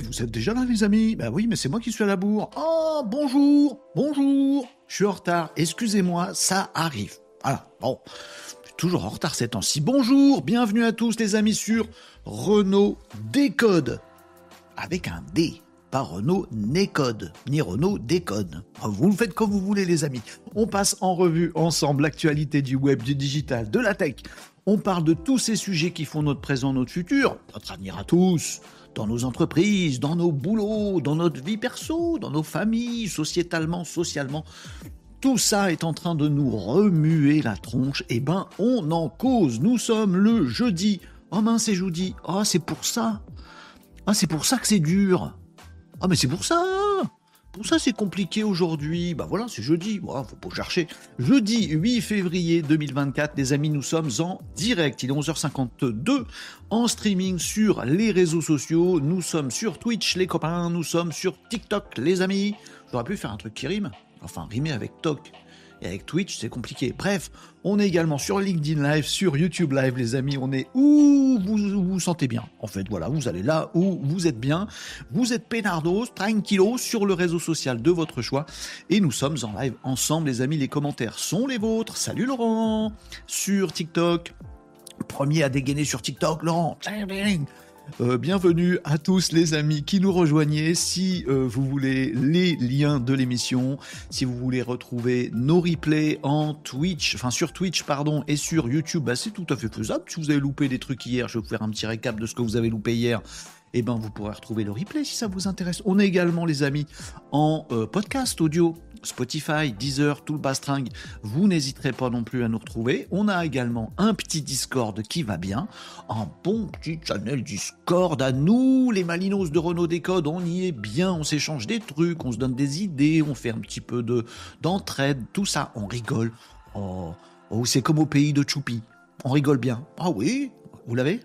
vous êtes déjà là, les amis Bah oui, mais c'est moi qui suis à la bourre. Oh, bonjour, bonjour. Je suis en retard. Excusez-moi, ça arrive. Voilà. Bon, toujours en retard ces temps-ci. Bonjour, bienvenue à tous, les amis, sur Renault Décode. Avec un D. Pas Renault Nécode, ni Renault Décode. Vous le faites comme vous voulez, les amis. On passe en revue ensemble l'actualité du web, du digital, de la tech. On parle de tous ces sujets qui font notre présent, notre futur, notre avenir à tous, dans nos entreprises, dans nos boulots, dans notre vie perso, dans nos familles, sociétalement, socialement. Tout ça est en train de nous remuer la tronche. Eh ben, on en cause. Nous sommes le jeudi. Oh mince, c'est jeudi. Oh, c'est pour ça. Ah, c'est pour ça que c'est dur. Ah, mais c'est pour ça Pour ça, c'est compliqué aujourd'hui. Bah voilà, c'est jeudi. Voilà, faut pas chercher. Jeudi 8 février 2024, les amis, nous sommes en direct. Il est 11h52 en streaming sur les réseaux sociaux. Nous sommes sur Twitch, les copains. Nous sommes sur TikTok, les amis. J'aurais pu faire un truc qui rime. Enfin, rimer avec Tok. Et avec Twitch, c'est compliqué. Bref, on est également sur LinkedIn Live, sur YouTube Live, les amis. On est où vous vous, sentez bien. En fait, voilà, vous allez là où vous êtes bien. Vous êtes pénardos, tranquillos, sur le réseau social de votre choix. Et nous sommes en live ensemble, les amis. Les commentaires sont les vôtres. Salut Laurent Sur TikTok. Premier à dégainer sur TikTok, Laurent. Euh, bienvenue à tous les amis qui nous rejoignaient. Si euh, vous voulez les liens de l'émission, si vous voulez retrouver nos replays en Twitch, enfin sur Twitch pardon, et sur YouTube, bah, c'est tout à fait faisable. Si vous avez loupé des trucs hier, je vais vous faire un petit récap de ce que vous avez loupé hier. Eh ben, vous pourrez retrouver le replay si ça vous intéresse. On est également, les amis, en euh, podcast audio Spotify, Deezer, tout le bastringue, vous n'hésiterez pas non plus à nous retrouver. On a également un petit Discord qui va bien, un bon petit channel Discord à nous, les Malinos de Renault Décode, on y est bien, on s'échange des trucs, on se donne des idées, on fait un petit peu de d'entraide, tout ça, on rigole. Oh, oh c'est comme au pays de Choupi, on rigole bien. Ah oui, vous l'avez?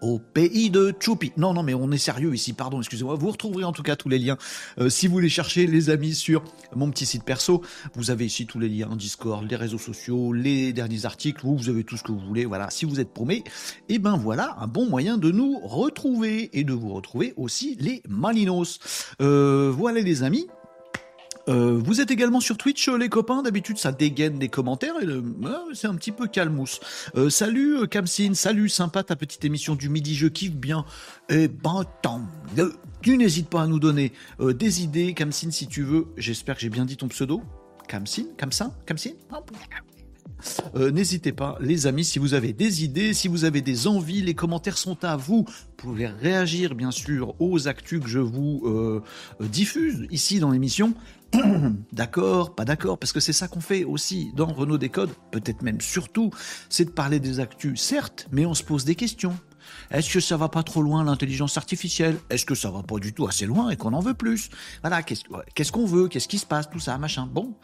Au pays de Choupi. Non, non, mais on est sérieux ici, pardon, excusez-moi. Vous retrouverez en tout cas tous les liens. Euh, si vous voulez chercher, les amis, sur mon petit site perso, vous avez ici tous les liens, Discord, les réseaux sociaux, les derniers articles, vous, vous avez tout ce que vous voulez. Voilà, si vous êtes paumé, et eh ben voilà, un bon moyen de nous retrouver et de vous retrouver aussi les Malinos. Euh, voilà les amis, euh, vous êtes également sur Twitch, euh, les copains. D'habitude, ça dégaine des commentaires et euh, c'est un petit peu calmous. salut Kamsin, salut, sympa ta petite émission du midi, je kiffe bien. Eh ben, tant Tu n'hésites pas à nous donner des idées, Kamsin, si tu veux. J'espère que j'ai bien dit ton pseudo. Kamsin, Kamsin, Kamsin. N'hésitez pas, les amis, si vous avez des idées, si vous avez des envies, les commentaires sont à vous. Vous pouvez réagir, bien sûr, aux actus que je vous diffuse ici dans l'émission. d'accord, pas d'accord, parce que c'est ça qu'on fait aussi dans Renault Décode, peut-être même surtout, c'est de parler des actus, certes, mais on se pose des questions. Est-ce que ça va pas trop loin l'intelligence artificielle? Est-ce que ça va pas du tout assez loin et qu'on en veut plus? Voilà, qu'est-ce qu'on veut? Qu'est-ce qui se passe? Tout ça, machin. Bon,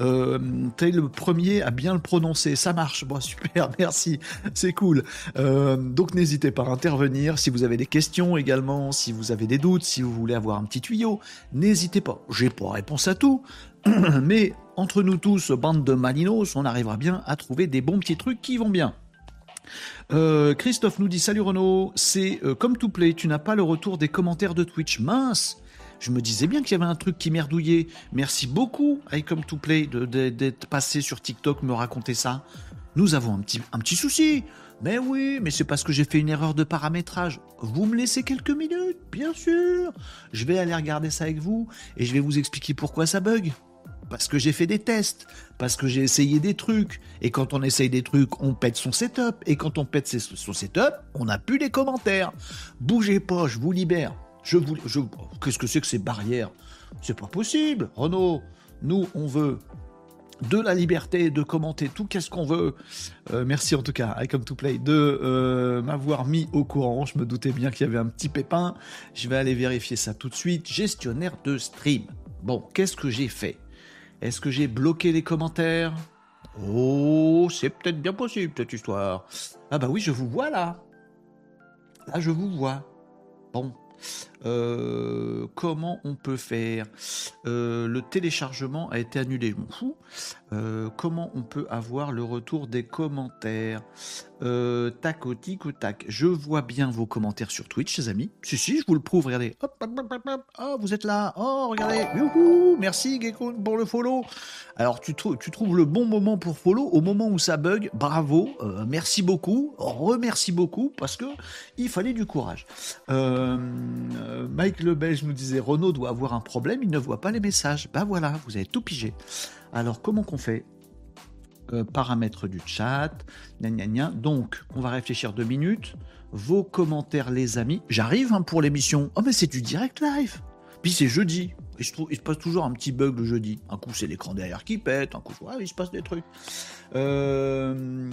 euh, t'es le premier à bien le prononcer, ça marche. Bon, super, merci, c'est cool. Euh, donc n'hésitez pas à intervenir si vous avez des questions également, si vous avez des doutes, si vous voulez avoir un petit tuyau, n'hésitez pas. J'ai pas réponse à tout, mais entre nous tous, bande de malinos, on arrivera bien à trouver des bons petits trucs qui vont bien. Euh, Christophe nous dit Salut Renaud, c'est euh, comme tout play, tu n'as pas le retour des commentaires de Twitch. Mince Je me disais bien qu'il y avait un truc qui merdouillait. Merci beaucoup, I Come to Play, d'être passé sur TikTok me raconter ça. Nous avons un petit, un petit souci. Mais oui, mais c'est parce que j'ai fait une erreur de paramétrage. Vous me laissez quelques minutes, bien sûr. Je vais aller regarder ça avec vous et je vais vous expliquer pourquoi ça bug parce que j'ai fait des tests, parce que j'ai essayé des trucs. Et quand on essaye des trucs, on pète son setup. Et quand on pète son setup, on n'a plus les commentaires. Bougez pas, je vous libère. Je vous, je, qu'est-ce que c'est que ces barrières? C'est pas possible, Renaud. Nous, on veut de la liberté de commenter tout qu'est-ce qu'on veut? Euh, merci en tout cas, I Come to Play, de euh, m'avoir mis au courant. Je me doutais bien qu'il y avait un petit pépin. Je vais aller vérifier ça tout de suite. Gestionnaire de stream. Bon, qu'est-ce que j'ai fait? Est-ce que j'ai bloqué les commentaires? Oh, c'est peut-être bien possible cette histoire. Ah bah oui, je vous vois là. Là, je vous vois. Bon. Euh, comment on peut faire? Euh, Le téléchargement a été annulé. Je m'en fous. Euh, comment on peut avoir le retour des commentaires euh, Tac au tic au tac. Je vois bien vos commentaires sur Twitch, les amis. Si, si, je vous le prouve. Regardez. Hop, hop, hop, hop, Oh, vous êtes là. Oh, regardez. Merci, Gecko, pour le follow. Alors, tu, trouves le bon moment pour follow au moment où ça bug. Bravo. Euh, merci beaucoup. Remercie beaucoup parce que il fallait du courage. Mike Le Belge nous disait Renault doit avoir un problème. Il ne voit pas les messages. Bah voilà, vous avez tout pigé. Alors, comment qu'on fait? Euh, Paramètres du chat, Donc, on va réfléchir deux minutes. Vos commentaires, les amis. J'arrive hein, pour l'émission. Oh, mais c'est du direct live. Puis c'est jeudi. Il se passe toujours un petit bug le jeudi. Un coup, c'est l'écran derrière qui pète. Un coup, il se passe des trucs. Euh,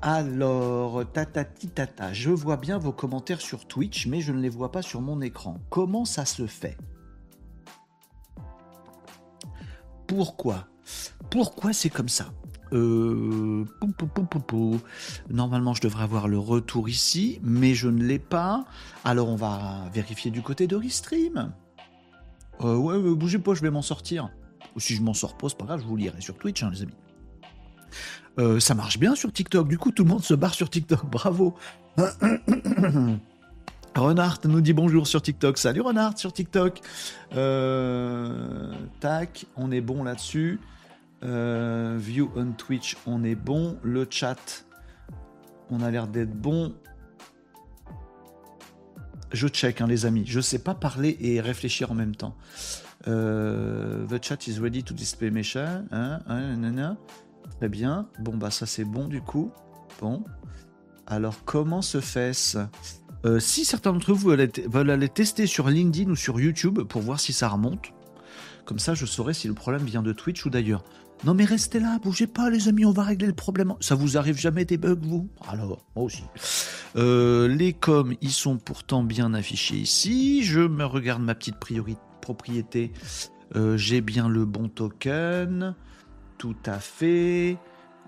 alors, tatati tata, je vois bien vos commentaires sur Twitch, mais je ne les vois pas sur mon écran. Comment ça se fait? Pourquoi? Pourquoi c'est comme ça? Euh, Normalement, je devrais avoir le retour ici, mais je ne l'ai pas. Alors, on va vérifier du côté de Restream. Euh, ouais, bougez pas, je vais m'en sortir. Ou si je m'en sors pas, c'est pas grave, je vous lirai sur Twitch, hein, les amis. Euh, ça marche bien sur TikTok. Du coup, tout le monde se barre sur TikTok. Bravo. Renard nous dit bonjour sur TikTok. Salut Renard sur TikTok. Euh, tac, on est bon là-dessus. Euh, view on Twitch, on est bon. Le chat, on a l'air d'être bon. Je check, hein, les amis. Je sais pas parler et réfléchir en même temps. Euh, the chat is ready to display Mesha. Hein, hein, Très bien. Bon, bah ça c'est bon du coup. Bon. Alors comment se fait-ce? Euh, si certains d'entre vous veulent aller tester sur LinkedIn ou sur YouTube pour voir si ça remonte, comme ça je saurai si le problème vient de Twitch ou d'ailleurs. Non mais restez là, bougez pas les amis, on va régler le problème. Ça vous arrive jamais des bugs vous? Alors, moi aussi. Euh, les coms, ils sont pourtant bien affichés ici. Je me regarde ma petite propriété. Euh, j'ai bien le bon token. Tout à fait.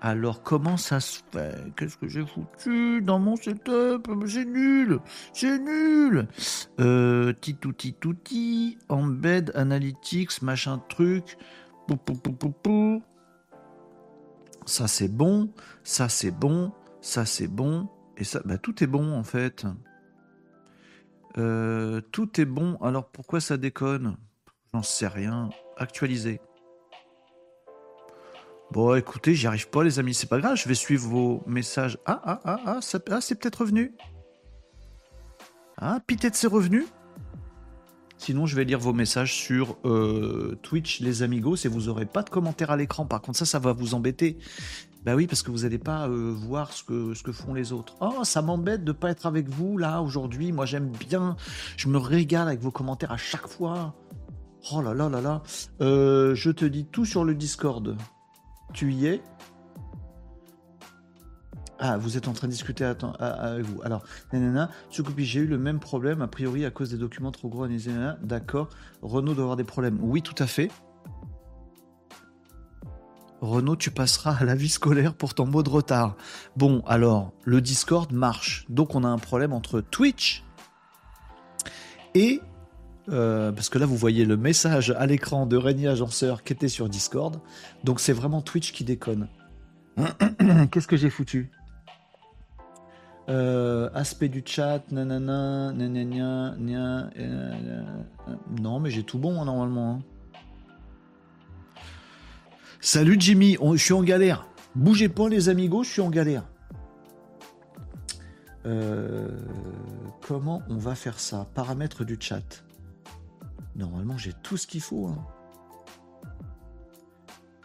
Alors comment ça se fait? Qu'est-ce que j'ai foutu dans mon setup? C'est nul! C'est nul! Euh, Titouti touti, embed, analytics, machin truc. Pou, pou, pou, pou, Ça c'est bon, ça c'est bon, ça c'est bon, et ça, bah, tout est bon en fait. Euh, tout est bon, alors pourquoi ça déconne? J'en sais rien. Actualiser. Bon, écoutez, j'y arrive pas, les amis, c'est pas grave, je vais suivre vos messages. Ah, ah, ah, ah, ah c'est peut-être revenu. Ah, peut-être c'est revenu. Sinon, je vais lire vos messages sur euh, Twitch, les amigos, et vous aurez pas de commentaires à l'écran. Par contre, ça, ça va vous embêter. Bah oui, parce que vous n'allez pas euh, voir ce que, ce que font les autres. Oh, ça m'embête de pas être avec vous là aujourd'hui. Moi, j'aime bien. Je me régale avec vos commentaires à chaque fois. Oh là là là là. Euh, je te dis tout sur le Discord. Tu y es ah, vous êtes en train de discuter avec vous. Alors, nanana, j'ai eu le même problème, a priori, à cause des documents trop gros. D'accord. Renault doit avoir des problèmes. Oui, tout à fait. Renault, tu passeras à la vie scolaire pour ton mot de retard. Bon, alors, le Discord marche. Donc, on a un problème entre Twitch et euh, parce que là, vous voyez le message à l'écran de Régnier Agenceur qui était sur Discord. Donc, c'est vraiment Twitch qui déconne. Qu'est-ce que j'ai foutu? Euh, Aspect du chat, nanana, nanana, nanana, Non, mais j'ai tout bon hein, normalement. Hein. Salut Jimmy, je suis en galère. Bougez pas les amigos, je suis en galère. Euh, comment on va faire ça? Paramètres du chat. Normalement, j'ai tout ce qu'il faut. Hein.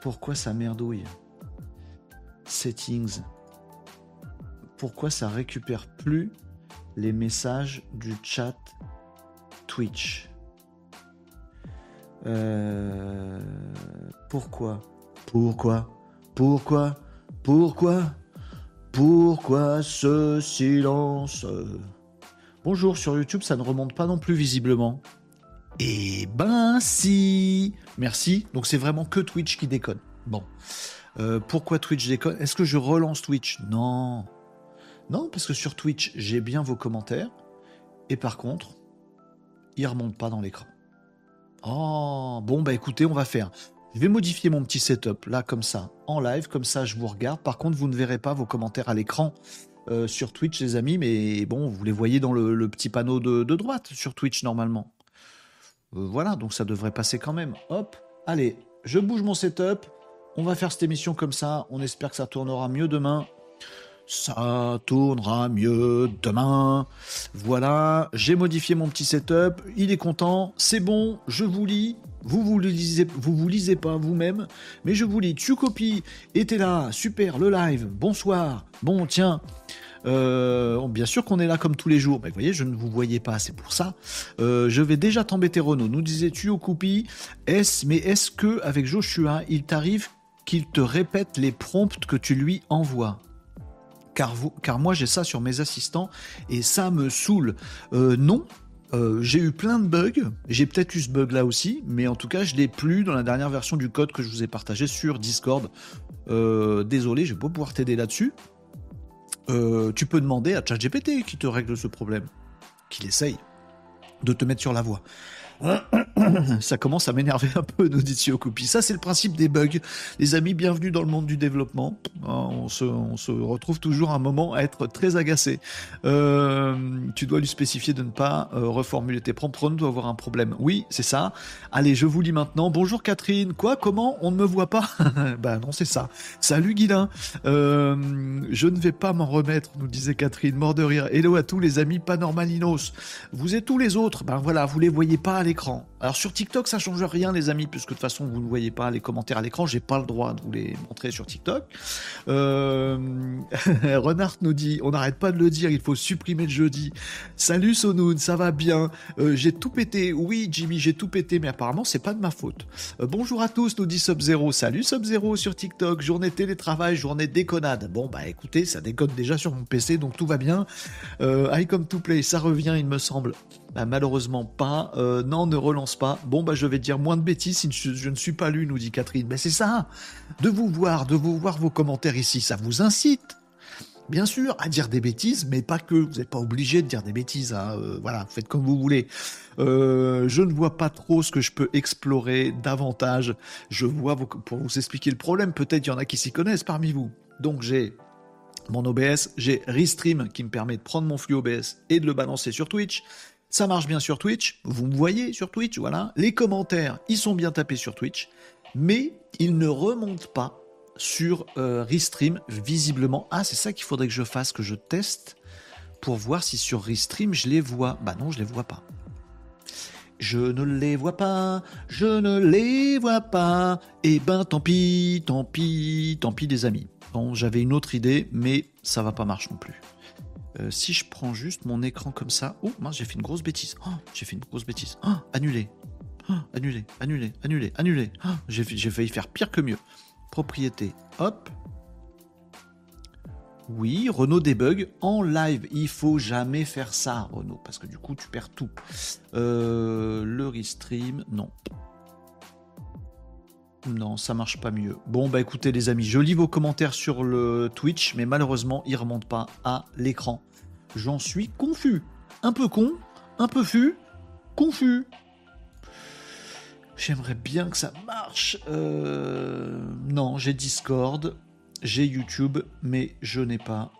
Pourquoi ça merdouille? Settings. Pourquoi ça récupère plus les messages du chat Twitch? Euh, Pourquoi? Pourquoi? Pourquoi? Pourquoi? Pourquoi ce silence? Bonjour, sur YouTube, ça ne remonte pas non plus visiblement. Eh ben si Merci. Donc c'est vraiment que Twitch qui déconne. Bon. Euh, pourquoi Twitch déconne? Est-ce que je relance Twitch? Non. Non, parce que sur Twitch, j'ai bien vos commentaires. Et par contre, ils remontent pas dans l'écran. Oh, bon, bah écoutez, on va faire Je vais modifier mon petit setup là comme ça, en live, comme ça je vous regarde. Par contre, vous ne verrez pas vos commentaires à l'écran euh, sur Twitch, les amis, mais bon, vous les voyez dans le, petit panneau de, droite sur Twitch normalement. Euh, voilà, donc ça devrait passer quand même. Hop, allez, je bouge mon setup. On va faire cette émission comme ça. On espère que ça tournera mieux demain. Ça tournera mieux demain. Voilà, j'ai modifié mon petit setup. Il est content. C'est bon, je vous lis. Vous vous lisez, vous vous lisez pas vous-même, mais je vous lis. Tu copies. était là. Super, le live. Bonsoir. Bon, tiens. Euh, bien sûr qu'on est là comme tous les jours. Mais vous voyez, je ne vous voyais pas, c'est pour ça. Euh, je vais déjà t'embêter, Renaud. Nous disais-tu au copie est mais est-ce que avec Joshua, il t'arrive qu'il te répète les prompts que tu lui envoies? Car, moi j'ai ça sur mes assistants et ça me saoule. Euh, non, j'ai eu plein de bugs, j'ai peut-être eu ce bug là aussi, mais en tout cas je l'ai plus dans la dernière version du code que je vous ai partagé sur Discord. Désolé, je vais pas pouvoir t'aider là-dessus. Tu peux demander à ChatGPT qui te règle ce problème, qu'il essaye de te mettre sur la voie. ça commence à m'énerver un peu, nous dit Copie. Ça, c'est le principe des bugs. Les amis, bienvenue dans le monde du développement. Hein, on se, retrouve toujours un moment à être très agacé. Euh, tu dois lui spécifier de ne pas euh, reformuler tes prompts. On doit avoir un problème. Oui, c'est ça. Allez, je vous lis maintenant. Bonjour Catherine. Quoi? Comment? On ne me voit pas? Ben non, c'est ça. Salut Guilin. Euh, je ne vais pas m'en remettre, nous disait Catherine. Mort de rire. Hello à tous les amis panormalinos. Vous et tous les autres. Ben voilà, vous les voyez pas Alors sur TikTok, ça change rien, les amis, puisque de toute façon, vous ne voyez pas les commentaires à l'écran. J'ai pas le droit de vous les montrer sur TikTok. Euh... Renard nous dit, on n'arrête pas de le dire, il faut supprimer le jeudi. Salut Sonoun, ça va bien? Euh, j'ai tout pété. Oui, Jimmy, j'ai tout pété, mais apparemment, c'est pas de ma faute. Euh, bonjour à tous, nous dit Sub-Zero. Salut Sub-Zero sur TikTok. Journée télétravail, journée déconnade. Bon, bah écoutez, ça déconne déjà sur mon PC, donc tout va bien. I come to play, ça revient, il me semble. Bah, malheureusement pas. Euh, non, ne relance pas. Bon, bah, je vais dire moins de bêtises je, ne suis pas lu, nous dit Catherine. Mais c'est ça, de vous voir, de vous voir vos commentaires ici, ça vous incite. Bien sûr, à dire des bêtises, mais pas que. Vous n'êtes pas obligé de dire des bêtises. Hein. Euh, voilà, faites comme vous voulez. Euh, je ne vois pas trop ce que je peux explorer davantage. Je vois pour vous expliquer le problème. Peut-être il y en a qui s'y connaissent parmi vous. Donc j'ai mon OBS, j'ai Restream qui me permet de prendre mon flux OBS et de le balancer sur Twitch. Ça marche bien sur Twitch, vous me voyez sur Twitch, voilà. Les commentaires, ils sont bien tapés sur Twitch, mais ils ne remontent pas sur euh, Restream, visiblement. Ah, c'est ça qu'il faudrait que je fasse, que je teste pour voir si sur Restream je les vois. Bah non, je les vois pas. Je ne les vois pas, je ne les vois pas. Eh ben tant pis, tant pis, tant pis des amis. Bon, j'avais une autre idée, mais ça va pas marcher non plus. Euh, si je prends juste mon écran comme ça, oh j'ai fait une grosse bêtise. Oh, j'ai fait une grosse bêtise. Oh, annulé. Oh, annulé, annulé, annulé, annulé. Oh, j'ai failli faire pire que mieux. Propriété, hop. Oui, Renault débug en live. Il faut jamais faire ça, Renault, parce que du coup, tu perds tout. Euh, le restream, non. Non, ça marche pas mieux. Bon, bah écoutez les amis, je lis vos commentaires sur le Twitch, mais malheureusement, ils remontent pas à l'écran. J'en suis confus. Un peu con, un peu fu, confus. J'aimerais bien que ça marche. Euh, non, j'ai Discord, j'ai YouTube, mais je n'ai pas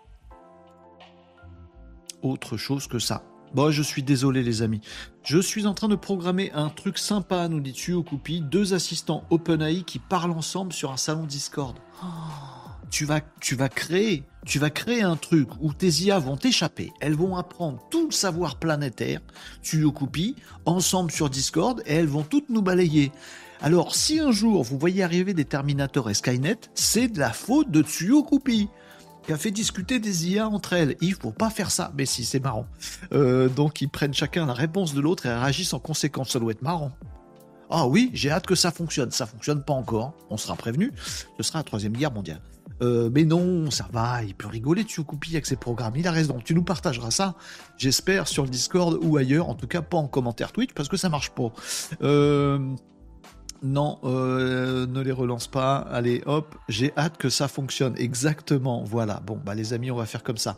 autre chose que ça. Bon, je suis désolé les amis. Je suis en train de programmer un truc sympa, nous dit-tu au Coupi, deux assistants OpenAI qui parlent ensemble sur un salon Discord. Oh, tu vas, tu vas créer, tu vas créer un truc où tes IA vont t'échapper, elles vont apprendre tout le savoir planétaire, tu Coupi, ensemble sur Discord, et elles vont toutes nous balayer. Alors, si un jour vous voyez arriver des Terminators et Skynet, c'est de la faute de Tsuyo Coupi qui a fait discuter des IA entre elles. Il faut pas faire ça. Mais si, c'est marrant. Euh, donc ils prennent chacun la réponse de l'autre et réagissent en conséquence. Ça doit être marrant. Ah oui, j'ai hâte que ça fonctionne. Ça fonctionne pas encore. On sera prévenu. Ce sera la troisième guerre mondiale. Euh, mais non, ça va, il peut rigoler tu Coupi avec ses programmes. Il a raison. Tu nous partageras ça, j'espère, sur le Discord ou ailleurs. En tout cas, pas en commentaire Twitch parce que ça marche pas. Euh, Non, euh, ne les relance pas. Allez, hop, j'ai hâte que ça fonctionne. Exactement, voilà. Bon, bah les amis, on va faire comme ça.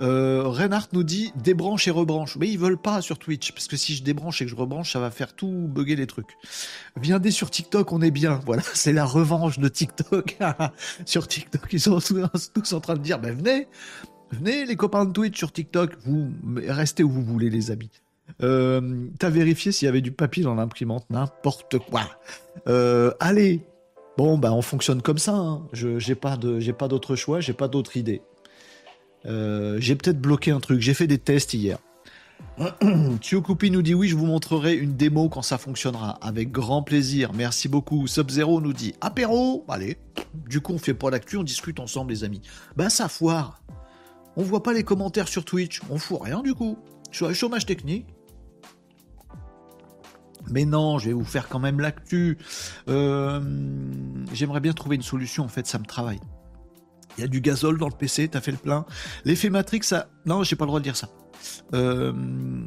Euh, Reinhardt nous dit débranche et rebranche. Mais ils veulent pas sur Twitch, parce que si je débranche et que je rebranche, ça va faire tout bugger les trucs. Viendez sur TikTok, on est bien. Voilà, c'est la revanche de TikTok. sur TikTok, ils sont tous en train de dire, ben venez, venez les copains de Twitch sur TikTok. Vous restez où vous voulez, les amis. Euh, T'as vérifié s'il y avait du papier dans l'imprimante N'importe quoi. Euh, allez. Bon, bah on fonctionne comme ça. Hein. Je j'ai pas d'autre choix, j'ai pas d'autre idée. Euh, j'ai peut-être bloqué un truc. J'ai fait des tests hier. Tio Coupi nous dit oui, je vous montrerai une démo quand ça fonctionnera. Avec grand plaisir. Merci beaucoup. Sub-Zero nous dit apéro. Allez. Du coup, on fait pas l'actu, on discute ensemble, les amis. Bah, ça foire. On voit pas les commentaires sur Twitch. On fout rien du coup. Je suis chômage technique. Mais non, je vais vous faire quand même l'actu. Euh, j'aimerais bien trouver une solution, en fait, ça me travaille. Il y a du gazole dans le PC, t'as fait le plein. L'effet Matrix, ça... Non, j'ai pas le droit de dire ça. Euh,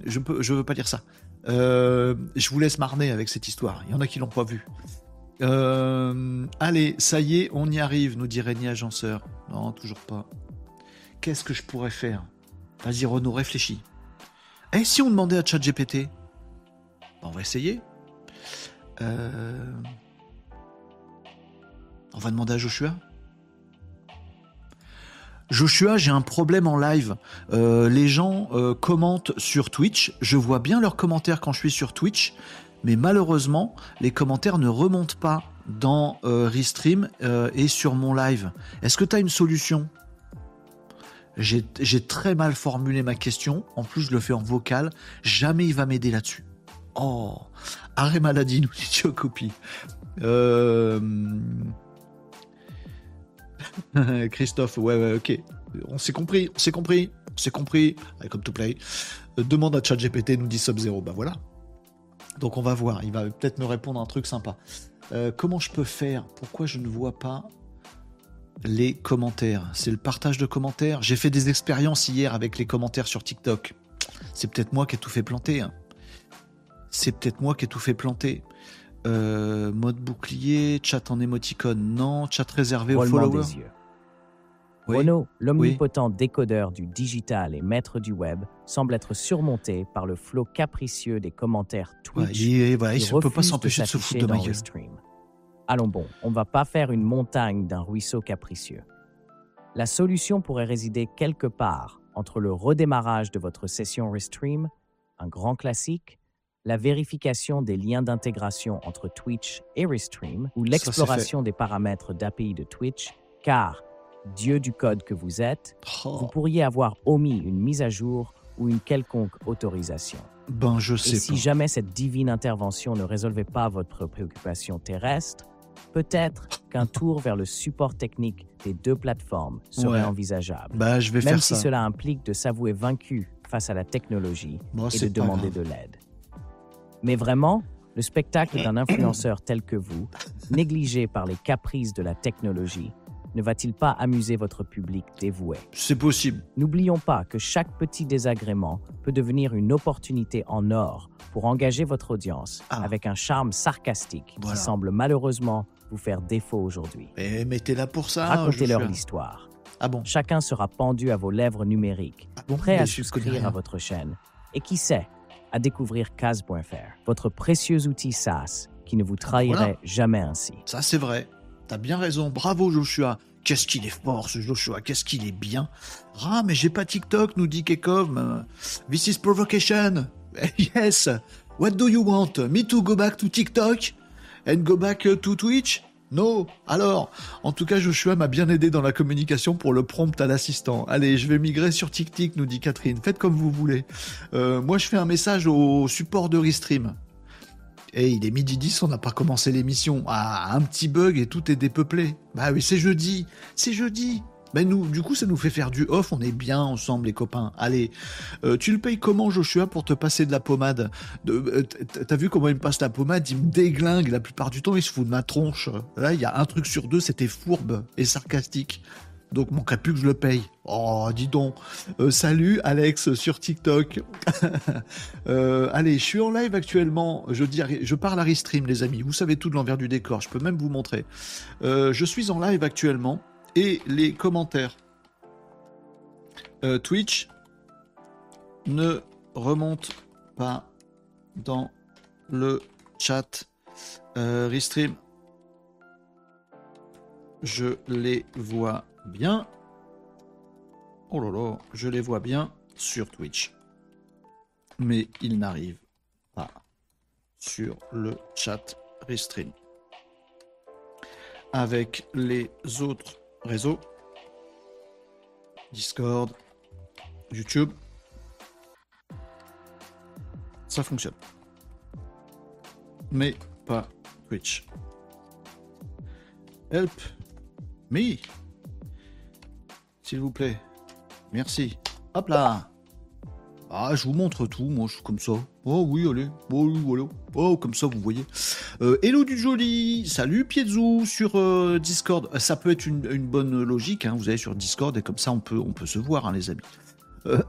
je je veux pas dire ça. Euh, je vous laisse marner avec cette histoire. Il y en a qui l'ont pas vu. allez, ça y est, on y arrive, nous dit Régnier Agenceur. Non, toujours pas. Qu'est-ce que je pourrais faire? Vas-y, Renaud, réfléchis. Et eh, si on demandait à ChatGPT? On va essayer. Euh, on va demander à Joshua. Joshua, j'ai un problème en live. Euh, les gens euh, commentent sur Twitch. Je vois bien leurs commentaires quand je suis sur Twitch, mais malheureusement, les commentaires ne remontent pas dans Restream et sur mon live. Est-ce que tu as une solution? J'ai très mal formulé ma question. En plus, je le fais en vocal. Jamais il va m'aider là-dessus. Oh, arrêt maladie, nous dit copie. Euh... Christophe, ouais, ouais, ok. On s'est compris, on s'est compris, on s'est compris. Comme to play. Euh, demande à ChatGPT, nous dit Sub-Zero. Bah voilà. Donc on va voir. Il va peut-être me répondre un truc sympa. Euh, comment je peux faire? Pourquoi je ne vois pas les commentaires? C'est le partage de commentaires? J'ai fait des expériences hier avec les commentaires sur TikTok. C'est peut-être moi qui ai tout fait planter. Hein c'est peut-être moi qui ai tout fait planter. Euh, mode bouclier, chat en émoticône, non. Chat réservé aux followers. Renault, l'omnipotent décodeur du digital et maître du web, semble être surmonté par le flot capricieux des commentaires Twitch. il ne peut pas s'empêcher de, se foutre de ma gueule. Allons bon, on ne va pas faire une montagne d'un ruisseau capricieux. La solution pourrait résider quelque part entre le redémarrage de votre session Restream, un grand classique, la vérification des liens d'intégration entre Twitch et Restream ou l'exploration des paramètres d'API de Twitch, car, dieu du code que vous êtes, oh. vous pourriez avoir omis une mise à jour ou une quelconque autorisation. Ben, je sais et si jamais cette divine intervention ne résolvait pas votre préoccupation terrestre, peut-être qu'un tour vers le support technique des deux plateformes serait envisageable. Ben, je vais Même si cela implique de s'avouer vaincu face à la technologie et de demander de l'aide. Mais vraiment, le spectacle d'un influenceur tel que vous, négligé par les caprices de la technologie, ne va-t-il pas amuser votre public dévoué? C'est possible. N'oublions pas que chaque petit désagrément peut devenir une opportunité en or pour engager votre audience ah. avec un charme sarcastique qui semble malheureusement vous faire défaut aujourd'hui. Mais mettez là pour ça. Racontez-leur l'histoire. Ah bon? Chacun sera pendu à vos lèvres numériques, ah prêt à souscrire à votre chaîne. Et qui sait, à découvrir Kaz.fr, votre précieux outil SaaS qui ne vous trahirait jamais ainsi. Ça, c'est vrai. T'as bien raison. Bravo, Joshua. Qu'est-ce qu'il est fort, ce Joshua. Qu'est-ce qu'il est bien. Ah, mais j'ai pas TikTok, nous dit Kekom. This is provocation. Yes. What do you want? Me to go back to TikTok? And go back to Twitch? Non. Alors, en tout cas, Joshua m'a bien aidé dans la communication pour le prompt à l'assistant. Allez, je vais migrer sur TikTok, nous dit Catherine. Faites comme vous voulez. Euh, moi, je fais un message au support de Restream. Et il est midi 10, on n'a pas commencé l'émission. Ah, un petit bug et tout est dépeuplé. Bah oui, c'est jeudi. C'est jeudi. Mais nous, du coup, ça nous fait faire du off. On est bien ensemble, les copains. Allez, euh, tu le payes comment, Joshua, pour te passer de la pommade euh, T'as vu comment il me passe la pommade? Il me déglingue la plupart du temps. Il se fout de ma tronche. Là, il y a un truc sur deux, c'était fourbe et sarcastique. Donc, manquerait plus que je le paye. Oh, dis donc. Euh, salut, Alex, sur TikTok. Allez, je suis en live actuellement. Je, dis, je parle à Restream, les amis. Vous savez tout de l'envers du décor. Je peux même vous montrer. Je suis en live actuellement. Et les commentaires Twitch ne remontent pas dans le chat. Restream, je les vois bien. Oh là là, je les vois bien sur Twitch. Mais ils n'arrivent pas sur le chat Restream. Avec les autres réseaux, Discord, YouTube, ça fonctionne. Mais pas Twitch. Help me s'il vous plaît. Merci. Hop là. Ah, je vous montre tout, moi, je suis comme ça. Oh oui, allez. Oh. Oh, comme ça, vous voyez. Euh, hello du joli. Salut Piezou sur euh, Discord. Ça peut être une, bonne logique, hein, vous allez sur Discord et comme ça, on peut, on peut se voir, hein, les amis. Euh,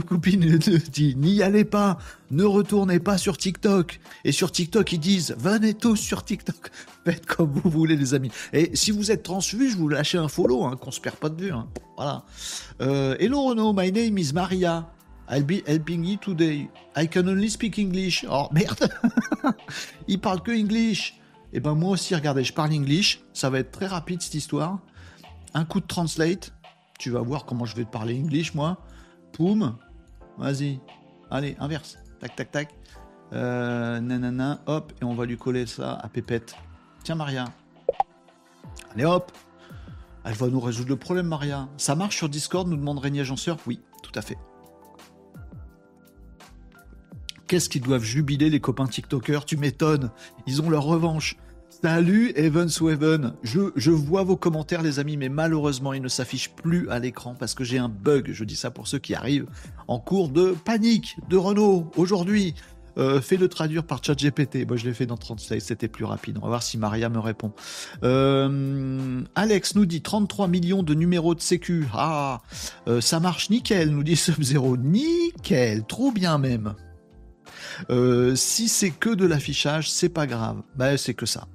Copine dit n'y allez pas, ne retournez pas sur TikTok. Et sur TikTok, ils disent venez tous sur TikTok. Faites comme vous voulez, les amis. Et si vous êtes transvu, je vous lâchez un follow, hein, qu'on se perd pas de vue. Hein. Voilà. Euh, hello Renaud, my name is Maria. I'll be helping you today. I can only speak English. Oh merde, il parle que English. Et eh ben moi aussi, regardez, je parle English. Ça va être très rapide cette histoire. Un coup de translate. Tu vas voir comment je vais te parler English, moi. Poum. Vas-y. Allez, inverse. Tac, tac, tac. Euh, nanana, hop, et on va lui coller ça à Pépette. Tiens, Maria. Allez, hop. Elle va nous résoudre le problème, Maria. Ça marche sur Discord, nous demande Régnier Agenceur? Oui, tout à fait. Qu'est-ce qu'ils doivent jubiler, les copains TikTokers? Tu m'étonnes. Ils ont leur revanche. Salut Evan Sweven. Je, je vois vos commentaires les amis, mais malheureusement ils ne s'affichent plus à l'écran parce que j'ai un bug. Je dis ça pour ceux qui arrivent en cours de panique de Renault aujourd'hui. Euh, Fais-le traduire par ChatGPT. Moi, je l'ai fait dans 30 slides, c'était plus rapide. On va voir si Maria me répond. Euh, Alex nous dit 33 millions de numéros de sécu. Ah, euh, ça marche nickel, nous dit Sub-Zero. Nickel, trop bien même. Euh, si c'est que de l'affichage, c'est pas grave. Bah, c'est que ça.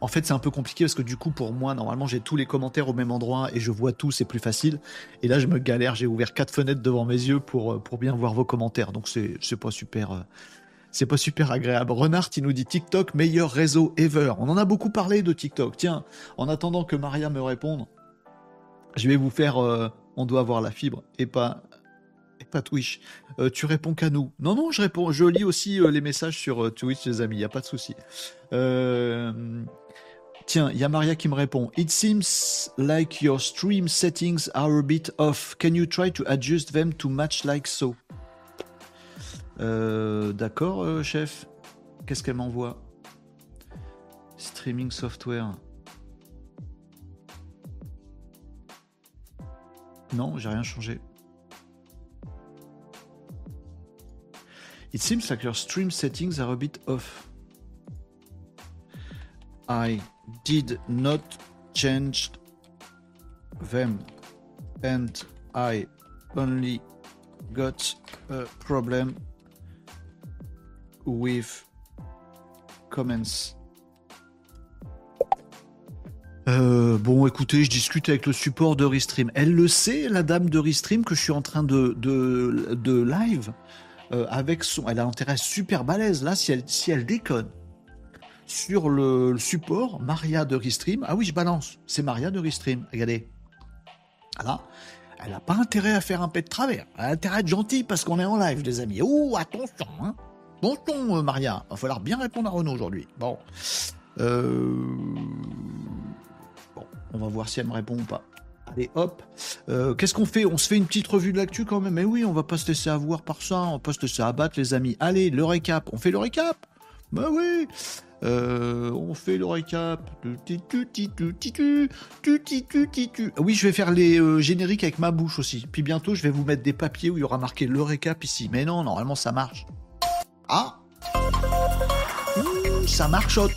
En fait, c'est un peu compliqué parce que du coup, pour moi, normalement, j'ai tous les commentaires au même endroit et je vois tout, c'est plus facile. Et là, je me galère, j'ai ouvert quatre fenêtres devant mes yeux pour, euh, pour bien voir vos commentaires. Donc, c'est, pas super. Euh, c'est pas super agréable. Renard, il nous dit TikTok, meilleur réseau ever. On en a beaucoup parlé de TikTok. Tiens, en attendant que Maria me réponde, je vais vous faire on doit avoir la fibre et pas pas Twitch. tu réponds qu'à nous. Non, non, je réponds. Je lis aussi les messages sur Twitch, les amis. Il y a pas de souci. Euh, Tiens, il y a Maria qui me répond. It seems like your stream settings are a bit off. Can you try to adjust them to match like so? Euh, d'accord, euh, chef. Qu'est-ce qu'elle m'envoie? Streaming software. Non, j'ai rien changé. It seems like your stream settings are a bit off. I did not change them and I only got a problem with comments. Euh, bon, écoutez, je discute avec le support de Restream. Elle le sait, la dame de Restream, que je suis en train de, de, de live euh, avec son. Elle a intérêt super balèze. Là, si elle, si elle déconne, sur le, support Maria de Restream. Ah oui, je balance. C'est Maria de Restream. Regardez. Voilà. Elle n'a pas intérêt à faire un pet de travers. Elle a intérêt à être gentille parce qu'on est en live, les amis. Oh, attention. Hein. Bon ton, euh, Maria. Va falloir bien répondre à Renaud aujourd'hui. Bon. Euh, bon. On va voir si elle me répond ou pas. Hop. Euh, qu'est-ce qu'on fait On se fait une petite revue de l'actu quand même. Mais oui, on va pas se laisser avoir par ça. On va pas se laisser abattre, les amis. Allez, le récap. On fait le récap Bah oui. Euh, on fait le récap. Oui, je vais faire les euh, génériques avec ma bouche aussi. Puis bientôt, je vais vous mettre des papiers où il y aura marqué le récap ici. Mais non, normalement, ça marche. Ah Ça marchote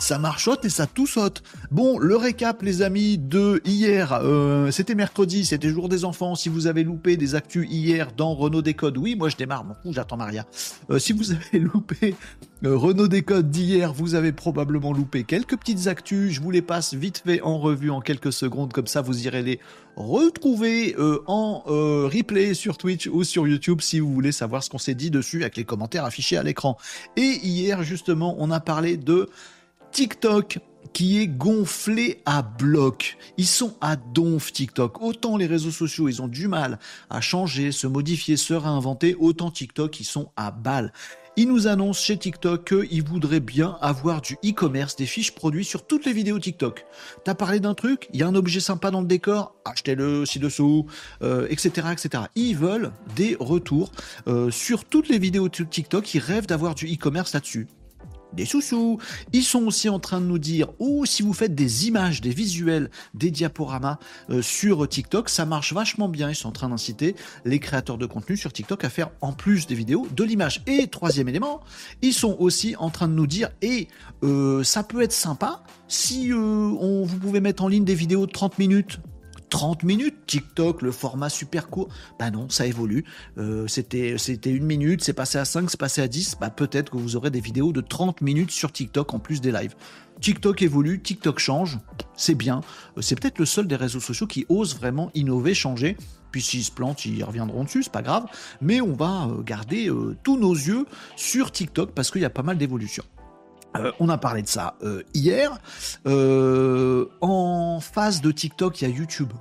ça marchote et ça tout saute. Bon, le récap, les amis, de hier. Euh, c'était mercredi, c'était jour des enfants. Si vous avez loupé des actus hier dans Renault Décode, oui, moi je démarre, mon j'attends Maria. Euh, si vous avez loupé euh, Renault Décode d'hier, vous avez probablement loupé quelques petites actus. Je vous les passe vite fait en revue en quelques secondes, comme ça vous irez les retrouver en replay sur Twitch ou sur YouTube si vous voulez savoir ce qu'on s'est dit dessus avec les commentaires affichés à l'écran. Et hier, justement, on a parlé de TikTok qui est gonflé à bloc. Ils sont à donf TikTok. Autant les réseaux sociaux, ils ont du mal à changer, se modifier, se réinventer, autant TikTok, ils sont à balle. Ils nous annoncent chez TikTok qu'ils voudraient bien avoir du e-commerce, des fiches produits sur toutes les vidéos TikTok. T'as parlé d'un truc, il y a un objet sympa dans le décor, achetez-le ci-dessous, etc., euh, etc. Ils veulent des retours euh, sur toutes les vidéos TikTok, ils rêvent d'avoir du e-commerce là-dessus des sous-sous. Ils sont aussi en train de nous dire, ou si vous faites des images, des visuels, des diaporamas euh, sur TikTok, ça marche vachement bien. Ils sont en train d'inciter les créateurs de contenu sur TikTok à faire en plus des vidéos de l'image. Et troisième élément, ils sont aussi en train de nous dire, et euh, ça peut être sympa si euh, on, vous pouvez mettre en ligne des vidéos de 30 minutes 30 minutes. TikTok, le format super court. Bah non, ça évolue. Euh, c'était, c'était une minute, c'est passé à 5, c'est passé à 10. Bah peut-être que vous aurez des vidéos de 30 minutes sur TikTok en plus des lives. TikTok évolue, TikTok change, c'est bien. Euh, c'est peut-être le seul des réseaux sociaux qui ose vraiment innover, changer. Puis s'ils se plantent, ils reviendront dessus, c'est pas grave. Mais on va euh, garder tous nos yeux sur TikTok parce qu'il y a pas mal d'évolutions. On a parlé de ça hier. en face de TikTok, il y a YouTube.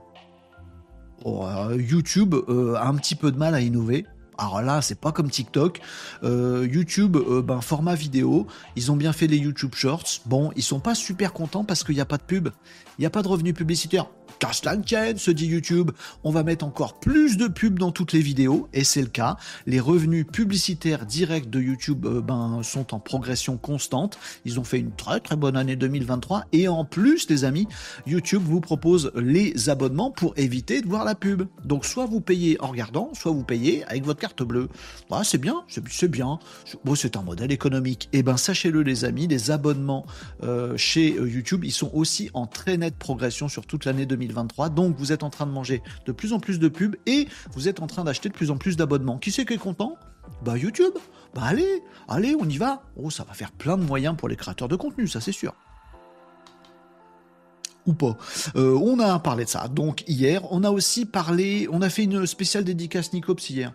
Oh, euh, YouTube euh, a un petit peu de mal à innover. Alors là, c'est pas comme TikTok. Euh, YouTube, ben, format vidéo. Ils ont bien fait les YouTube Shorts. Bon, ils sont pas super contents parce qu'il n'y a pas de pub. Il n'y a pas de revenus publicitaires casse la se dit YouTube, on va mettre encore plus de pubs dans toutes les vidéos, et c'est le cas. Les revenus publicitaires directs de YouTube euh, ben, sont en progression constante. Ils ont fait une très très bonne année 2023, et en plus, les amis, YouTube vous propose les abonnements pour éviter de voir la pub. Donc soit vous payez en regardant, soit vous payez avec votre carte bleue. Ah, c'est bien, c'est bien. Bon, c'est un modèle économique. Et eh ben sachez-le les amis, les abonnements euh, chez euh, YouTube, ils sont aussi en très nette progression sur toute l'année 2023. Donc vous êtes en train de manger de plus en plus de pubs et vous êtes en train d'acheter de plus en plus d'abonnements. Qui c'est qui est content? Bah YouTube. Bah allez, allez, on y va. Oh, ça va faire plein de moyens pour les créateurs de contenu, ça c'est sûr ou pas. Euh, on a parlé de ça. Donc hier, on a aussi parlé, on a fait une spéciale dédicace Nicops hier.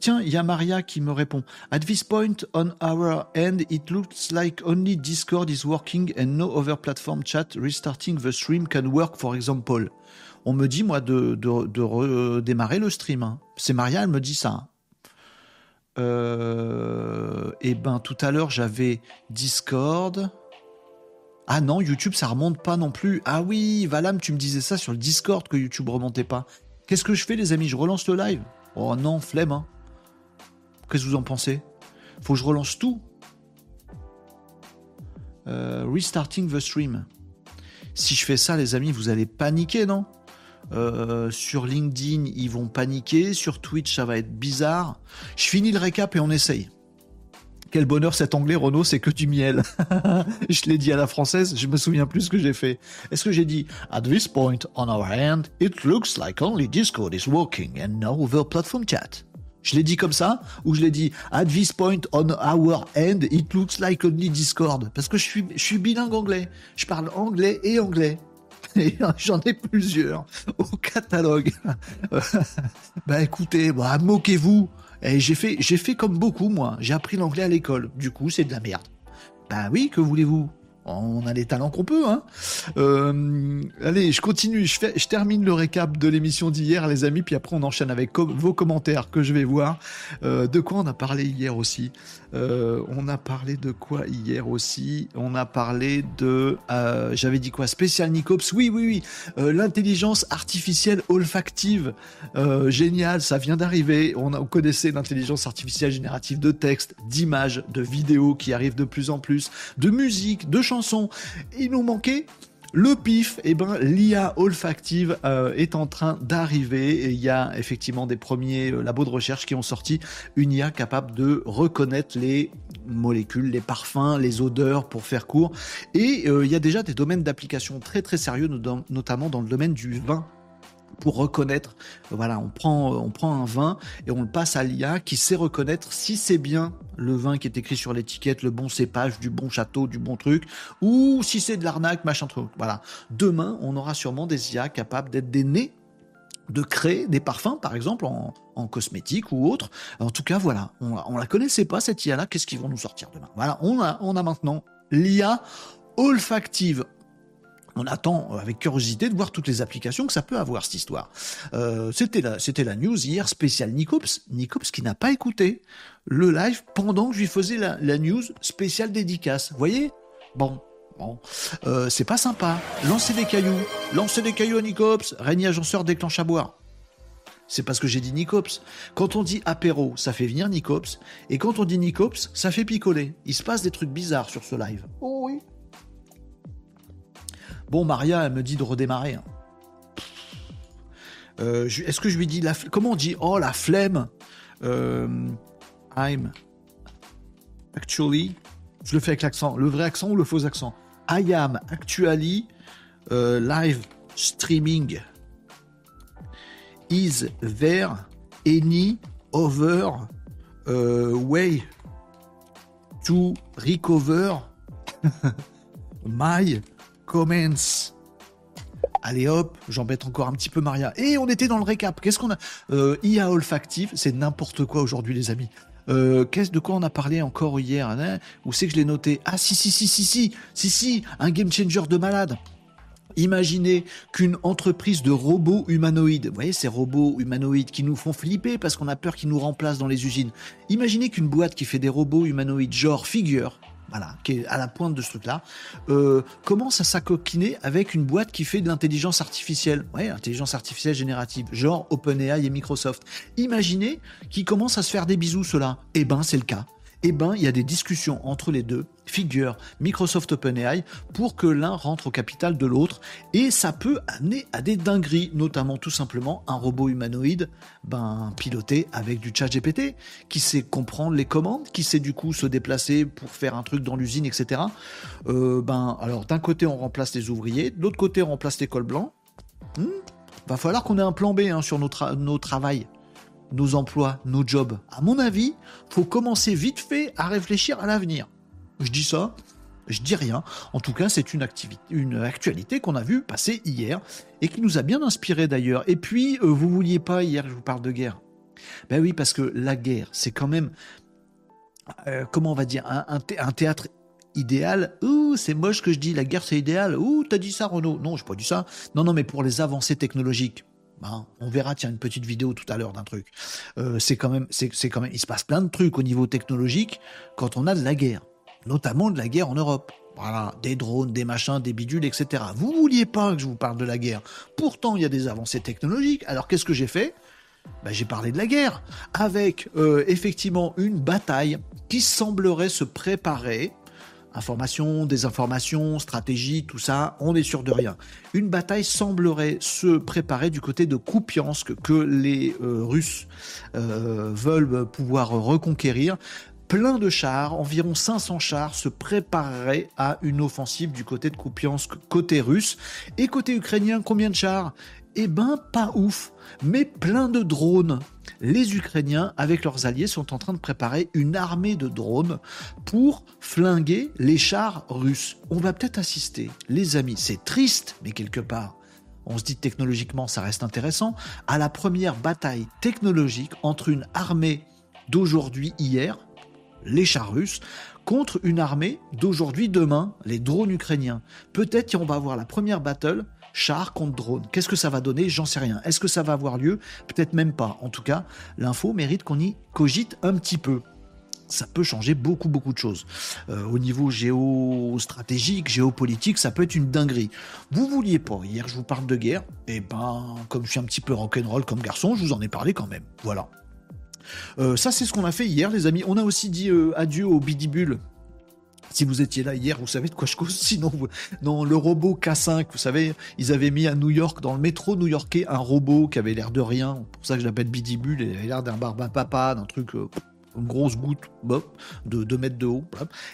Tiens, il y a Maria qui me répond. At this point on our end, it looks like only Discord is working and no other platform chat restarting the stream can work, for example. On me dit, moi, de, redémarrer le stream. Hein. C'est Maria, elle me dit ça. Euh, et eh ben, tout à l'heure, j'avais Discord. Ah non, YouTube, ça remonte pas non plus. Ah oui, Valam, tu me disais ça sur le Discord que YouTube remontait pas. Qu'est-ce que je fais, les amis? Je relance le live? Oh non, flemme. Hein. Qu'est-ce que vous en pensez? Faut que je relance tout. Euh, restarting the stream. Si je fais ça, les amis, vous allez paniquer, non? Euh, Sur LinkedIn, ils vont paniquer. Sur Twitch, ça va être bizarre. Je finis le récap et on essaye. Quel bonheur cet anglais, Renault, c'est que du miel. je l'ai dit à la française, je me souviens plus ce que j'ai fait. Est-ce que j'ai dit At this point on our hand, it looks like only Discord is working and no other platform chat. Je l'ai dit comme ça ou je l'ai dit At this point on our end, it looks like only Discord Parce que je suis, je suis bilingue anglais. Je parle anglais et anglais. Et j'en ai plusieurs au catalogue. bah écoutez, bah, moquez-vous. J'ai fait, j'ai fait comme beaucoup, moi. J'ai appris l'anglais à l'école. Du coup, c'est de la merde. Ben oui, que voulez-vous? On a les talents qu'on peut. Hein. Euh, allez, je continue, je, termine le récap de l'émission d'hier, les amis, puis après on enchaîne avec vos commentaires que je vais voir. Euh, de quoi on a parlé hier aussi? Euh, On a parlé de quoi hier aussi? On a parlé de... J'avais dit quoi? Spécial Nicops? Oui, oui, oui. L'intelligence artificielle olfactive. génial, ça vient d'arriver. On, on connaissait l'intelligence artificielle générative de texte, d'images, de vidéos qui arrivent de plus en plus, de musique, de chansons il nous manquait Le pif, eh ben, l'IA olfactive euh, est en train d'arriver. Et il y a effectivement des premiers euh, labos de recherche qui ont sorti une IA capable de reconnaître les molécules, les parfums, les odeurs pour faire court. Et euh, il y a déjà des domaines d'application très très sérieux, notamment dans le domaine du vin pour reconnaître. Voilà, on prend, on prend un vin et on le passe à l'IA qui sait reconnaître si c'est bien le vin qui est écrit sur l'étiquette, le bon cépage, du bon château, du bon truc, ou si c'est de l'arnaque, machin truc. Voilà. Demain, on aura sûrement des IA capables d'être des nez de créer des parfums, par exemple, en, en cosmétique ou autre. En tout cas, voilà, on, on la connaissait pas, cette IA-là, qu'est-ce qu'ils vont nous sortir demain? Voilà, on a, on a maintenant l'IA olfactive on attend euh, avec curiosité de voir toutes les applications que ça peut avoir cette histoire. Euh, c'était la, news hier spéciale Nicops, Nicops qui n'a pas écouté le live pendant que je lui faisais la, news spéciale dédicace. Vous voyez? Bon, bon, euh, c'est pas sympa. Lancez des cailloux, lancez des cailloux à Nicops. Régnier agenceur déclenche à boire. C'est parce que j'ai dit Nicops. Quand on dit apéro, ça fait venir Nicops. Et quand on dit Nicops, ça fait picoler. Il se passe des trucs bizarres sur ce live. Oh oui. Bon, Maria, elle me dit de redémarrer. Hein. Euh, est-ce que je lui dis la comment on dit oh la flemme euh, I'm actually je le fais avec l'accent le vrai accent ou le faux accent? I am actually euh, live streaming is there any other way to recover my commence. Allez hop, j'embête encore un petit peu Maria. Et on était dans le récap. Qu'est-ce qu'on a euh, IA olfactive, c'est n'importe quoi aujourd'hui les amis. Euh, qu'est-ce de quoi on a parlé encore hier hein? Où c'est que je l'ai noté? Ah si si si si si si si un game changer de malade. Imaginez qu'une entreprise de robots humanoïdes, vous voyez ces robots humanoïdes qui nous font flipper parce qu'on a peur qu'ils nous remplacent dans les usines. Imaginez qu'une boîte qui fait des robots humanoïdes genre figure, voilà, qui est à la pointe de ce truc-là, euh, commence à s'acoquiner avec une boîte qui fait de l'intelligence artificielle? Ouais, intelligence artificielle générative, genre OpenAI et Microsoft. Imaginez qu'ils commencent à se faire des bisous, cela. Eh ben, c'est le cas eh ben, il y a des discussions entre les deux, Figure, Microsoft OpenAI, pour que l'un rentre au capital de l'autre, et ça peut amener à des dingueries, notamment tout simplement un robot humanoïde, ben, piloté avec du chat GPT, qui sait comprendre les commandes, qui sait du coup se déplacer pour faire un truc dans l'usine, etc. Euh, ben, alors d'un côté on remplace les ouvriers, de l'autre côté on remplace les cols blancs. Hmm, va falloir qu'on ait un plan B hein, sur nos, travails nos emplois, nos jobs. À mon avis, faut commencer vite fait à réfléchir à l'avenir. Je dis ça, je dis rien. En tout cas, c'est une, une actualité qu'on a vue passer hier et qui nous a bien inspiré d'ailleurs. Et puis, euh, vous vouliez pas hier je vous parle de guerre? Ben oui, parce que la guerre, c'est quand même, euh, comment on va dire, un, théâtre idéal. Ouh, c'est moche que je dis, la guerre c'est idéal. Ouh, t'as dit ça, Renaud? Non, j'ai pas dit ça. Non, non, mais pour les avancées technologiques. Hein, on verra, tiens, une petite vidéo tout à l'heure d'un truc. Euh, c'est quand même, c'est, quand même, il se passe plein de trucs au niveau technologique quand on a de la guerre, notamment de la guerre en Europe. Voilà, des drones, des machins, des bidules, etc. Vous vouliez pas que je vous parle de la guerre. Pourtant, il y a des avancées technologiques. Alors, qu'est-ce que j'ai fait? Ben, J'ai parlé de la guerre, avec euh, effectivement une bataille qui semblerait se préparer Information, désinformation, stratégie, tout ça, on est sûr de rien. Une bataille semblerait se préparer du côté de Kupiansk que les euh, Russes euh, veulent pouvoir reconquérir. Plein de chars, environ 500 chars, se prépareraient à une offensive du côté de Kupiansk, côté russe. Et côté ukrainien, combien de chars? Eh ben, pas ouf, mais plein de drones. Les Ukrainiens, avec leurs alliés, sont en train de préparer une armée de drones pour flinguer les chars russes. On va peut-être assister, les amis, c'est triste, mais quelque part, on se dit technologiquement ça reste intéressant, à la première bataille technologique entre une armée d'aujourd'hui, hier, les chars russes, contre une armée d'aujourd'hui, demain, les drones ukrainiens. Peut-être qu'on va avoir la première battle char contre drone. Qu'est-ce que ça va donner? J'en sais rien. Est-ce que ça va avoir lieu? Peut-être même pas. En tout cas, l'info mérite qu'on y cogite un petit peu ça peut changer beaucoup beaucoup de choses. Euh, au niveau géostratégique, géopolitique, ça peut être une dinguerie. Vous vouliez pas, hier je vous parle de guerre, et eh ben comme je suis un petit peu rock'n'roll comme garçon, je vous en ai parlé quand même. Voilà. Euh, ça c'est ce qu'on a fait hier les amis. On a aussi dit euh, adieu au Bidibule Si vous étiez là hier, vous savez de quoi je cause. Sinon, non, le robot K5, vous savez, ils avaient mis à New York, dans le métro new-yorkais, un robot qui avait l'air de rien. Pour ça que je l'appelle Bidibule. Il avait l'air d'un barbin papa, d'un truc. Euh, une grosse goutte de 2 mètres de haut,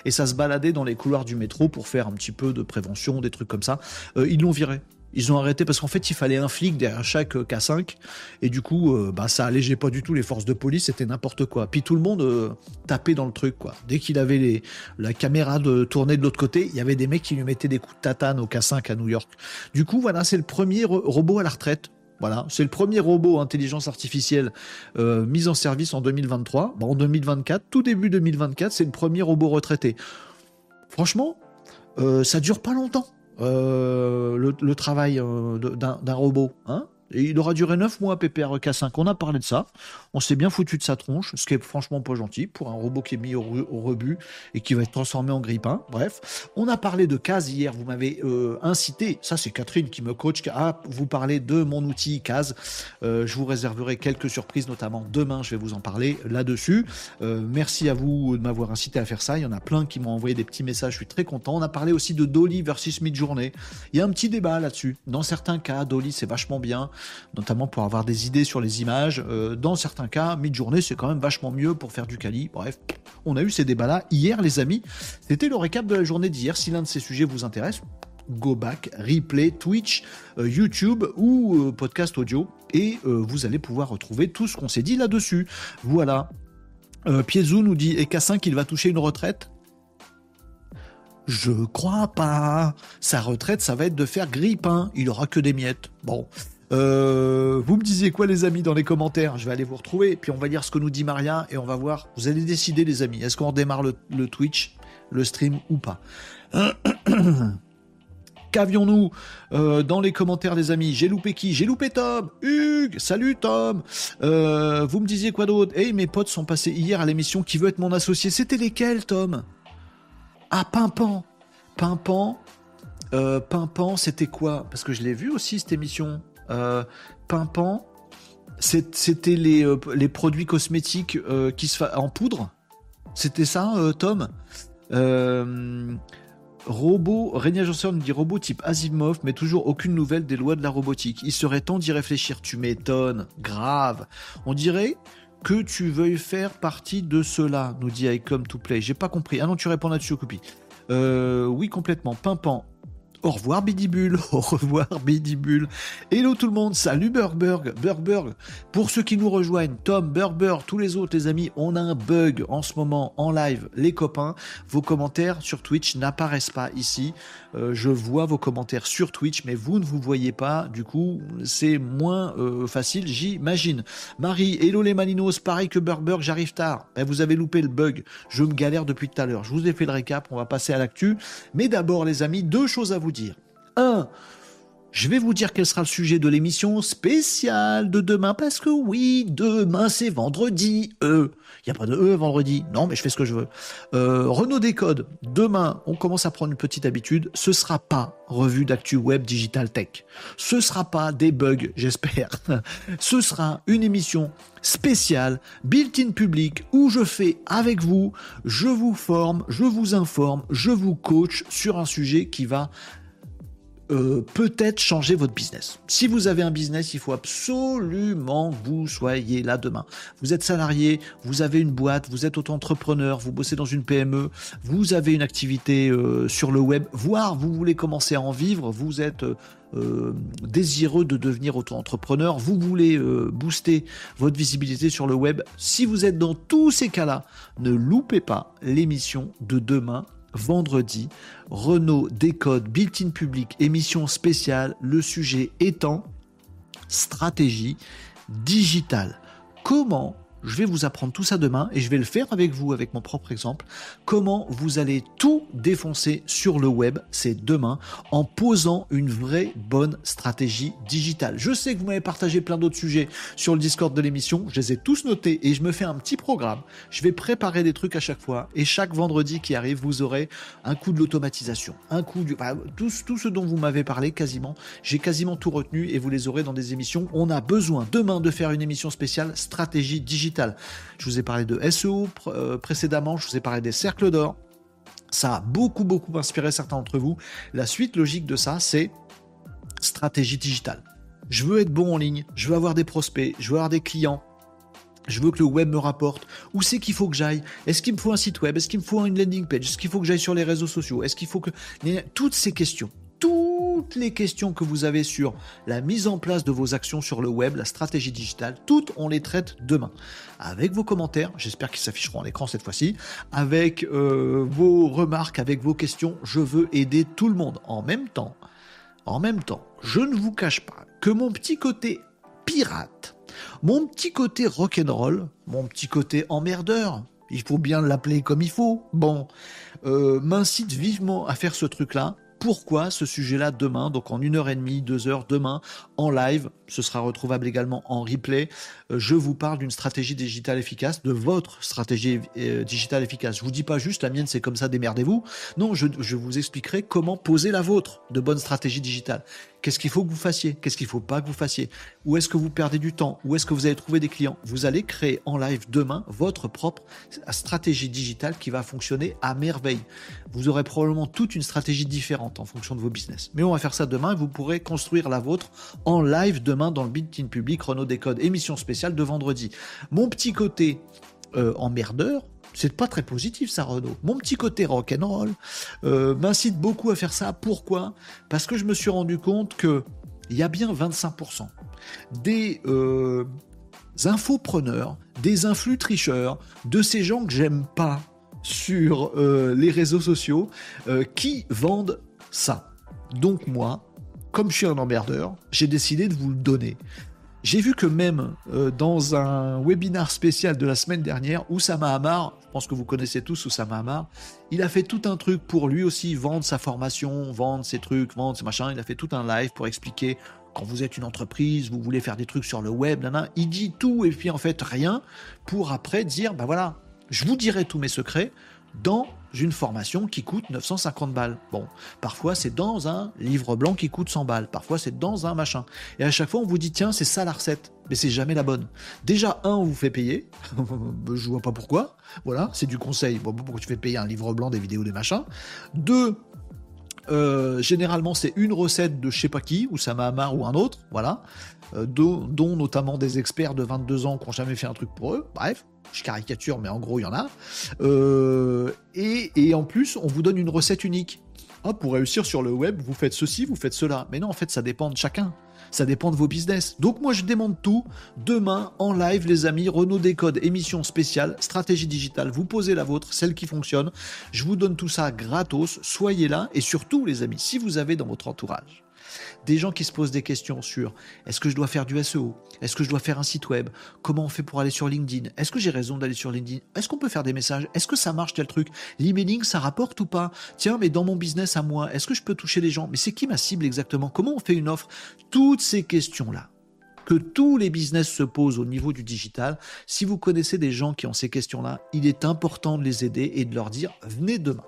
et ça se baladait dans les couloirs du métro pour faire un petit peu de prévention, des trucs comme ça. Euh, ils l'ont viré. Ils ont arrêté parce qu'en fait, il fallait un flic derrière chaque euh, K5. Et du coup, euh, bah, ça allégeait pas du tout les forces de police. C'était n'importe quoi. Puis tout le monde tapait dans le truc, quoi. Dès qu'il avait les, la caméra de tourner de l'autre côté, il y avait des mecs qui lui mettaient des coups de tatane au K5 à New York. Du coup, voilà, c'est le premier robot à la retraite. Voilà, c'est le premier robot intelligence artificielle euh, mis en service en 2023. en 2024, tout début 2024, c'est le premier robot retraité. Franchement, euh, ça dure pas longtemps euh, le, travail d'un robot. Hein il aura duré 9 mois PPRK 5. On a parlé de ça. On s'est bien foutu de sa tronche, ce qui est franchement pas gentil pour un robot qui est mis au, rebut et qui va être transformé en grippin. Bref, on a parlé de CAS hier. Vous m'avez euh, incité. Ça, c'est Catherine qui me coach à vous parler de mon outil CAS. Euh, je vous réserverai quelques surprises, notamment demain. Je vais vous en parler là-dessus. Euh, merci à vous de m'avoir incité à faire ça. Il y en a plein qui m'ont envoyé des petits messages. Je suis très content. On a parlé aussi de Dolly versus Midjourney. Il y a un petit débat là-dessus. Dans certains cas, Dolly, c'est vachement bien notamment pour avoir des idées sur les images. Dans certains cas, mid-journée, c'est quand même vachement mieux pour faire du quali. Bref, on a eu ces débats-là hier, les amis. C'était le récap de la journée d'hier. Si l'un de ces sujets vous intéresse, go back, replay, Twitch, euh, YouTube ou euh, podcast audio et vous allez pouvoir retrouver tout ce qu'on s'est dit là-dessus. Voilà. Euh, nous dit et K5 il va toucher une retraite? Je crois pas. Sa retraite, ça va être de faire grippin. Il aura que des miettes. Bon. Euh, vous me disiez quoi les amis dans les commentaires? Je vais aller vous retrouver, puis on va lire ce que nous dit Maria et on va voir. Vous allez décider les amis, est-ce qu'on redémarre le, Twitch, le stream ou pas? Qu'avions-nous euh, dans les commentaires des amis? J'ai loupé qui? J'ai loupé Tom. Hugues. Salut Tom. Euh, Vous me disiez quoi d'autre? Hey, mes potes sont passés hier à l'émission Qui veut être mon associé. C'était lesquels, Tom? Ah, Pimpan. Pimpan. Pimpan, c'était quoi? Parce que je l'ai vu aussi, cette émission. Euh, Pimpan, c'était les, euh, les, produits cosmétiques euh, qui se en poudre? C'était ça, Tom? Robot, Régnier Johnson dit robot type Asimov, mais toujours aucune nouvelle des lois de la robotique. Il serait temps d'y réfléchir. Tu m'étonnes, grave. On dirait que tu veuilles faire partie de cela, nous dit Icom to Play. J'ai pas compris. Ah non, tu réponds là-dessus, copie. oui, complètement. Pimpant. Au revoir Bidibule, au revoir Bidibule. Hello tout le monde, salut Burberg, Burberg. Pour ceux qui nous rejoignent, Tom, Burberg, tous les autres les amis, on a un bug en ce moment en live, les copains. Vos commentaires sur Twitch n'apparaissent pas ici. Euh, je vois vos commentaires sur Twitch, mais vous ne vous voyez pas. Du coup, c'est moins euh, facile, j'imagine. Marie, hello les Malinos, pareil que Burberg, j'arrive tard. Ben, vous avez loupé le bug. Je me galère depuis tout à l'heure. Je vous ai fait le récap, on va passer à l'actu. Mais d'abord les amis, deux choses à vous dire. Un, je vais vous dire quel sera le sujet de l'émission spéciale de demain, parce que oui, demain c'est vendredi. Euh, il n'y a pas de E vendredi. Non, mais je fais ce que je veux. Euh, Renault Décode, demain, on commence à prendre une petite habitude. Ce sera pas revue d'actu web digital tech. Ce sera pas des bugs, j'espère. ce sera une émission spéciale, built-in public, où je fais avec vous, je vous forme, je vous informe, je vous coach sur un sujet qui va euh, peut-être changer votre business. Si vous avez un business, il faut absolument que vous soyez là demain. Vous êtes salarié, vous avez une boîte, vous êtes auto-entrepreneur, vous bossez dans une PME, vous avez une activité euh, sur le web, voire vous voulez commencer à en vivre, vous êtes euh, désireux de devenir auto-entrepreneur, vous voulez booster votre visibilité sur le web. Si vous êtes dans tous ces cas-là, ne loupez pas l'émission de demain vendredi. Renault décode built-in public, émission spéciale, le sujet étant stratégie digitale. Comment je vais vous apprendre tout ça demain et je vais le faire avec vous, avec mon propre exemple. Comment vous allez tout défoncer sur le web, c'est demain, en posant une vraie bonne stratégie digitale. Je sais que vous m'avez partagé plein d'autres sujets sur le Discord de l'émission. Je les ai tous notés et je me fais un petit programme. Je vais préparer des trucs à chaque fois et chaque vendredi qui arrive, vous aurez un coup de l'automatisation, un coup du, tout, tout ce dont vous m'avez parlé quasiment. J'ai quasiment tout retenu et vous les aurez dans des émissions. On a besoin demain de faire une émission spéciale stratégie digitale je vous ai parlé de SEO euh, précédemment, je vous ai parlé des cercles d'or. Ça a beaucoup, beaucoup inspiré certains d'entre vous. La suite logique de ça, c'est stratégie digitale. Je veux être bon en ligne, je veux avoir des prospects, je veux avoir des clients, je veux que le web me rapporte. Où c'est qu'il faut que j'aille? Est-ce qu'il me faut un site web? Est-ce qu'il me faut une landing page? Est-ce qu'il faut que j'aille sur les réseaux sociaux? Est-ce qu'il faut que... Toutes ces questions, toutes les questions que vous avez sur la mise en place de vos actions sur le web, la stratégie digitale, toutes on les traite demain. Avec vos commentaires, j'espère qu'ils s'afficheront à l'écran cette fois-ci, avec euh, vos remarques, avec vos questions, je veux aider tout le monde. En même temps, en même temps, je ne vous cache pas que mon petit côté pirate, mon petit côté rock'n'roll, mon petit côté emmerdeur, il faut bien l'appeler comme il faut, bon, euh, m'incite vivement à faire ce truc-là pourquoi ce sujet-là demain, donc en une heure et demie, deux heures demain, en live, ce sera retrouvable également en replay. Euh, je vous parle d'une stratégie digitale efficace, de votre stratégie euh, digitale efficace. Je vous dis pas juste la mienne c'est comme ça, démerdez-vous. Non, je, vous expliquerai comment poser la vôtre de bonne stratégie digitale. Qu'est-ce qu'il faut que vous fassiez? Qu'est-ce qu'il faut pas que vous fassiez? Où est-ce que vous perdez du temps? Où est-ce que vous allez trouver des clients? Vous allez créer en live demain votre propre stratégie digitale qui va fonctionner à merveille. Vous aurez probablement toute une stratégie différente en fonction de vos business. Mais on va faire ça demain vous pourrez construire la vôtre en live demain dans le in Public Renault Décode, émission spéciale de vendredi. Mon petit côté euh, emmerdeur, c'est pas très positif ça Renault. Mon petit côté rock'n'roll euh, m'incite beaucoup à faire ça. Pourquoi? Parce que je me suis rendu compte que il y a bien 25% des euh, infopreneurs, des influx tricheurs, de ces gens que j'aime pas sur euh, les réseaux sociaux qui vendent ça. Donc moi, comme je suis un emmerdeur, j'ai décidé de vous le donner. J'ai vu que même euh, dans un webinar spécial de la semaine dernière, Oussama Hamar, je pense que vous connaissez tous Oussama Hamar, il a fait tout un truc pour lui aussi vendre sa formation, vendre ses trucs, vendre ses machins. Il a fait tout un live pour expliquer quand vous êtes une entreprise, vous voulez faire des trucs sur le web, nan, il dit tout et puis en fait rien pour après dire, ben voilà, je vous dirai tous mes secrets dans une formation qui coûte 950 balles. Bon, parfois c'est dans un livre blanc qui coûte 100 balles, parfois c'est dans un machin. Et à chaque fois on vous dit tiens c'est ça la recette, mais c'est jamais la bonne. Déjà un on vous fait payer, je vois pas pourquoi. Voilà, c'est du conseil. Pourquoi tu fais payer un livre blanc, des vidéos, des machins? Deux, euh, généralement, c'est une recette de je sais pas qui, ou Samahama ou un autre, voilà, euh, dont, notamment des experts de 22 ans qui n'ont jamais fait un truc pour eux. Bref, je caricature, mais en gros, il y en a. Euh, et, en plus, on vous donne une recette unique. Ah, pour réussir sur le web, vous faites ceci, vous faites cela. Mais non, en fait, ça dépend de chacun. Ça dépend de vos business. Donc moi, je démonte tout. Demain, en live, les amis, Renault Décode, émission spéciale, stratégie digitale. Vous posez la vôtre, celle qui fonctionne. Je vous donne tout ça gratos. Soyez là. Et surtout, les amis, si vous avez dans votre entourage des gens qui se posent des questions sur est-ce que je dois faire du SEO Est-ce que je dois faire un site web? Comment on fait pour aller sur LinkedIn? Est-ce que j'ai raison d'aller sur LinkedIn? Est-ce qu'on peut faire des messages? Est-ce que ça marche tel truc? L'emailing, ça rapporte ou pas? Tiens, mais dans mon business à moi, est-ce que je peux toucher les gens? Mais c'est qui ma cible exactement? Comment on fait une offre? Toutes ces questions-là que tous les business se posent au niveau du digital. Si vous connaissez des gens qui ont ces questions-là, il est important de les aider et de leur dire venez demain.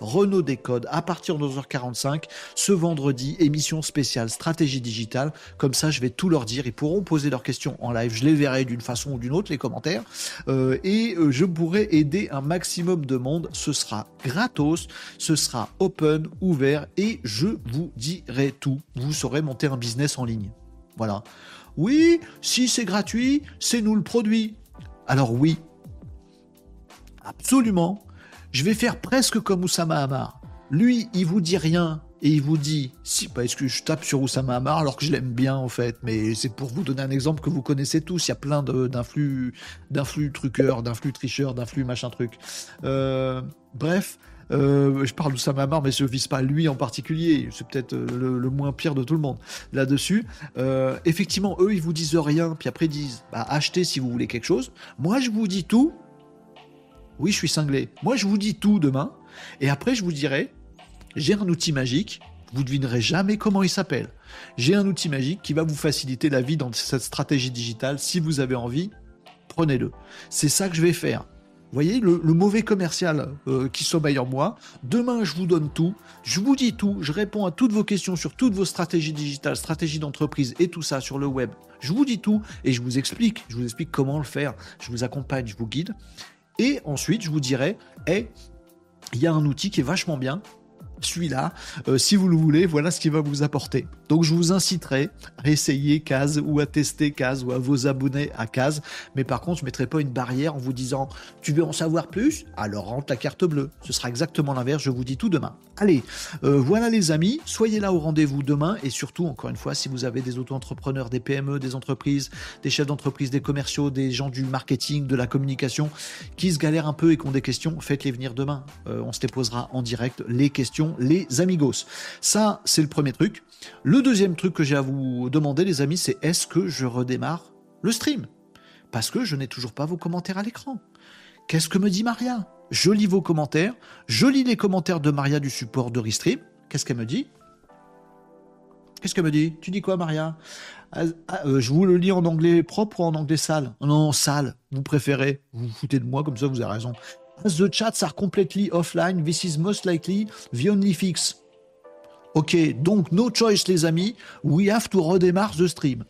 Renault Décode à partir de 11h45 ce vendredi, émission spéciale stratégie digitale. Comme ça, je vais tout leur dire. Ils pourront poser leurs questions en live. Je les verrai d'une façon ou d'une autre, les commentaires. Euh, et euh, je pourrai aider un maximum de monde. Ce sera gratos, ce sera open, ouvert et je vous dirai tout. Vous saurez monter un business en ligne. Voilà. Oui, si c'est gratuit, c'est nous le produit. Alors oui, absolument je vais faire presque comme Oussama Hamar. Lui, il vous dit rien et il vous dit si parce que je tape sur Oussama Hamar alors que je l'aime bien en fait, mais c'est pour vous donner un exemple que vous connaissez tous. Il y a plein d'influx, d'influx truqueurs, d'influx tricheurs, d'influx machin truc. Euh, bref. Euh, je parle d'Oussama Hamar, mais je vise pas lui en particulier. C'est peut-être le, moins pire de tout le monde là-dessus. Euh, effectivement, eux, ils vous disent rien, puis après ils disent bah, achetez si vous voulez quelque chose. Moi, je vous dis tout, oui, je suis cinglé. Moi, je vous dis tout demain. Et après, je vous dirai, j'ai un outil magique. Vous ne devinerez jamais comment il s'appelle. J'ai un outil magique qui va vous faciliter la vie dans cette stratégie digitale. Si vous avez envie, prenez-le. C'est ça que je vais faire. Vous voyez, le, mauvais commercial euh, qui sommeille en moi. Demain, je vous donne tout. Je vous dis tout. Je réponds à toutes vos questions sur toutes vos stratégies digitales, stratégies d'entreprise et tout ça sur le web. Je vous dis tout et je vous explique. Je vous explique comment le faire. Je vous accompagne, je vous guide. Et ensuite, je vous dirai, il y a un outil qui est vachement bien celui-là, euh, si vous le voulez, voilà ce qu'il va vous apporter. Donc je vous inciterai à essayer Case ou à tester Case ou à vous abonner à Case. Mais par contre, je ne mettrai pas une barrière en vous disant tu veux en savoir plus? Alors rentre la carte bleue. Ce sera exactement l'inverse, je vous dis tout demain. Allez, euh, voilà les amis, soyez là au rendez-vous demain et surtout, encore une fois, si vous avez des auto-entrepreneurs, des PME, des entreprises, des chefs d'entreprise, des commerciaux, des gens du marketing, de la communication qui se galèrent un peu et qui ont des questions, faites-les venir demain. Euh, on se les posera en direct, les questions les amigos. Ça, c'est le premier truc. Le deuxième truc que j'ai à vous demander, les amis, c'est est-ce que je redémarre le stream? Parce que je n'ai toujours pas vos commentaires à l'écran. Qu'est-ce que me dit Maria? Je lis vos commentaires, je lis les commentaires de Maria du support de Restream. Qu'est-ce qu'elle me dit? Qu'est-ce qu'elle me dit? Tu dis quoi, Maria? Ah, ah, euh, Je vous le lis en anglais propre ou en anglais sale? Non, sale. Vous préférez. Vous vous foutez de moi, comme ça vous avez raison. The chats are completely offline, this is most likely the only fix. Ok, donc no choice les amis, we have to redémarre the stream.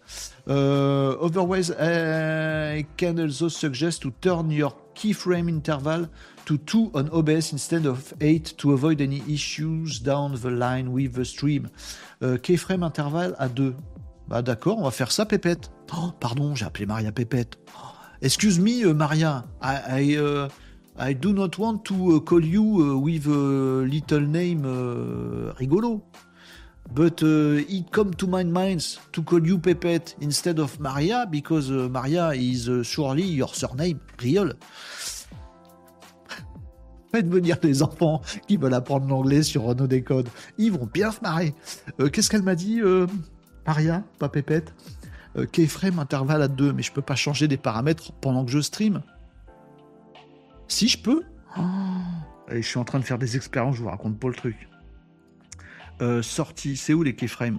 Uh, otherwise, I can also suggest to turn your keyframe interval to 2 on OBS instead of 8 to avoid any issues down the line with the stream. Uh, keyframe interval à 2. Bah d'accord, on va faire ça, Pépette. Oh, pardon, j'ai appelé Maria Pépette. Oh, excuse me, uh, Maria. I do not want to uh, call you uh, with a little name uh, rigolo. But it come to my mind to call you Pepette instead of Maria because Maria is surely your surname real. Faites venir les enfants qui veulent apprendre l'anglais sur Renault Décode. Ils vont bien se marrer. Qu'est-ce qu'elle m'a dit, Maria, pas Pépette Keyframe intervalle à 2, mais je peux pas changer des paramètres pendant que je stream. Si je peux. je suis en train de faire des expériences, je vous raconte pas le truc. Euh, sortie, c'est où les keyframes?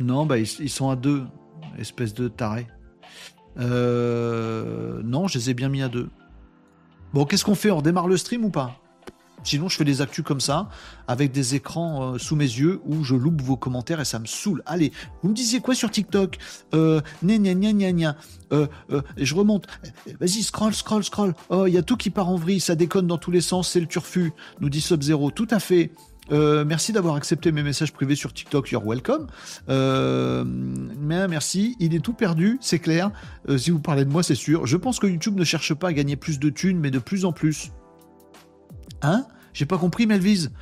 Non, bah ils, sont à deux, espèce de taré. Euh, non, je les ai bien mis à deux. Bon, qu'est-ce qu'on fait? On démarre le stream ou pas? Sinon, je fais des actus comme ça, avec des écrans euh, sous mes yeux où je loupe vos commentaires et ça me saoule. Allez, vous me disiez quoi sur TikTok? Euh, gna gna gna gna gna. Euh, euh, je remonte. Vas-y, scroll, scroll, scroll. Oh, il y a tout qui part en vrille, ça déconne dans tous les sens, c'est le turfu, nous dit Sub-Zero. Tout à fait. merci d'avoir accepté mes messages privés sur TikTok, you're welcome. mais merci, il est tout perdu, c'est clair. si vous parlez de moi, c'est sûr. Je pense que YouTube ne cherche pas à gagner plus de thunes, mais de plus en plus. Hein? J'ai pas compris, Melvise.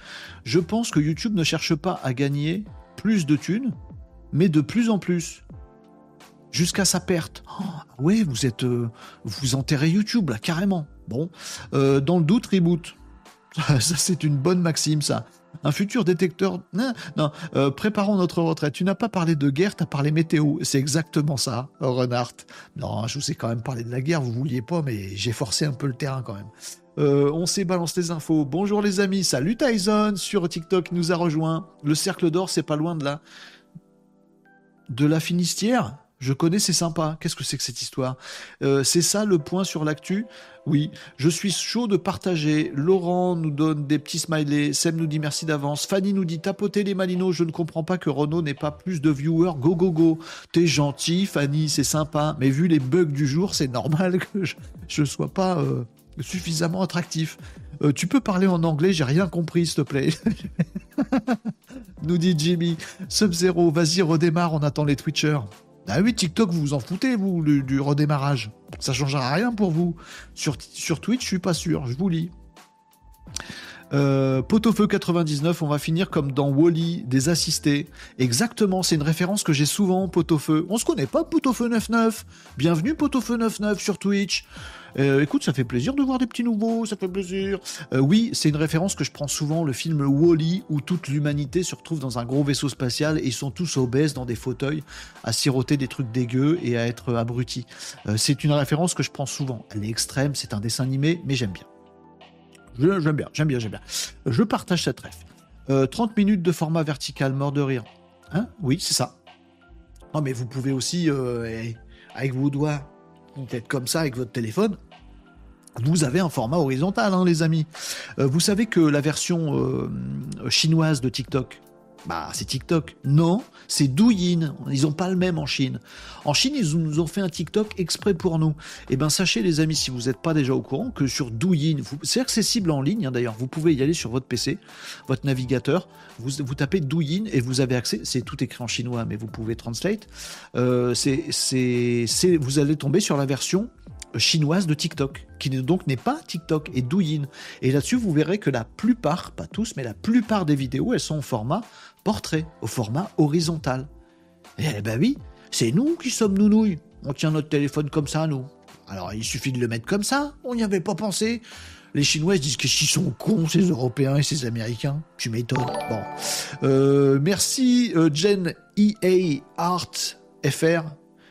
Je pense que YouTube ne cherche pas à gagner plus de thunes, mais de plus en plus. Jusqu'à sa perte. Oh, ouais, vous êtes. Euh, vous enterrez YouTube, là, carrément. Bon. Euh, dans le doute, reboot. ça, c'est une bonne maxime, ça. Un futur détecteur. Non, non euh, préparons notre retraite. Tu n'as pas parlé de guerre, tu as parlé météo. C'est exactement ça, Renard. Non, je vous ai quand même parlé de la guerre, vous vouliez pas, mais j'ai forcé un peu le terrain quand même. Euh, on s'est balancé les infos. Bonjour les amis, salut Tyson sur TikTok nous a rejoint. Le cercle d'or, c'est pas loin de là. De la Finistière? Je connais, c'est sympa. Qu'est-ce que c'est que cette histoire? Euh, C'est ça le point sur l'actu? Oui, je suis chaud de partager. Laurent nous donne des petits smileys. Sem nous dit merci d'avance. Fanny nous dit tapoter les malinos. Je ne comprends pas que Renault n'ait pas plus de viewers. Go, go, go. T'es gentil, Fanny, c'est sympa. Mais vu les bugs du jour, c'est normal que je ne sois pas euh, suffisamment attractif. Euh, tu peux parler en anglais, j'ai rien compris, s'il te plaît. Nous dit Jimmy. Sub-Zero, vas-y, redémarre, on attend les Twitchers. Ah oui, TikTok, vous vous en foutez, vous, du redémarrage. Ça changera rien pour vous. Sur, Twitch, je suis pas sûr, je vous lis. Euh, Potofeu 99, on va finir comme dans Wally, des assistés. Exactement, c'est une référence que j'ai souvent, Potofeu. On se connaît pas, Potofeu 99 Bienvenue, Potofeu 99 sur Twitch. Euh, écoute, ça fait plaisir de voir des petits nouveaux, ça fait plaisir. Euh, oui, c'est une référence que je prends souvent, le film Wally, où toute l'humanité se retrouve dans un gros vaisseau spatial et ils sont tous obèses dans des fauteuils, à siroter des trucs dégueux et à être abrutis. Euh, c'est une référence que je prends souvent. Elle est extrême, c'est un dessin animé, mais j'aime bien. J'aime bien, j'aime bien, j'aime bien. Je partage cette ref. 30 minutes de format vertical, mort de rire. Hein? Oui, c'est ça. Non, mais vous pouvez aussi, eh, avec vos doigts, peut-être comme ça avec votre téléphone, vous avez un format horizontal, hein, les amis. Euh, vous savez que la version euh, chinoise de TikTok, Bah, c'est TikTok. Non, c'est Douyin. Ils n'ont pas le même en Chine. En Chine, ils nous ont fait un TikTok exprès pour nous. Eh ben, sachez, les amis, si vous n'êtes pas déjà au courant, que sur Douyin, c'est accessible en ligne, hein, d'ailleurs. Vous pouvez y aller sur votre PC, votre navigateur. Vous, tapez Douyin et vous avez accès. C'est tout écrit en chinois, mais vous pouvez translate. Euh, vous allez tomber sur la version chinoise de TikTok, qui donc n'est pas TikTok et Douyin. Et là-dessus, vous verrez que la plupart, pas tous, mais la plupart des vidéos, elles sont au format portrait, au format horizontal. Eh ben oui, c'est nous qui sommes nounouilles. On tient notre téléphone comme ça, nous. Alors il suffit de le mettre comme ça, on n'y avait pas pensé. Les Chinois disent qu'ils sont cons, ces Européens et ces Américains? Tu m'étonnes. Bon. Euh, merci euh, Jen EA Art FR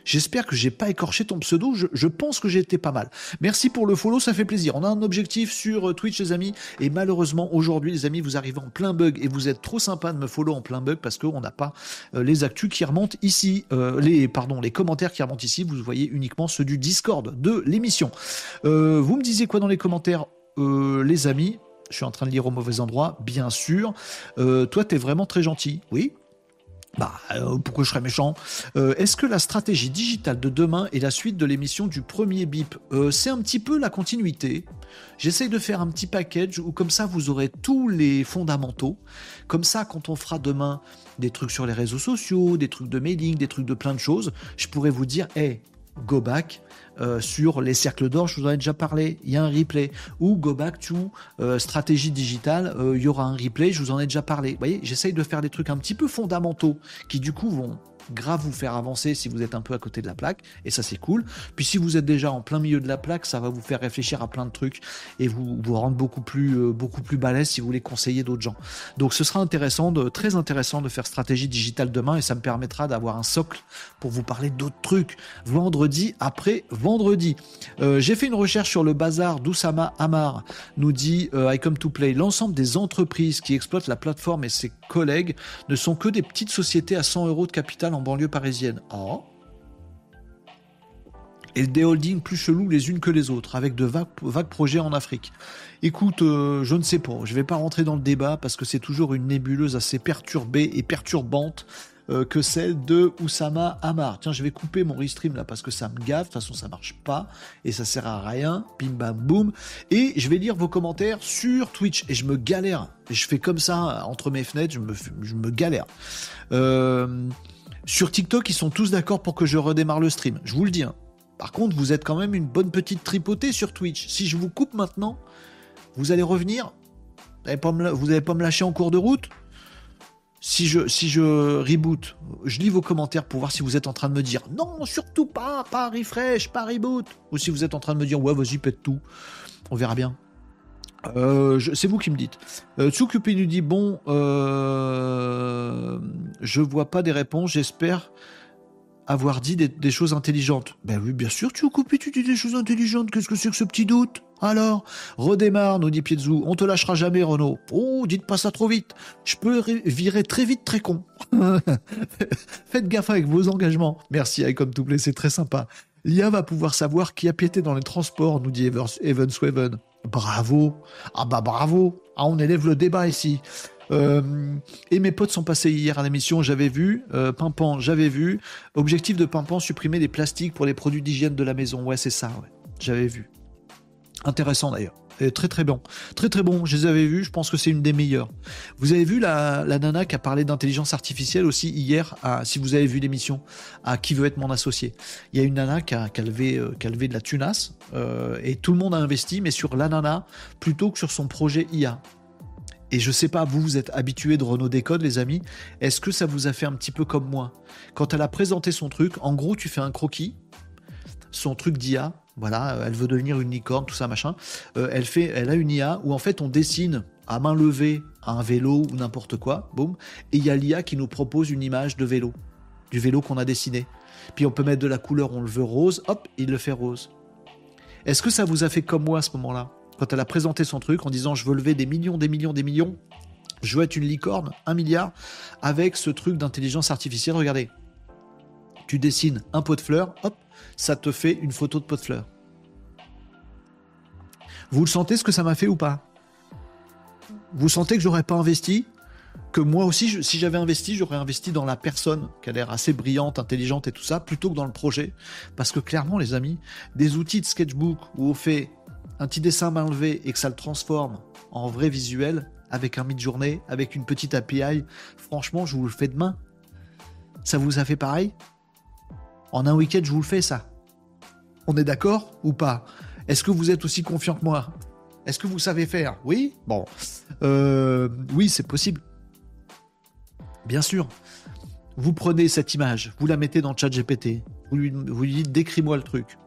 J'espère que j'ai pas écorché ton pseudo. Je, pense que j'ai été pas mal. Merci pour le follow, ça fait plaisir. On a un objectif sur euh, Twitch, les amis. Et malheureusement, aujourd'hui, les amis, vous arrivez en plein bug et vous êtes trop sympa de me follow en plein bug parce qu'on n'a pas euh, les actus qui remontent ici. Euh, les, pardon, les commentaires qui remontent ici. Vous voyez uniquement ceux du Discord de l'émission. vous me disiez quoi dans les commentaires, les amis? Je suis en train de lire au mauvais endroit, bien sûr. toi, tu es vraiment très gentil. Oui, bah, euh, pourquoi je serais méchant euh, Est-ce que la stratégie digitale de demain est la suite de l'émission du premier bip euh, C'est un petit peu la continuité. J'essaye de faire un petit package où comme ça vous aurez tous les fondamentaux. Comme ça, quand on fera demain des trucs sur les réseaux sociaux, des trucs de mailing, des trucs de plein de choses, je pourrais vous dire, hey, go back, euh, sur les cercles d'or, je vous en ai déjà parlé, il y a un replay. Ou Go Back to euh, Stratégie Digitale, euh, il y aura un replay, je vous en ai déjà parlé. Vous voyez, j'essaye de faire des trucs un petit peu fondamentaux qui du coup vont grave vous faire avancer si vous êtes un peu à côté de la plaque, et ça c'est cool. Puis si vous êtes déjà en plein milieu de la plaque, ça va vous faire réfléchir à plein de trucs et vous vous rendre beaucoup plus euh, beaucoup plus balèze si vous voulez conseiller d'autres gens. Donc ce sera intéressant, très intéressant de faire stratégie digitale demain et ça me permettra d'avoir un socle pour vous parler d'autres trucs vendredi après vendredi. Euh, j'ai fait une recherche sur le bazar d'Oussama Amar, nous dit euh, I come to play. L'ensemble des entreprises qui exploitent la plateforme et ses collègues ne sont que des petites sociétés à 100 euros de capital en banlieue parisienne. Oh. Et des holdings plus chelous les unes que les autres, avec de vagues, projets en Afrique. Écoute, euh, je ne sais pas, je ne vais pas rentrer dans le débat parce que c'est toujours une nébuleuse assez perturbée et perturbante euh, que celle de Oussama Amar. Tiens, je vais couper mon restream là parce que ça me gave. De toute façon, ça marche pas et ça sert à rien. Bim bam boum. Et je vais lire vos commentaires sur Twitch et je me galère. je fais comme ça entre mes fenêtres, je me, je me galère. Euh, sur TikTok, ils sont tous d'accord pour que je redémarre le stream. Je vous le dis. Hein. Par contre, vous êtes quand même une bonne petite tripotée sur Twitch. Si je vous coupe maintenant, vous allez revenir. Vous n'allez pas, me lâcher en cours de route si je, si je reboot, je lis vos commentaires pour voir si vous êtes en train de me dire non, surtout pas, pas refresh, pas reboot. Ou si vous êtes en train de me dire ouais, vas-y, pète tout. On verra bien. Euh, c'est vous qui me dites. Euh, Tsukupi nous dit bon, euh, je vois pas des réponses. J'espère avoir dit des, choses intelligentes. Ben oui, bien sûr, Tsukupi, tu dis des choses intelligentes. Qu'est-ce que c'est que ce petit doute? Alors, redémarre, nous dit Pietzu. On te lâchera jamais, Renaud. Oh, dites pas ça trop vite. Je peux virer très vite, très con. Faites gaffe avec vos engagements. Merci, Icon Play, c'est très sympa. L'IA va pouvoir savoir qui a piété dans les transports, nous dit Evan Swaven. Bravo. Ah bah bravo. Ah, on élève le débat ici. Euh, et mes potes sont passés hier à l'émission, j'avais vu. Euh, Pimpan, j'avais vu. Objectif de Pimpan, supprimer les plastiques pour les produits d'hygiène de la maison. Ouais, c'est ça, ouais. J'avais vu. Intéressant d'ailleurs très très bon. Très très bon, je les avais vus, je pense que c'est une des meilleures. Vous avez vu la, nana qui a parlé d'intelligence artificielle aussi hier, si vous avez vu l'émission, à Qui veut être mon associé. Il y a une nana qui a, levé, euh, de la tunasse, euh, et tout le monde a investi, mais sur la nana, plutôt que sur son projet IA. Et je sais pas, vous, vous êtes habitué de Renault Décode, les amis. Est-ce que ça vous a fait un petit peu comme moi? Quand elle a présenté son truc, en gros, tu fais un croquis, son truc d'IA, voilà, elle veut devenir une licorne, tout ça, machin. Euh, elle, fait, elle a une IA où en fait on dessine à main levée un vélo ou n'importe quoi, boum, et il y a l'IA qui nous propose une image de vélo, du vélo qu'on a dessiné. Puis on peut mettre de la couleur, on le veut rose, hop, il le fait rose. Est-ce que ça vous a fait comme moi à ce moment-là Quand elle a présenté son truc en disant je veux lever des millions, des millions, des millions, je veux être une licorne, un milliard, avec ce truc d'intelligence artificielle, regardez. Tu dessines un pot de fleurs, hop, ça te fait une photo de pot de fleurs. Vous le sentez ce que ça m'a fait ou pas? Vous sentez que j'aurais pas investi que moi aussi, si j'avais investi, j'aurais investi dans la personne qui a l'air assez brillante, intelligente et tout ça, plutôt que dans le projet. Parce que clairement, les amis, des outils de sketchbook où on fait un petit dessin main levée et que ça le transforme en vrai visuel, avec un mid-journée, avec une petite API, franchement, je vous le fais demain. Ça vous a fait pareil? En un week-end, je vous le fais ça. On est d'accord ou pas? Est-ce que vous êtes aussi confiant que moi? Est-ce que vous savez faire? Oui? Bon. Euh, oui, c'est possible. Bien sûr. Vous prenez cette image, vous la mettez dans le GPT, vous lui, vous lui dites décris-moi le truc.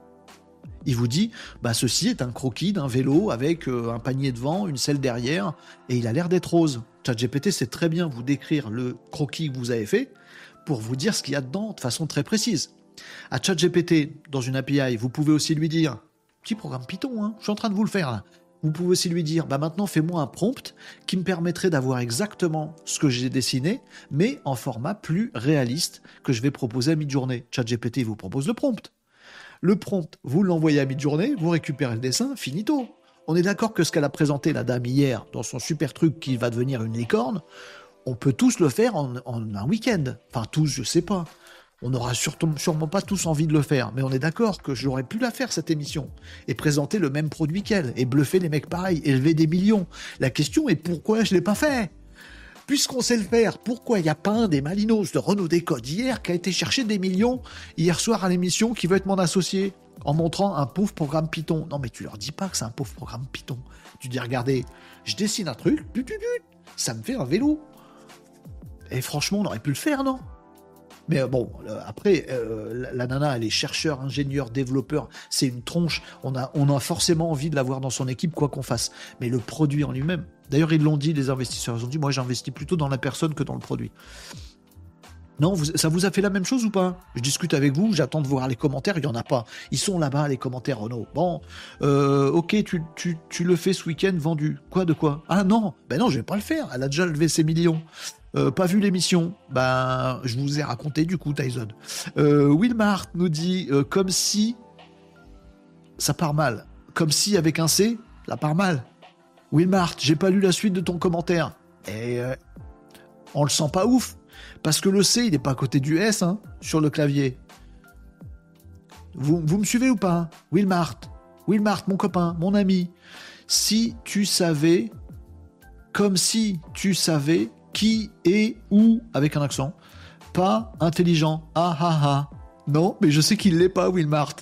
Il vous dit, bah ceci est un croquis d'un vélo avec euh, un panier devant, une selle derrière, et il a l'air d'être rose. ChatGPT sait très bien vous décrire le croquis que vous avez fait pour vous dire ce qu'il y a dedans de façon très précise. À ChatGPT, dans une API, vous pouvez aussi lui dire, petit programme Python, hein, je suis en train de vous le faire là. Vous pouvez aussi lui dire, bah maintenant fais-moi un prompt qui me permettrait d'avoir exactement ce que j'ai dessiné, mais en format plus réaliste que je vais proposer à mi-journée. ChatGPT vous propose le prompt. Le prompt, vous l'envoyez à mi-journée, vous récupérez le dessin, finito. On est d'accord que ce qu'elle a présenté la dame hier dans son super truc qui va devenir une licorne, on peut tous le faire en, un week-end. Enfin tous, je sais pas. On n'aura sûrement pas tous envie de le faire, mais on est d'accord que j'aurais pu la faire cette émission et présenter le même produit qu'elle et bluffer les mecs pareils, élever des millions. La question est pourquoi je l'ai pas fait? Puisqu'on sait le faire, pourquoi il n'y a pas un des Malinos de Renault Décode hier qui a été chercher des millions hier soir à l'émission qui veut être mon associé en montrant un pauvre programme Python Non, mais tu leur dis pas que c'est un pauvre programme Python. Tu dis, regardez, je dessine un truc, ça me fait un vélo. Et franchement, on aurait pu le faire, non? Mais euh, bon, euh, après, euh, la, nana, elle est chercheur, ingénieur, développeur, c'est une tronche. On a, forcément envie de l'avoir dans son équipe, quoi qu'on fasse. Mais le produit en lui-même, d'ailleurs, ils l'ont dit, les investisseurs, ils ont dit, moi, j'investis plutôt dans la personne que dans le produit. Non, ça vous a fait la même chose ou pas? Je discute avec vous, j'attends de voir les commentaires, il n'y en a pas. Ils sont là-bas, les commentaires, Renault. Bon, ok, tu, tu, tu, le fais ce week-end, vendu. Quoi de quoi? Ah non, ben non, je vais pas le faire, elle a déjà levé ses millions. Euh, pas vu l'émission Ben, je vous ai raconté du coup, Tyson. Euh, Wilmart nous dit euh, comme si ça part mal. Comme si avec un C, ça part mal. Wilmart, j'ai pas lu la suite de ton commentaire. Et on le sent pas ouf. Parce que le C, il n'est pas à côté du S hein, sur le clavier. Vous, vous me suivez ou pas Wilmart, Wilmart, mon copain, mon ami. Si tu savais, comme si tu savais qui est ou avec un accent, pas intelligent. Ah ah ah. Non, mais je sais qu'il l'est pas, Wilmart.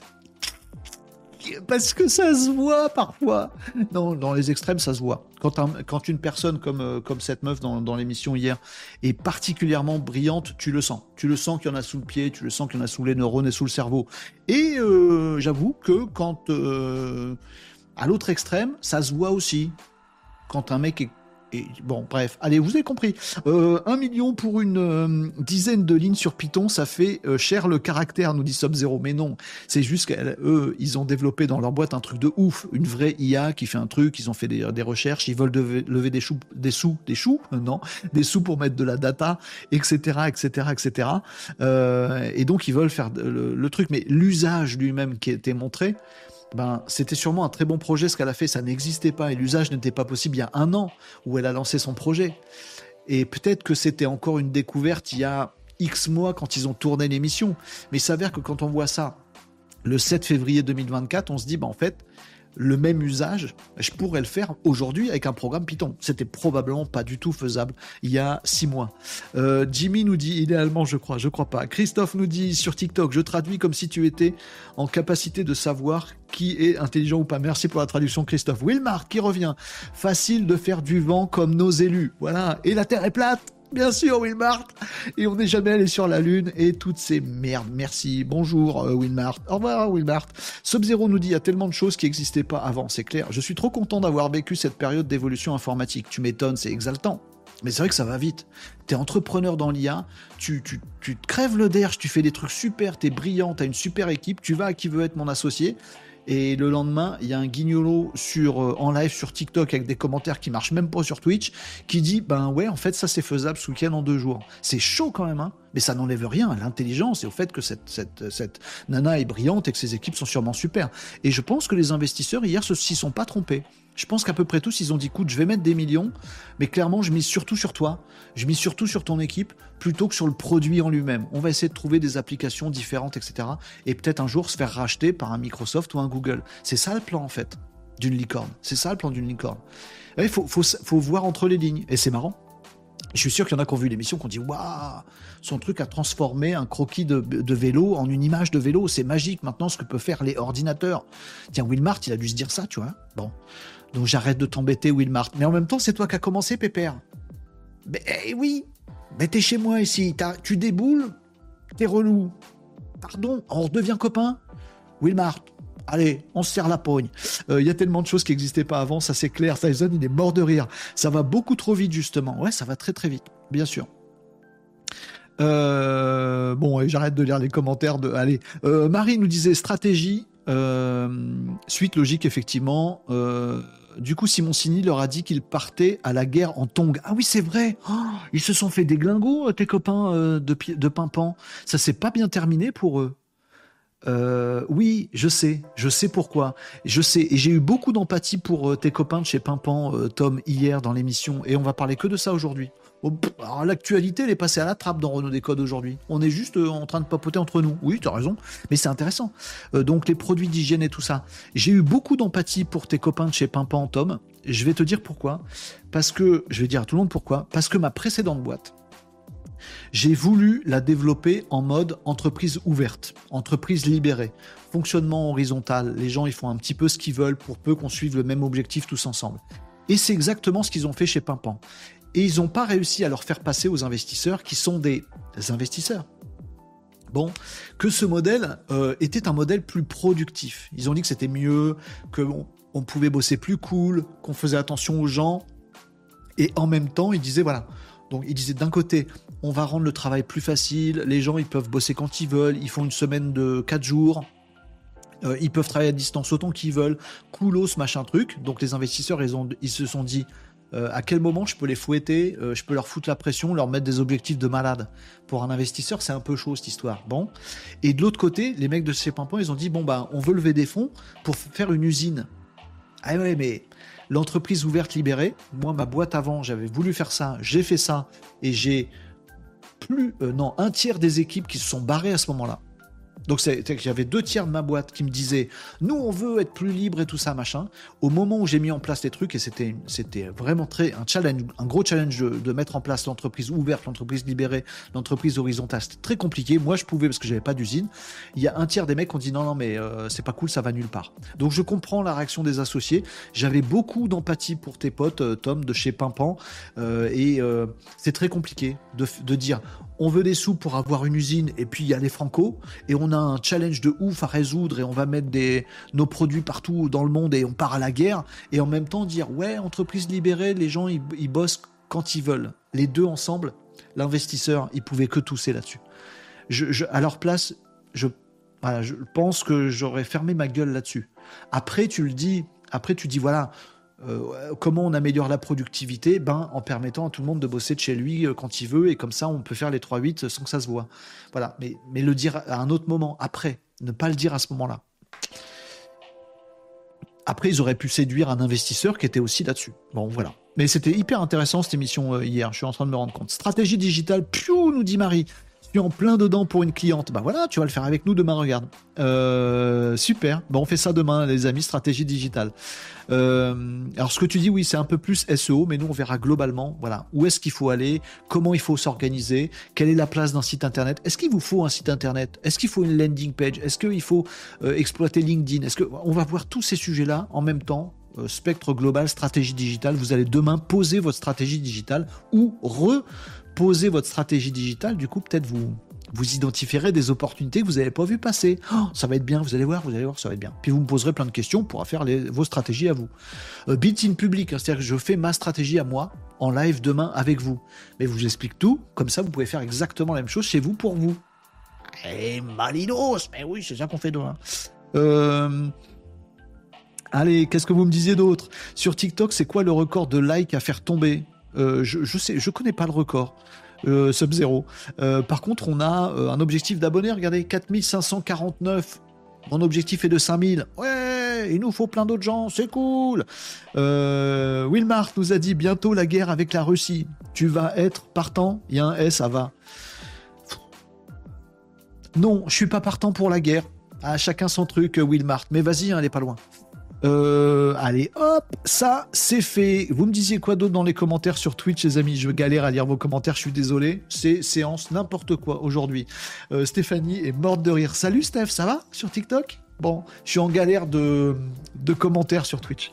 Parce que ça se voit parfois. Non, dans les extrêmes, ça se voit. Quand, une personne comme, euh, cette meuf dans, l'émission hier est particulièrement brillante, tu le sens. Tu le sens qu'il y en a sous le pied, tu le sens qu'il y en a sous les neurones et sous le cerveau. Et euh, j'avoue que quand, euh, à l'autre extrême, ça se voit aussi. Quand un mec est bon, bref, allez, vous avez compris. Euh, un million pour une euh, dizaine de lignes sur Python, ça fait euh, cher le caractère, nous dit Sub-Zero. Mais non, c'est juste qu'eux, ils ont développé dans leur boîte un truc de ouf, une vraie IA qui fait un truc, ils ont fait des, recherches, ils veulent lever des, choux, des sous, des choux, non, des sous pour mettre de la data, etc., etc., etc. et donc ils veulent faire le, le truc, mais l'usage lui-même qui a été montré, ben, c'était sûrement un très bon projet ce qu'elle a fait. Ça n'existait pas et l'usage n'était pas possible il y a un an où elle a lancé son projet. Et peut-être que c'était encore une découverte il y a X mois quand ils ont tourné l'émission. Mais il s'avère que quand on voit ça le 7 février 2024, on se dit, ben, en fait, le même usage, je pourrais le faire aujourd'hui avec un programme Python. C'était probablement pas du tout faisable il y a six mois. Euh, Jimmy nous dit idéalement, je crois, je crois pas. Christophe nous dit sur TikTok, je traduis comme si tu étais en capacité de savoir qui est intelligent ou pas. Merci pour la traduction, Christophe. Wilmar qui revient. Facile de faire du vent comme nos élus. Voilà. Et la terre est plate. Bien sûr, Wilmart. Et on n'est jamais allé sur la Lune et toutes ces merdes. Merci. Bonjour, euh, Wilmart. Au revoir, Wilmart. Sub-Zero nous dit il y a tellement de choses qui n'existaient pas avant, c'est clair. Je suis trop content d'avoir vécu cette période d'évolution informatique. Tu m'étonnes, c'est exaltant. Mais c'est vrai que ça va vite. T'es entrepreneur dans l'IA, tu, tu, tu te crèves le derge, tu fais des trucs super, t'es brillant, t'as une super équipe, tu vas à qui veut être mon associé. Et le lendemain, il y a un guignolo sur, euh, en live sur TikTok avec des commentaires qui marchent même pas sur Twitch qui dit Ben ouais, en fait, ça c'est faisable ce week-end en deux jours. C'est chaud quand même, hein. Mais ça n'enlève rien à l'intelligence et au fait que cette, cette, cette nana est brillante et que ses équipes sont sûrement super. Et je pense que les investisseurs hier s'y sont pas trompés. Je pense qu'à peu près tous, ils ont dit, écoute, je vais mettre des millions, mais clairement, je mise surtout sur toi, je mise surtout sur ton équipe, plutôt que sur le produit en lui-même. On va essayer de trouver des applications différentes, etc. Et peut-être un jour se faire racheter par un Microsoft ou un Google. C'est ça le plan, en fait, d'une licorne. C'est ça le plan d'une licorne. Il faut, faut, voir entre les lignes. Et c'est marrant. Je suis sûr qu'il y en a qui ont vu l'émission, qui ont dit Waouh, son truc a transformé un croquis de, vélo en une image de vélo. C'est magique maintenant ce que peuvent faire les ordinateurs. Tiens, Wilmart, il a dû se dire ça, tu vois. Bon. Donc j'arrête de t'embêter, Wilmart. Mais en même temps, c'est toi qui as commencé, Pépère. Mais eh oui, mais t'es chez moi ici. Tu déboules, t'es relou. Pardon, on redevient copain. Wilmart, allez, on se serre la pogne. Euh, il y a tellement de choses qui n'existaient pas avant, ça c'est clair. Tyson, il est mort de rire. Ça va beaucoup trop vite, justement. Ouais, ça va très très vite, bien sûr. Euh, bon, j'arrête de lire les commentaires. De... Allez, euh, Marie nous disait stratégie. suite logique, effectivement. Du coup, Simoncini leur a dit qu'ils partaient à la guerre en tongs. Ah oui, c'est vrai. Oh, ils se sont fait des glingos, tes copains euh, de, de Pimpan. Ça s'est pas bien terminé pour eux. Euh, oui, je sais, je sais pourquoi. Je sais, et j'ai eu beaucoup d'empathie pour euh, tes copains de chez Pimpan, Tom, hier dans l'émission, et on va parler que de ça aujourd'hui. Oh, l'actualité, elle est passée à la trappe dans Renault Décode aujourd'hui. On est juste euh, en train de papoter entre nous. Oui, tu as raison, mais c'est intéressant. Euh, donc, les produits d'hygiène et tout ça. J'ai eu beaucoup d'empathie pour tes copains de chez Pimpan, Tom. Je vais te dire pourquoi. Parce que, je vais dire à tout le monde pourquoi. Parce que ma précédente boîte, j'ai voulu la développer en mode entreprise ouverte, entreprise libérée, fonctionnement horizontal. Les gens, ils font un petit peu ce qu'ils veulent pour peu qu'on suive le même objectif tous ensemble. Et c'est exactement ce qu'ils ont fait chez Pimpan et ils n'ont pas réussi à leur faire passer aux investisseurs qui sont des investisseurs. Bon, que ce modèle euh, était un modèle plus productif. Ils ont dit que c'était mieux, qu'on on pouvait bosser plus cool, qu'on faisait attention aux gens. Et en même temps, ils disaient voilà. Donc ils disaient d'un côté, on va rendre le travail plus facile, les gens ils peuvent bosser quand ils veulent, ils font une semaine de 4 jours, euh, ils peuvent travailler à distance autant qu'ils veulent, coolos, machin truc. Donc les investisseurs, ils se sont dit, euh, à quel moment je peux les fouetter, euh, je peux leur foutre la pression, leur mettre des objectifs de malade? Pour un investisseur, c'est un peu chaud cette histoire. Bon. Et de l'autre côté, les mecs de chez ils ont dit bon bah on veut lever des fonds pour faire une usine. Ah ouais, mais l'entreprise ouverte libérée, moi ma boîte avant, j'avais voulu faire ça, j'ai fait ça et j'ai plus euh, non un tiers des équipes qui se sont barrées à ce moment-là. Donc j'avais deux tiers de ma boîte qui me disaient nous on veut être plus libre et tout ça machin. Au moment où j'ai mis en place les trucs et c'était vraiment très un challenge, un gros challenge de, mettre en place l'entreprise ouverte, l'entreprise libérée, l'entreprise horizontale. C'était très compliqué. Moi je pouvais parce que j'avais pas d'usine. Il y a un tiers des mecs qui ont dit non non mais euh, c'est pas cool, ça va nulle part. Donc je comprends la réaction des associés. J'avais beaucoup d'empathie pour tes potes euh, Tom de chez Pimpan euh, et c'est très compliqué de dire on veut des sous pour avoir une usine et puis il y a les Franco. Et on a un challenge de ouf à résoudre et on va mettre des, nos produits partout dans le monde et on part à la guerre. Et en même temps dire ouais entreprise libérée les gens ils, bossent quand ils veulent. Les deux ensemble l'investisseur il pouvait que tousser là-dessus. Je, à leur place je, je pense que j'aurais fermé ma gueule là-dessus. Après tu le dis après tu dis voilà euh, comment on améliore la productivité ben, En permettant à tout le monde de bosser de chez lui euh, quand il veut, et comme ça, on peut faire les 3-8 sans que ça se voit. Voilà, mais, mais le dire à un autre moment, après, ne pas le dire à ce moment-là. Après, ils auraient pu séduire un investisseur qui était aussi là-dessus. Bon, voilà. Mais c'était hyper intéressant cette émission euh, hier, je suis en train de me rendre compte. Stratégie digitale, piou, nous dit Marie suis en plein dedans pour une cliente. Bah voilà, tu vas le faire avec nous demain, regarde. Euh, super. Bon, on fait ça demain, les amis, stratégie digitale. Euh, alors, ce que tu dis, oui, c'est un peu plus SEO, mais nous, on verra globalement, voilà, où est-ce qu'il faut aller, comment il faut s'organiser, quelle est la place d'un site internet. Est-ce qu'il vous faut un site internet? Est-ce qu'il faut une landing page? Est-ce qu'il faut euh, exploiter LinkedIn? Est-ce que on va voir tous ces sujets-là en même temps spectre global, stratégie digitale. Vous allez demain poser votre stratégie digitale ou re poser votre stratégie digitale, du coup, peut-être vous, vous identifierez des opportunités que vous n'avez pas vu passer. Oh, ça va être bien, vous allez voir, vous allez voir, ça va être bien. Puis vous me poserez plein de questions pour faire vos stratégies à vous. Euh, in public, hein, c'est-à-dire que je fais ma stratégie à moi en live demain avec vous. Mais vous explique tout, comme ça vous pouvez faire exactement la même chose chez vous pour vous. Eh, Malinos Mais oui, c'est ça qu'on fait demain. Euh, allez, qu'est-ce que vous me disiez d'autre? Sur TikTok, c'est quoi le record de likes à faire tomber? Je, je je connais pas le record. euh, Sub-Zero. Euh, par contre, on a un objectif d'abonnés, regardez, 4549. Mon objectif est de 5000. Ouais, il nous faut plein d'autres gens, c'est cool. Wilmar nous a dit bientôt la guerre avec la Russie. Tu vas être partant? Il y a un S, ça va. Non, je suis pas partant pour la guerre. À chacun son truc, Wilmart. Mais vas-y, hein, elle est pas loin. Euh, allez, hop, ça, c'est fait. Vous me disiez quoi d'autre dans les commentaires sur Twitch, les amis? Je galère à lire vos commentaires, je suis désolé. C'est séance n'importe quoi aujourd'hui. Euh, Stéphanie est morte de rire. Salut Steph, ça va sur TikTok? Bon, je suis en galère de, commentaires sur Twitch.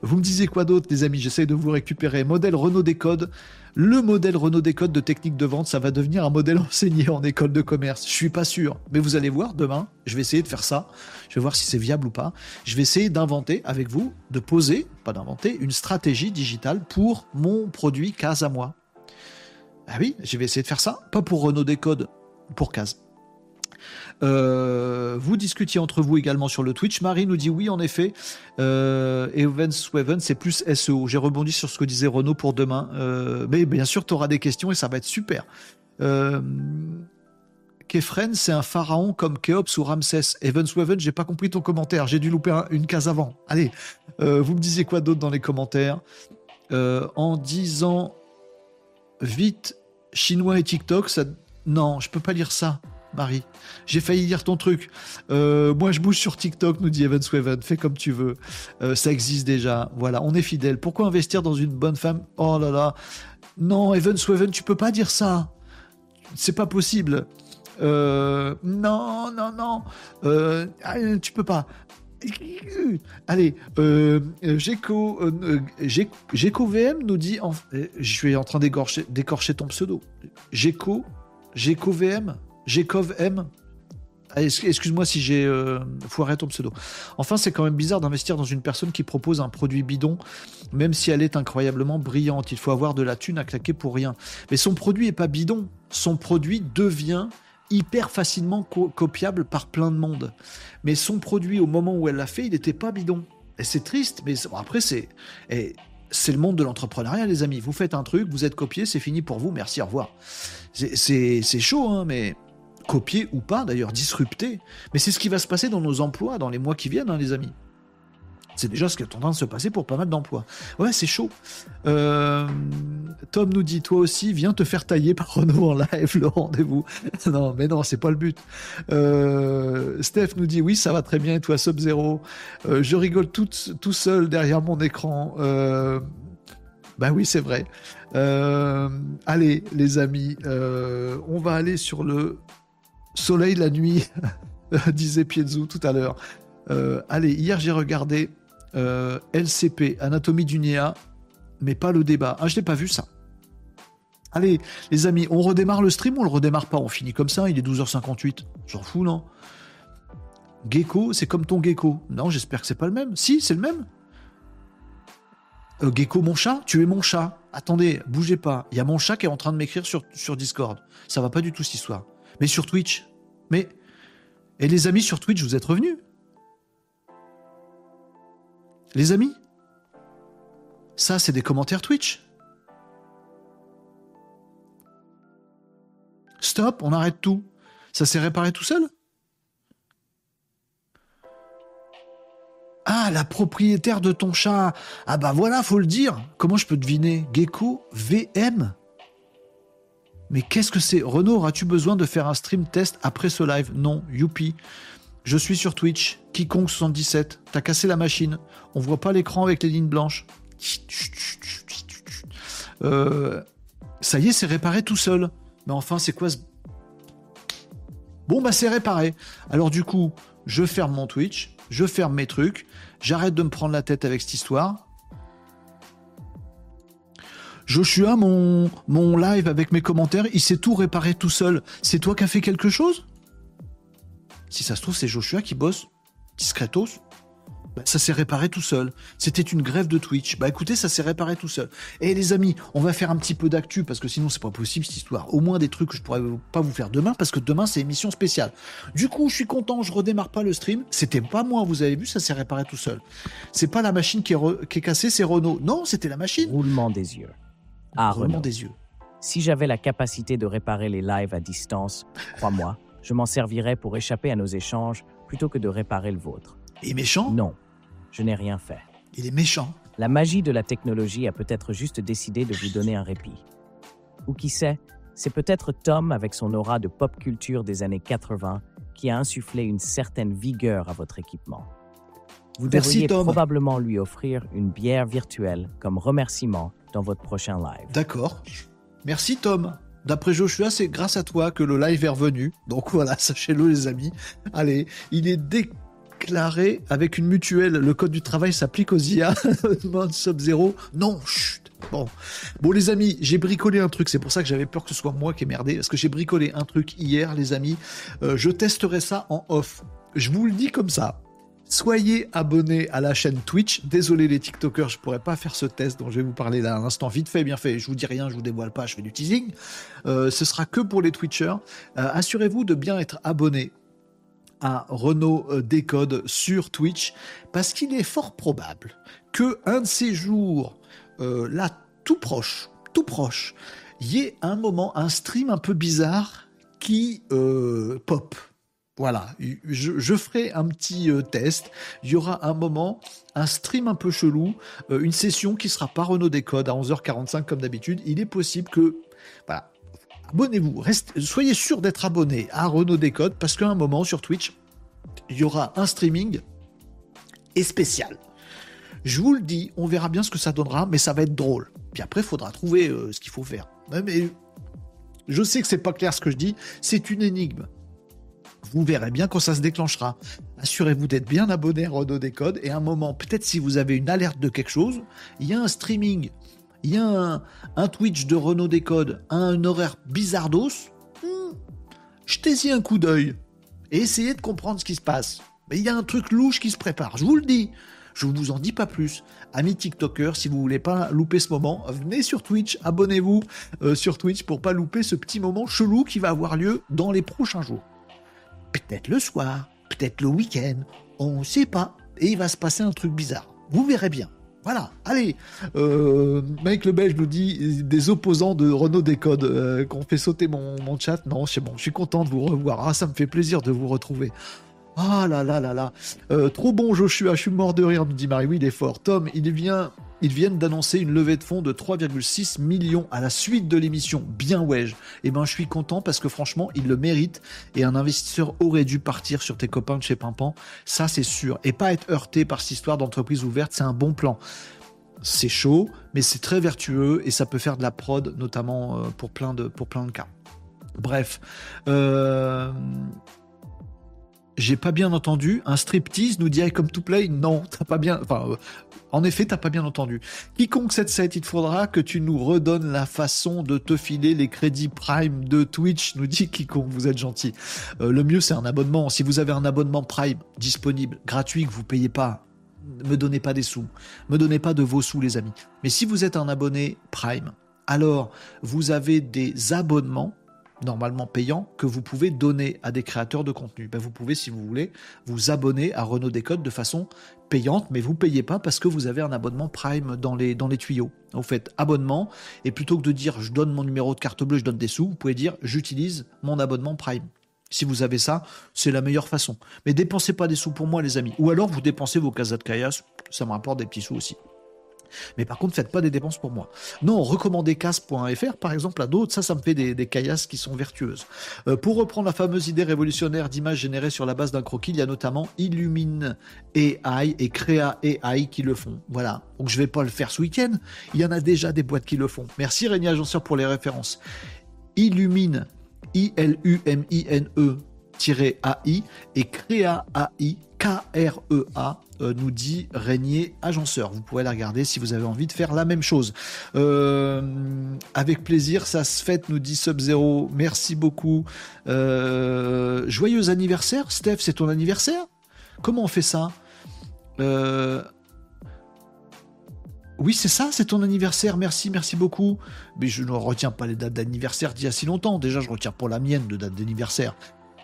Vous me disiez quoi d'autre, les amis? J'essaie de vous récupérer. Modèle Renault Décode. Le modèle Renault Décode de technique de vente, ça va devenir un modèle enseigné en école de commerce. Je suis pas sûr, mais vous allez voir demain. Je vais essayer de faire ça. Je vais voir si c'est viable ou pas. Je vais essayer d'inventer avec vous, de poser, pas d'inventer, une stratégie digitale pour mon produit Case à moi. Ah oui, je vais essayer de faire ça. Pas pour Renault Décode, pour Case. Euh, vous discutiez entre vous également sur le Twitch. Marie nous dit oui, en effet. Euh, Evans c'est plus SEO. J'ai rebondi sur ce que disait Renault pour demain. Euh, mais bien sûr, tu auras des questions et ça va être super. Euh, Kefren, c'est un pharaon comme Khéops ou Ramsès. Evans Weven, j'ai pas compris ton commentaire. J'ai dû louper une case avant. Allez, euh, vous me disiez quoi d'autre dans les commentaires En disant vite chinois et TikTok, ça... non, je peux pas lire ça. Marie. J'ai failli lire ton truc. Euh, moi, je bouge sur TikTok, nous dit Evan Sweven. Fais comme tu veux. Euh, ça existe déjà. Voilà, on est fidèle. Pourquoi investir dans une bonne femme? Oh là là. Non, Evan Sweven, tu peux pas dire ça. C'est pas possible. Euh, non, non, non. Ah, tu peux pas. Allez, euh, Géco, VM nous dit. je suis en train d'écorcher ton pseudo. Géco, Géco VM Gekov M. Ah, excuse-moi si j'ai euh, foiré ton pseudo. Enfin, c'est quand même bizarre d'investir dans une personne qui propose un produit bidon, même si elle est incroyablement brillante. Il faut avoir de la thune à claquer pour rien. Mais son produit est pas bidon. Son produit devient hyper facilement copiable par plein de monde. Mais son produit, au moment où elle l'a fait, il n'était pas bidon. Et c'est triste, mais après, c'est. c'est le monde de l'entrepreneuriat, les amis. Vous faites un truc, vous êtes copié, c'est fini pour vous, merci, au revoir. C'est chaud, hein, mais copier ou pas d'ailleurs, disrupter. Mais c'est ce qui va se passer dans nos emplois dans les mois qui viennent, hein, les amis. C'est déjà ce qui est en train de se passer pour pas mal d'emplois. Ouais, c'est chaud. Euh, Tom nous dit, toi aussi, viens te faire tailler par Renault en live, le rendez-vous. non, mais non, c'est pas le but. Euh, Steph nous dit, oui, ça va très bien, et toi, Sub-Zero. Euh, je rigole tout, seul derrière mon écran. bah oui, c'est vrai. allez, les amis, on va aller sur le Soleil la nuit, disait Piezou tout à l'heure. Euh, allez, hier j'ai regardé euh, LCP, Anatomie du Néa, mais pas le débat. Ah, je n'ai pas vu ça. Allez, les amis, on redémarre le stream ou on le redémarre pas? On finit comme ça, il est 12h58. J'en fous, non? Gecko, c'est comme ton gecko. Non, j'espère que c'est pas le même. Si, c'est le même. Euh, gecko, mon chat Tu es mon chat. Attendez, bougez pas. Il y a mon chat qui est en train de m'écrire sur, Discord. Ça va pas du tout cette histoire. Mais sur Twitch. Mais. Et les amis sur Twitch, vous êtes revenus? Les amis? Ça, c'est des commentaires Twitch. Stop, on arrête tout. Ça s'est réparé tout seul? Ah, la propriétaire de ton chat. Ah bah voilà, faut le dire. Comment je peux deviner? Gecko VM mais qu'est-ce que c'est? Renaud, as-tu besoin de faire un stream test après ce live? Non, youpi. Je suis sur Twitch, quiconque 77. T'as cassé la machine. On voit pas l'écran avec les lignes blanches. Euh, ça y est, c'est réparé tout seul. Mais enfin, c'est quoi ce... Bon, bah c'est réparé. Alors du coup, je ferme mon Twitch, je ferme mes trucs, j'arrête de me prendre la tête avec cette histoire. Joshua, mon, mon live avec mes commentaires, il s'est tout réparé tout seul. C'est toi qui as fait quelque chose? Si ça se trouve, c'est Joshua qui bosse discretos. Bah, ça s'est réparé tout seul. C'était une grève de Twitch. Bah écoutez, ça s'est réparé tout seul. Et les amis, on va faire un petit peu d'actu parce que sinon c'est pas possible cette histoire. Au moins des trucs que je pourrais pas vous faire demain parce que demain c'est émission spéciale. Du coup, je suis content, je redémarre pas le stream. C'était pas moi, vous avez vu, ça s'est réparé tout seul. C'est pas la machine qui est, qui est cassée, c'est Renault. Non, c'était la machine. Roulement des yeux. Ah, Renault. des yeux. Si j'avais la capacité de réparer les lives à distance, crois-moi, je m'en servirais pour échapper à nos échanges plutôt que de réparer le vôtre. Est méchant Non, je n'ai rien fait. Il est méchant. La magie de la technologie a peut-être juste décidé de vous donner un répit. Ou qui sait, c'est peut-être Tom avec son aura de pop culture des années 80 qui a insufflé une certaine vigueur à votre équipement. Vous Merci, devriez Tom. probablement lui offrir une bière virtuelle comme remerciement dans votre prochain live. D'accord. Merci Tom. D'après Joshua, c'est grâce à toi que le live est revenu. Donc voilà, sachez-le les amis. Allez, il est déclaré avec une mutuelle. Le code du travail s'applique aux IA. Sub-Zero. Non, chut. Bon. Bon les amis, j'ai bricolé un truc. C'est pour ça que j'avais peur que ce soit moi qui ai merdé. Parce que j'ai bricolé un truc hier, les amis. Euh, je testerai ça en off. Je vous le dis comme ça. Soyez abonnés à la chaîne Twitch. Désolé les TikTokers, je pourrais pas faire ce test dont je vais vous parler là à l'instant. Vite fait, bien fait. Je vous dis rien, je vous dévoile pas, je fais du teasing. Euh, ce sera que pour les Twitchers. Euh, Assurez-vous de bien être abonné à Renault euh, Décode sur Twitch parce qu'il est fort probable que un de ces jours, euh, là, tout proche, tout proche, y ait un moment, un stream un peu bizarre qui euh, pop. Voilà, je, ferai un petit test. Il y aura un moment, un stream un peu chelou, une session qui sera pas Renault Décode à 11h45 comme d'habitude. Il est possible que, voilà, abonnez-vous, soyez sûr d'être abonné à Renault Décode parce qu'à un moment sur Twitch, il y aura un streaming et spécial. Je vous le dis, on verra bien ce que ça donnera, mais ça va être drôle. Puis après, il faudra trouver euh, ce qu'il faut faire. Mais je sais que c'est pas clair ce que je dis, c'est une énigme. Vous verrez bien quand ça se déclenchera. Assurez-vous d'être bien abonné à Renault Décode et à un moment, peut-être si vous avez une alerte de quelque chose, il y a un streaming, il y a un, un Twitch de Renault Décode à un horaire bizardos. Hmm, Jetez-y un coup d'œil et essayez de comprendre ce qui se passe. Mais il y a un truc louche qui se prépare, je vous le dis. Je vous en dis pas plus. Amis TikTokers, si vous voulez pas louper ce moment, venez sur Twitch, abonnez-vous euh, sur Twitch pour pas louper ce petit moment chelou qui va avoir lieu dans les prochains jours. Peut-être le soir, peut-être le week-end, on ne sait pas. Et il va se passer un truc bizarre. Vous verrez bien. Voilà, allez. Euh, Mike le Belge nous dit des opposants de Renault Décode euh, qu'on fait sauter mon, mon chat. Non, c'est bon, je suis content de vous revoir. Ah, ça me fait plaisir de vous retrouver. Ah là là là là. Euh, trop bon Joshua, je suis mort de rire, nous dit Marie. Oui, il est fort. Tom, il vient, ils viennent d'annoncer une levée de fonds de 3,6 millions à la suite de l'émission. Bien ouais. Eh ben, je suis content parce que franchement, il le mérite et un investisseur aurait dû partir sur tes copains de chez Pimpan. Ça, c'est sûr. Et pas être heurté par cette histoire d'entreprise ouverte, c'est un bon plan. C'est chaud, mais c'est très vertueux et ça peut faire de la prod, notamment euh, pour plein de, pour plein de cas. Bref. Euh, j'ai pas bien entendu. Un striptease nous dit comme to play. Non, t'as pas bien. Enfin, euh, en effet, t'as pas bien entendu. Quiconque cette set, il faudra que tu nous redonnes la façon de te filer les crédits Prime de Twitch. Nous dit quiconque, vous êtes gentil. Euh, le mieux, c'est un abonnement. Si vous avez un abonnement Prime disponible, gratuit, que vous payez pas, me donnez pas des sous. Me donnez pas de vos sous, les amis. Mais si vous êtes un abonné Prime, alors vous avez des abonnements normalement payants que vous pouvez donner à des créateurs de contenu. Ben, vous pouvez, si vous voulez, vous abonner à Renault Décode de façon payante, mais vous payez pas parce que vous avez un abonnement Prime dans les, dans les tuyaux. Vous faites abonnement, et plutôt que de dire je donne mon numéro de carte bleue, je donne des sous, vous pouvez dire j'utilise mon abonnement Prime. Si vous avez ça, c'est la meilleure façon. Mais dépensez pas des sous pour moi, les amis. Ou alors vous dépensez vos casas de caillasse, ça me rapporte des petits sous aussi. Mais par contre, faites pas des dépenses pour moi. Non, recommandez casse.fr, par exemple, à d'autres, ça, ça me fait des, des caillasses qui sont vertueuses. Euh, pour reprendre la fameuse idée révolutionnaire d'images générées sur la base d'un croquis, il y a notamment Illumine AI et Crea AI qui le font. Voilà. Donc je vais pas le faire ce week-end. Il y en a déjà des boîtes qui le font. Merci Régnier Agenceur pour les références. Illumine, I-L-U-M-I-N-E, AI et Crea AI, K-R-E-A, euh, nous dit Régnier Agenceur. Vous pouvez la regarder si vous avez envie de faire la même chose. Euh, avec plaisir, ça se fait, nous dit Sub-Zero. Merci beaucoup. Euh, joyeux anniversaire, Steph, c'est ton anniversaire? Comment on fait ça? Oui, c'est ça, c'est ton anniversaire. Merci, merci beaucoup. Mais je ne retiens pas les dates d'anniversaire d'il y a si longtemps. Déjà, je retiens pas la mienne de date d'anniversaire.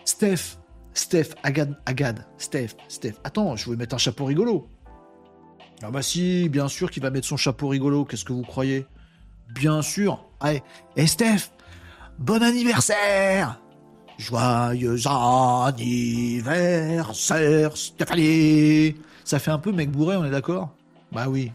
Steph, Steph, Agad, Agad, Steph, Steph. Attends, je vais mettre un chapeau rigolo. Ah bah si, bien sûr qu'il va mettre son chapeau rigolo. Qu'est-ce que vous croyez? Bien sûr. Allez, et Steph, bon anniversaire Joyeux anniversaire, Stéphanie Ça fait un peu mec bourré, on est d'accord? Bah oui,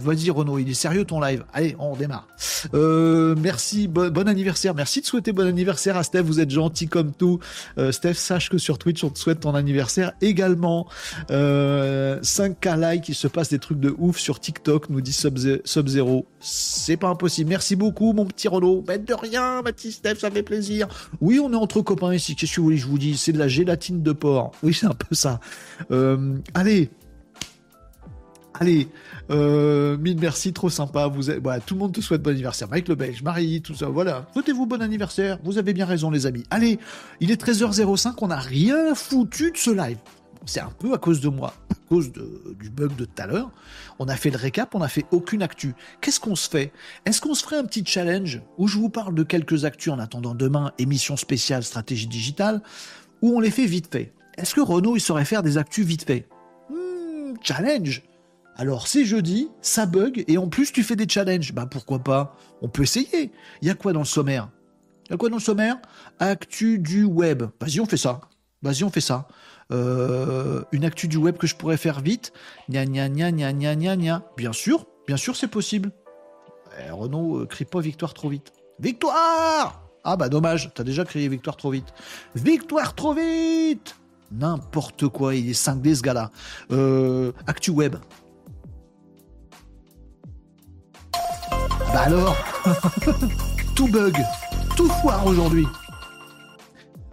vas-y Renaud, il est sérieux ton live. Allez, on redémarre. Euh, merci, bon, anniversaire. Merci de souhaiter bon anniversaire à Steph. Vous êtes gentil comme tout. Euh, Steph, sache que sur Twitch, on te souhaite ton anniversaire également. Euh, 5K like, il se passe des trucs de ouf sur TikTok, nous dit Sub-Zero. C'est pas impossible. Merci beaucoup, mon petit Renaud. Ben de rien, Baptiste Steph, ça fait plaisir. Oui, on est entre copains ici. Qu'est-ce que vous voulez je vous dis C'est de la gélatine de porc. Oui, c'est un peu ça. Euh, allez, Allez, euh, mille merci, trop sympa. Vous tout le monde te souhaite bon anniversaire. Mike le Belge, Marie, tout ça. Voilà. Souhaitez-vous bon anniversaire. Vous avez bien raison, les amis. Allez, il est 13h05. On n'a rien foutu de ce live. C'est un peu à cause de moi, à cause du bug de tout à l'heure. On a fait le récap, on n'a fait aucune actu. Qu'est-ce qu'on se fait? Est-ce qu'on se ferait un petit challenge où je vous parle de quelques actus en attendant demain, émission spéciale stratégie digitale, où on les fait vite fait? Est-ce que Renault, il saurait faire des actus vite fait? Hmm, Challenge alors c'est jeudi, ça bug, et en plus tu fais des challenges. Bah pourquoi pas? On peut essayer. Il y a quoi dans le sommaire? Il y a quoi dans le sommaire? Actu du web. Vas-y, on fait ça. Vas-y, on fait ça. Euh, une actu du web que je pourrais faire vite. Nya nya nya nya nya nya nya. Bien sûr, bien sûr c'est possible. Eh, Renault, euh, crie pas victoire trop vite. Victoire Ah bah dommage, t'as déjà crié victoire trop vite. Victoire trop vite N'importe quoi, il est cinglé ce gars-là. Euh, actu web. Bah alors Tout bug, tout foire aujourd'hui.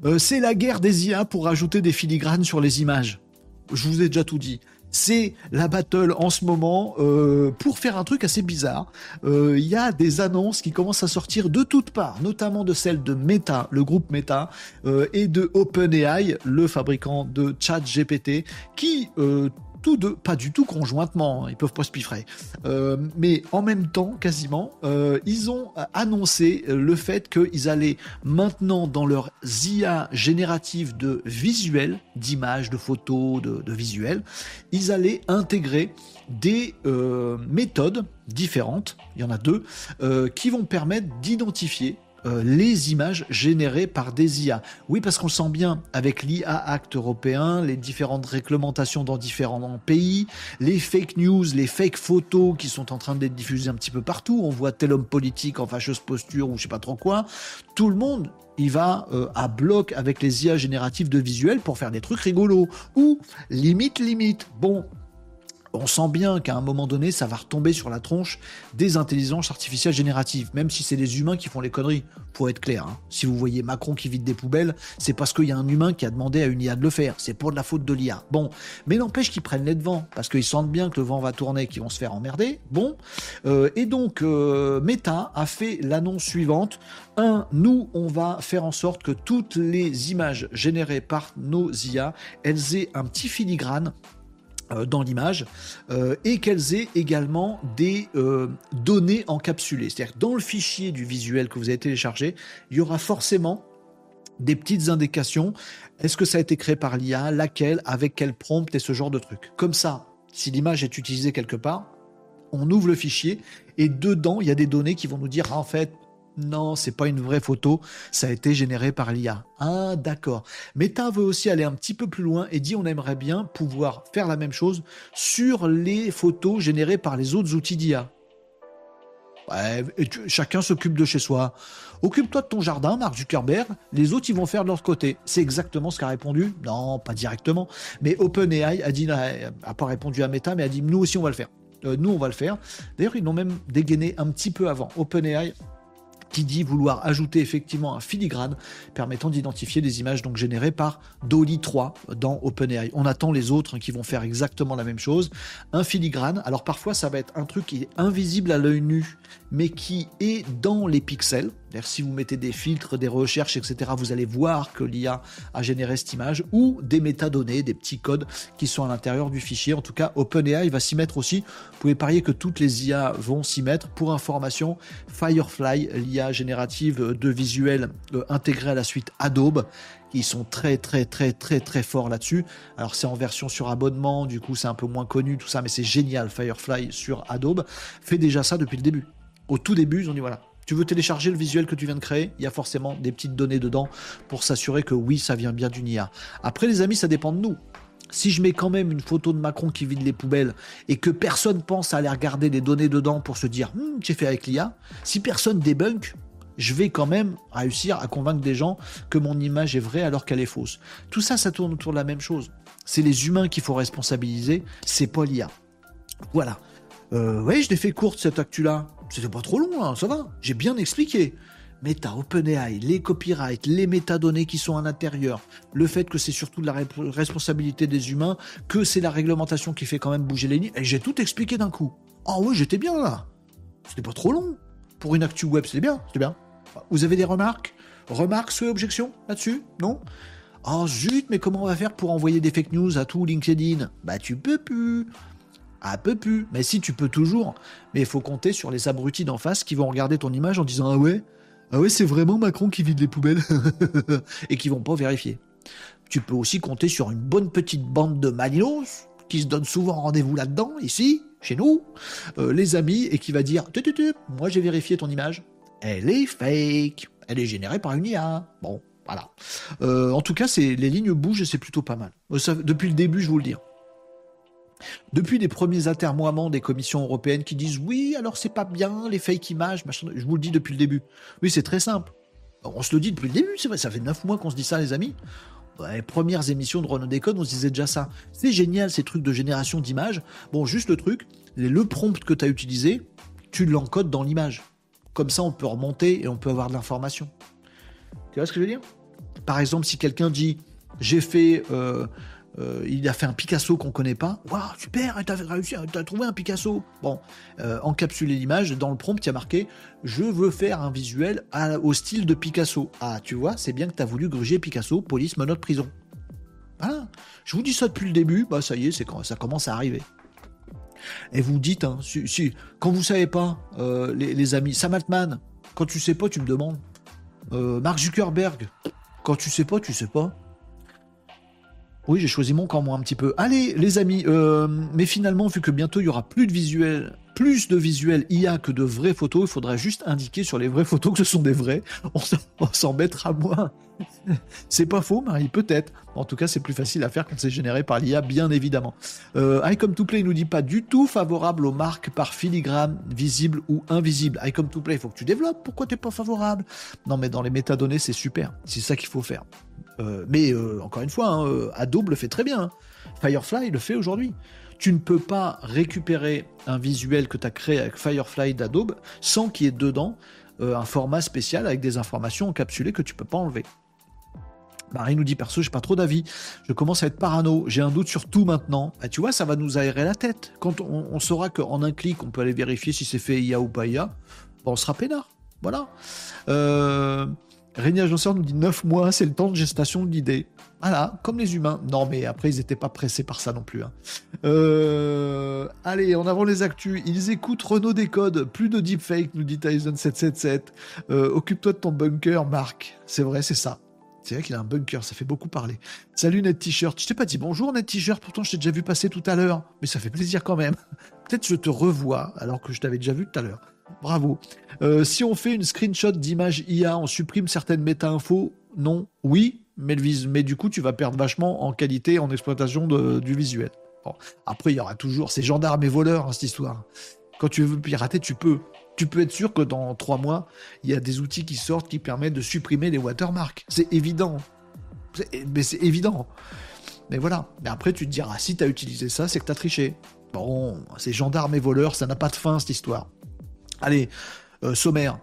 Euh, c'est la guerre des IA pour rajouter des filigranes sur les images. Je vous ai déjà tout dit. C'est la battle en ce moment euh, pour faire un truc assez bizarre. Euh, il y a des annonces qui commencent à sortir de toutes parts, notamment de celles de Meta, le groupe Meta, et de OpenAI, le fabricant de ChatGPT, qui tous deux, pas du tout conjointement, hein, ils peuvent pas se piffrer, euh, mais en même temps, quasiment, euh, ils ont annoncé le fait qu'ils allaient maintenant dans leur IA générative de visuels, d'images, de photos, de, visuels, ils allaient intégrer des euh, méthodes différentes, il y en a deux, qui vont permettre d'identifier euh, les images générées par des IA. Oui, parce qu'on sent bien avec l'IA Act européen, les différentes réglementations dans différents pays, les fake news, les fake photos qui sont en train d'être diffusées un petit peu partout. On voit tel homme politique en fâcheuse posture ou je sais pas trop quoi. Tout le monde il va euh, à bloc avec les IA génératives de visuels pour faire des trucs rigolos. Ou limite, limite. Bon, on sent bien qu'à un moment donné, ça va retomber sur la tronche des intelligences artificielles génératives, même si c'est les humains qui font les conneries, pour être clair. Hein. Si vous voyez Macron qui vide des poubelles, c'est parce qu'il y a un humain qui a demandé à une IA de le faire. C'est pour de la faute de l'IA. Bon, mais n'empêche qu'ils prennent les devants, parce qu'ils sentent bien que le vent va tourner, qu'ils vont se faire emmerder. Bon, euh, et donc euh, Meta a fait l'annonce suivante. Un, nous, on va faire en sorte que toutes les images générées par nos IA, elles aient un petit filigrane dans l'image euh, et qu'elles aient également des euh, données encapsulées. C'est-à-dire dans le fichier du visuel que vous avez téléchargé, il y aura forcément des petites indications. Est-ce que ça a été créé par l'IA Laquelle Avec quel prompt Et ce genre de trucs? Comme ça, si l'image est utilisée quelque part, on ouvre le fichier et dedans, il y a des données qui vont nous dire, ah, en fait, non, c'est pas une vraie photo, ça a été généré par l'IA. Ah, d'accord. Meta veut aussi aller un petit peu plus loin et dit on aimerait bien pouvoir faire la même chose sur les photos générées par les autres outils d'IA. Ouais, chacun s'occupe de chez soi. Occupe-toi de ton jardin, Mark Zuckerberg. Les autres, ils vont faire de leur côté. C'est exactement ce qu'a répondu. Non, pas directement. Mais OpenAI a dit, a pas répondu à Meta, mais a dit nous aussi, on va le faire. Euh, nous, on va le faire. D'ailleurs, ils l'ont même dégainé un petit peu avant. OpenAI qui dit vouloir ajouter effectivement un filigrane permettant d'identifier des images donc générées par Dolly 3 dans OpenAI. On attend les autres qui vont faire exactement la même chose. Un filigrane, alors parfois ça va être un truc qui est invisible à l'œil nu, mais qui est dans les pixels. Si vous mettez des filtres, des recherches, etc., vous allez voir que l'IA a généré cette image ou des métadonnées, des petits codes qui sont à l'intérieur du fichier. En tout cas, OpenAI va s'y mettre aussi. Vous pouvez parier que toutes les IA vont s'y mettre. Pour information, Firefly, l'IA générative de visuel euh, intégrée à la suite Adobe, ils sont très très très très très forts là-dessus. Alors c'est en version sur abonnement, du coup c'est un peu moins connu tout ça, mais c'est génial. Firefly sur Adobe fait déjà ça depuis le début Au tout début, ils ont dit voilà, tu veux télécharger le visuel que tu viens de créer, il y a forcément des petites données dedans pour s'assurer que oui, ça vient bien d'une IA. Après, les amis, ça dépend de nous. Si je mets quand même une photo de Macron qui vide les poubelles et que personne pense à aller regarder les données dedans pour se dire hm, j'ai fait avec l'IA, si personne débunk, je vais quand même réussir à convaincre des gens que mon image est vraie alors qu'elle est fausse. Tout ça, ça tourne autour de la même chose. C'est les humains qu'il faut responsabiliser, c'est pas l'IA. Voilà. Euh, oui, je l'ai fait courte cette actu-là. C'était pas trop long, hein, ça va. J'ai bien expliqué. Mais t'as OpenAI, les copyrights, les métadonnées qui sont à l'intérieur, le fait que c'est surtout de la responsabilité des humains, que c'est la réglementation qui fait quand même bouger les lignes, et j'ai tout expliqué d'un coup. Ah oh, oui, j'étais bien là. C'était pas trop long. Pour une actu web, c'était bien, c'était bien. Vous avez des remarques? Remarques, souhaits, objections là-dessus? Non? Oh zut, mais comment on va faire pour envoyer des fake news à tout LinkedIn? Bah tu peux plus. Ah, peu plus. Mais si tu peux toujours. Mais il faut compter sur les abrutis d'en face qui vont regarder ton image en disant Ah ouais Ah ouais, c'est vraiment Macron qui vide les poubelles. et qui vont pas vérifier. Tu peux aussi compter sur une bonne petite bande de malinos qui se donnent souvent rendez-vous là-dedans, ici, chez nous, euh, les amis, et qui va dire Moi j'ai vérifié ton image. Elle est fake. Elle est générée par une IA. Bon, voilà. Euh, en tout cas, les lignes bougent et c'est plutôt pas mal. Euh, depuis le début, je vous le dis. Depuis les premiers atermoiements des commissions européennes qui disent oui, alors c'est pas bien les fake images, machin, je vous le dis depuis le début. Oui, c'est très simple. On se le dit depuis le début, c'est vrai, ça fait neuf mois qu'on se dit ça, les amis. les premières émissions de Renault Décode, on se disait déjà ça. C'est génial ces trucs de génération d'images. Bon, juste le truc, le prompt que tu as utilisé, tu l'encodes dans l'image. Comme ça, on peut remonter et on peut avoir de l'information. Tu vois ce que je veux dire? Par exemple, si quelqu'un dit j'ai fait euh, euh, il a fait un Picasso qu'on connaît pas. Waouh, super, t'as réussi, t'as trouvé un Picasso. Bon, euh, encapsuler l'image, dans le prompt, il y a marqué Je veux faire un visuel au style de Picasso. Ah, tu vois, c'est bien que t'as voulu gruger Picasso, police, menotte, prison. Voilà. Je vous dis ça depuis le début, bah ça y est, ça commence à arriver. Et vous dites, hein, si, quand vous savez pas, euh, les, amis, Sam Altman, quand tu sais pas, tu me demandes. Mark Zuckerberg, quand tu sais pas, tu sais pas. Oui, j'ai choisi mon camp, un petit peu. Allez, les amis, euh, mais finalement, vu que bientôt il y aura plus de visuels, plus de visuels IA que de vraies photos, il faudra juste indiquer sur les vraies photos que ce sont des vrais. On s'en mettra moins. c'est pas faux, Marie, peut-être. En tout cas, c'est plus facile à faire quand c'est généré par l'IA, bien évidemment. Euh, iCom to Play nous dit pas du tout favorable aux marques par filigrane, visible ou invisible. iCom to Play, il faut que tu développes. Pourquoi t'es pas favorable? Non, mais dans les métadonnées, c'est super. C'est ça qu'il faut faire. Euh, mais euh, encore une fois, hein, euh, Adobe le fait très bien. Hein. Firefly le fait aujourd'hui. Tu ne peux pas récupérer un visuel que tu as créé avec Firefly d'Adobe sans qu'il y ait dedans un format spécial avec des informations encapsulées que tu peux pas enlever. Marie nous dit perso, j'ai pas trop d'avis. Je commence à être parano. J'ai un doute sur tout maintenant. Ah, tu vois, ça va nous aérer la tête. Quand on, saura qu'en un clic, on peut aller vérifier si c'est fait IA ou pas IA, on sera peinard. Voilà. Régnier Agenceur nous dit 9 mois, c'est le temps de gestation de l'idée. Voilà, comme les humains. Non, mais après, ils n'étaient pas pressés par ça non plus. Hein. Euh, allez, en avant les actus. Ils écoutent Renault Décode. Plus de deepfake, nous dit Tyson777. Euh, occupe-toi de ton bunker, Marc. C'est vrai, c'est ça. C'est vrai qu'il a un bunker, ça fait beaucoup parler. Salut Net T-shirt. Je t'ai pas dit bonjour Net T-shirt, pourtant je t'ai déjà vu passer tout à l'heure. Mais ça fait plaisir quand même. Peut-être je te revois alors que je t'avais déjà vu tout à l'heure. Bravo. Euh, si on fait une screenshot d'image IA, on supprime certaines méta-infos? Non. Oui, mais, du coup, tu vas perdre vachement en qualité, en exploitation du visuel. Après, il y aura toujours ces gendarmes et voleurs, hein, cette histoire. Quand tu veux pirater, tu peux. Tu peux être sûr que dans trois mois, il y a des outils qui sortent qui permettent de supprimer les watermarks. C'est évident. Mais c'est évident. Mais voilà. Mais après, tu te diras, si tu as utilisé ça, c'est que tu as triché. Bon, ces gendarmes et voleurs, ça n'a pas de fin, cette histoire. Allez, euh, sommaire.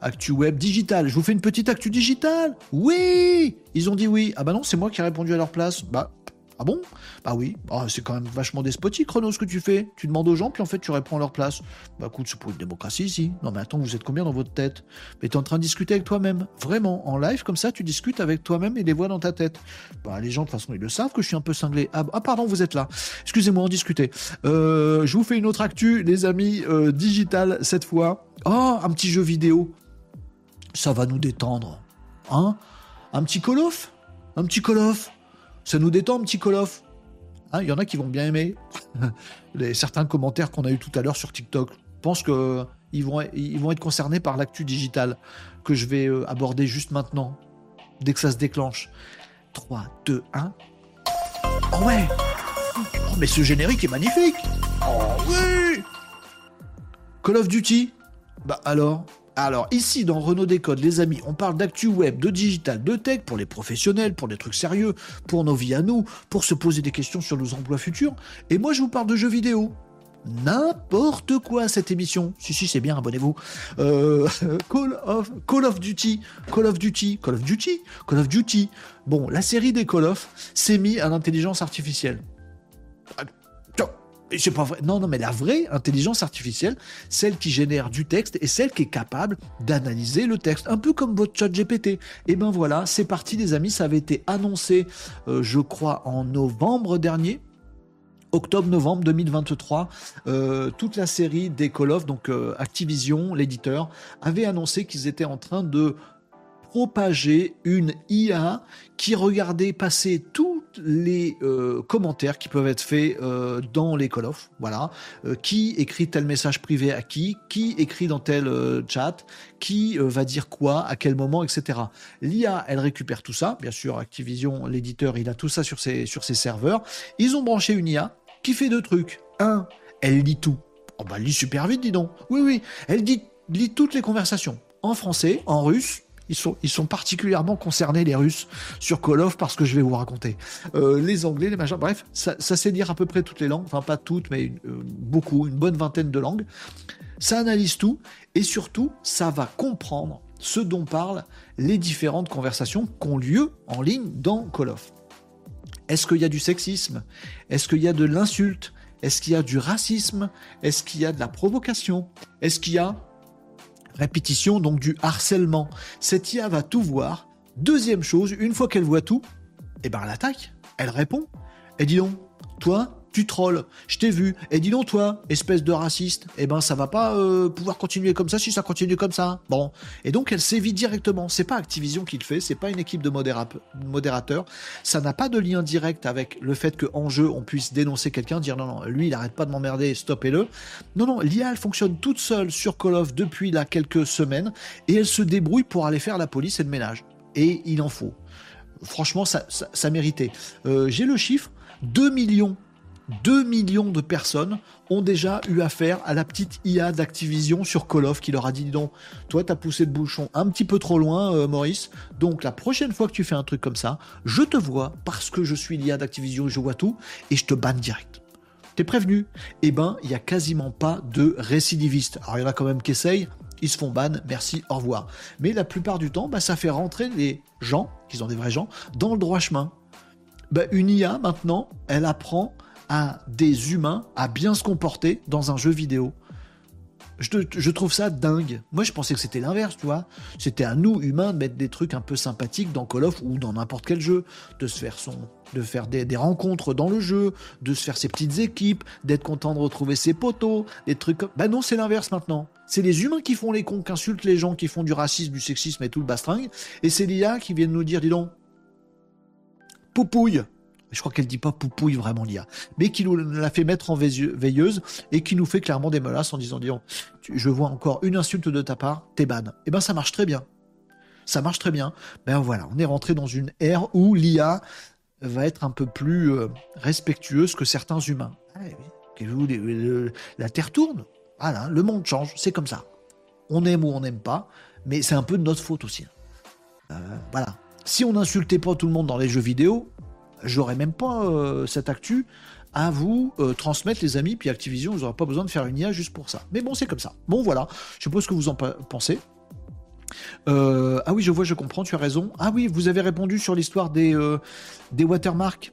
Actu web digital. Je vous fais une petite actu digitale. Oui Ils ont dit oui. Ah bah non, c'est moi qui ai répondu à leur place. Bah ah bon? Bah oui, ah, c'est quand même vachement despotique, Renaud, ce que tu fais. Tu demandes aux gens, puis en fait, tu réponds leur place. Bah écoute, c'est pour une démocratie ici. Non mais attends, vous êtes combien dans votre tête? Mais t'es en train de discuter avec toi-même. Vraiment, en live, comme ça, tu discutes avec toi-même et les voix dans ta tête. Bah les gens, de toute façon, ils le savent que je suis un peu cinglé. Ah, ah pardon, vous êtes là. Excusez-moi, on discutait. Euh, je vous fais une autre actu, les amis, euh, digital cette fois. Oh, un petit jeu vidéo. Ça va nous détendre. Hein? Un petit Call of? Un petit Call of? Ça nous détend petit Call of. Hein, il y en a qui vont bien aimer. Les, certains commentaires qu'on a eu tout à l'heure sur TikTok. Je pense qu'il ils vont, ils vont être concernés par l'actu digital que je vais euh, aborder juste maintenant, dès que ça se déclenche. 3, 2, 1. Oh ouais Oh mais ce générique est magnifique Oh oui Call of Duty Bah alors? Alors ici dans Renault Décode, les amis, on parle d'actu web, de digital, de tech pour les professionnels, pour des trucs sérieux, pour nos vies à nous, pour se poser des questions sur nos emplois futurs. Et moi je vous parle de jeux vidéo n'importe quoi cette émission. Si, si, c'est bien, abonnez-vous. Euh, Call, of, Call of Duty, Call of Duty, Call of Duty, Call of Duty. Bon, la série des Call of s'est mise à l'intelligence artificielle. C'est pas vrai. Non, non, mais la vraie intelligence artificielle, celle qui génère du texte et celle qui est capable d'analyser le texte, un peu comme votre chat GPT. Et eh ben voilà, c'est parti, les amis. Ça avait été annoncé, euh, je crois, en novembre dernier octobre-novembre 2023, euh, toute la série des Call of, donc euh, Activision, l'éditeur, avait annoncé qu'ils étaient en train de propager une IA qui regardait passer tous les euh, commentaires qui peuvent être faits dans les Call of. Voilà, qui écrit tel message privé à qui, qui écrit dans tel chat, qui va dire quoi, à quel moment, etc. L'IA, elle récupère tout ça. Bien sûr, Activision, l'éditeur, il a tout ça sur ses, sur ses serveurs. Ils ont branché une IA qui fait deux trucs. Un, elle lit tout. Oh bah, elle lit super vite, dis donc. Oui, oui, elle dit, lit toutes les conversations. En français, en russe, ils sont, particulièrement concernés, les Russes, sur Call of, parce que je vais vous raconter. Euh, les Anglais, les machins, bref, ça, sait dire à peu près toutes les langues, enfin pas toutes, mais euh, beaucoup, une bonne vingtaine de langues. Ça analyse tout, et surtout, ça va comprendre ce dont parlent les différentes conversations qui ont lieu en ligne dans Call of. Est-ce qu'il y a du sexisme? Est-ce qu'il y a de l'insulte? Est-ce qu'il y a du racisme? Est-ce qu'il y a de la provocation? Est-ce qu'il y a répétition, donc du harcèlement Cette IA va tout voir. Deuxième chose, une fois qu'elle voit tout, eh ben elle attaque, elle répond. Et dit donc, toi, tu trolls, je t'ai vu, et dis donc toi, espèce de raciste, eh ben ça va pas euh, pouvoir continuer comme ça si ça continue comme ça. Bon, et donc elle sévit directement. C'est pas Activision qui le fait, c'est pas une équipe de modérateurs, ça n'a pas de lien direct avec le fait qu'en jeu on puisse dénoncer quelqu'un, dire non non, lui il arrête pas de m'emmerder, stoppez-le. Non non, l'IA elle fonctionne toute seule sur Call of depuis là quelques semaines et elle se débrouille pour aller faire la police et le ménage. Et il en faut. Franchement, ça, ça, méritait. Euh, j'ai le chiffre 2 millions 2 millions de personnes ont déjà eu affaire à la petite IA d'Activision sur Call of qui leur a dit donc toi t'as poussé le bouchon un petit peu trop loin euh, Maurice. Donc la prochaine fois que tu fais un truc comme ça je te vois parce que je suis l'IA d'Activision je vois tout et je te banne direct. T'es prévenu. Eh ben il y a quasiment pas de récidivistes. Alors il y en a quand même qui essayent. Ils se font ban, merci, au revoir. Mais la plupart du temps, bah, ça fait rentrer les gens, qui sont des vrais gens, dans le droit chemin. Bah, une IA, maintenant, elle apprend à des humains à bien se comporter dans un jeu vidéo. Je, trouve ça dingue. Moi, je pensais que c'était l'inverse, tu vois. C'était à nous, humains, de mettre des trucs un peu sympathiques dans Call of ou dans n'importe quel jeu, de se faire de des, rencontres dans le jeu, de se faire ses petites équipes, d'être content de retrouver ses potos, des trucs comme. Bah non, c'est l'inverse maintenant. C'est les humains qui font les cons, qui insultent les gens, qui font du racisme, du sexisme et tout le bastringue, et c'est l'IA qui viennent nous dire, dis donc, poupouille, je crois qu'elle dit pas poupouille vraiment l'IA, mais qui nous l'a fait mettre en veilleuse et qui nous fait clairement des menaces en disant, disons, je vois encore une insulte de ta part, t'es ban. Eh ben ça marche très bien. Ça marche très bien. Ben voilà, on est rentré dans une ère où l'IA va être un peu plus euh, respectueuse que certains humains. Ah la Terre tourne. Voilà, le monde change, c'est comme ça. On aime ou on n'aime pas, mais c'est un peu de notre faute aussi. Euh, voilà. Si on n'insultait pas tout le monde dans les jeux vidéo, j'aurais même pas euh, cette actu à vous euh, transmettre les amis, puis Activision, vous n'aurez pas besoin de faire une IA juste pour ça. Mais bon, c'est comme ça. Bon, voilà, je sais pas ce que vous en pensez. Euh, ah oui, je vois, je comprends, tu as raison. Ah oui, vous avez répondu sur l'histoire des, des watermarks.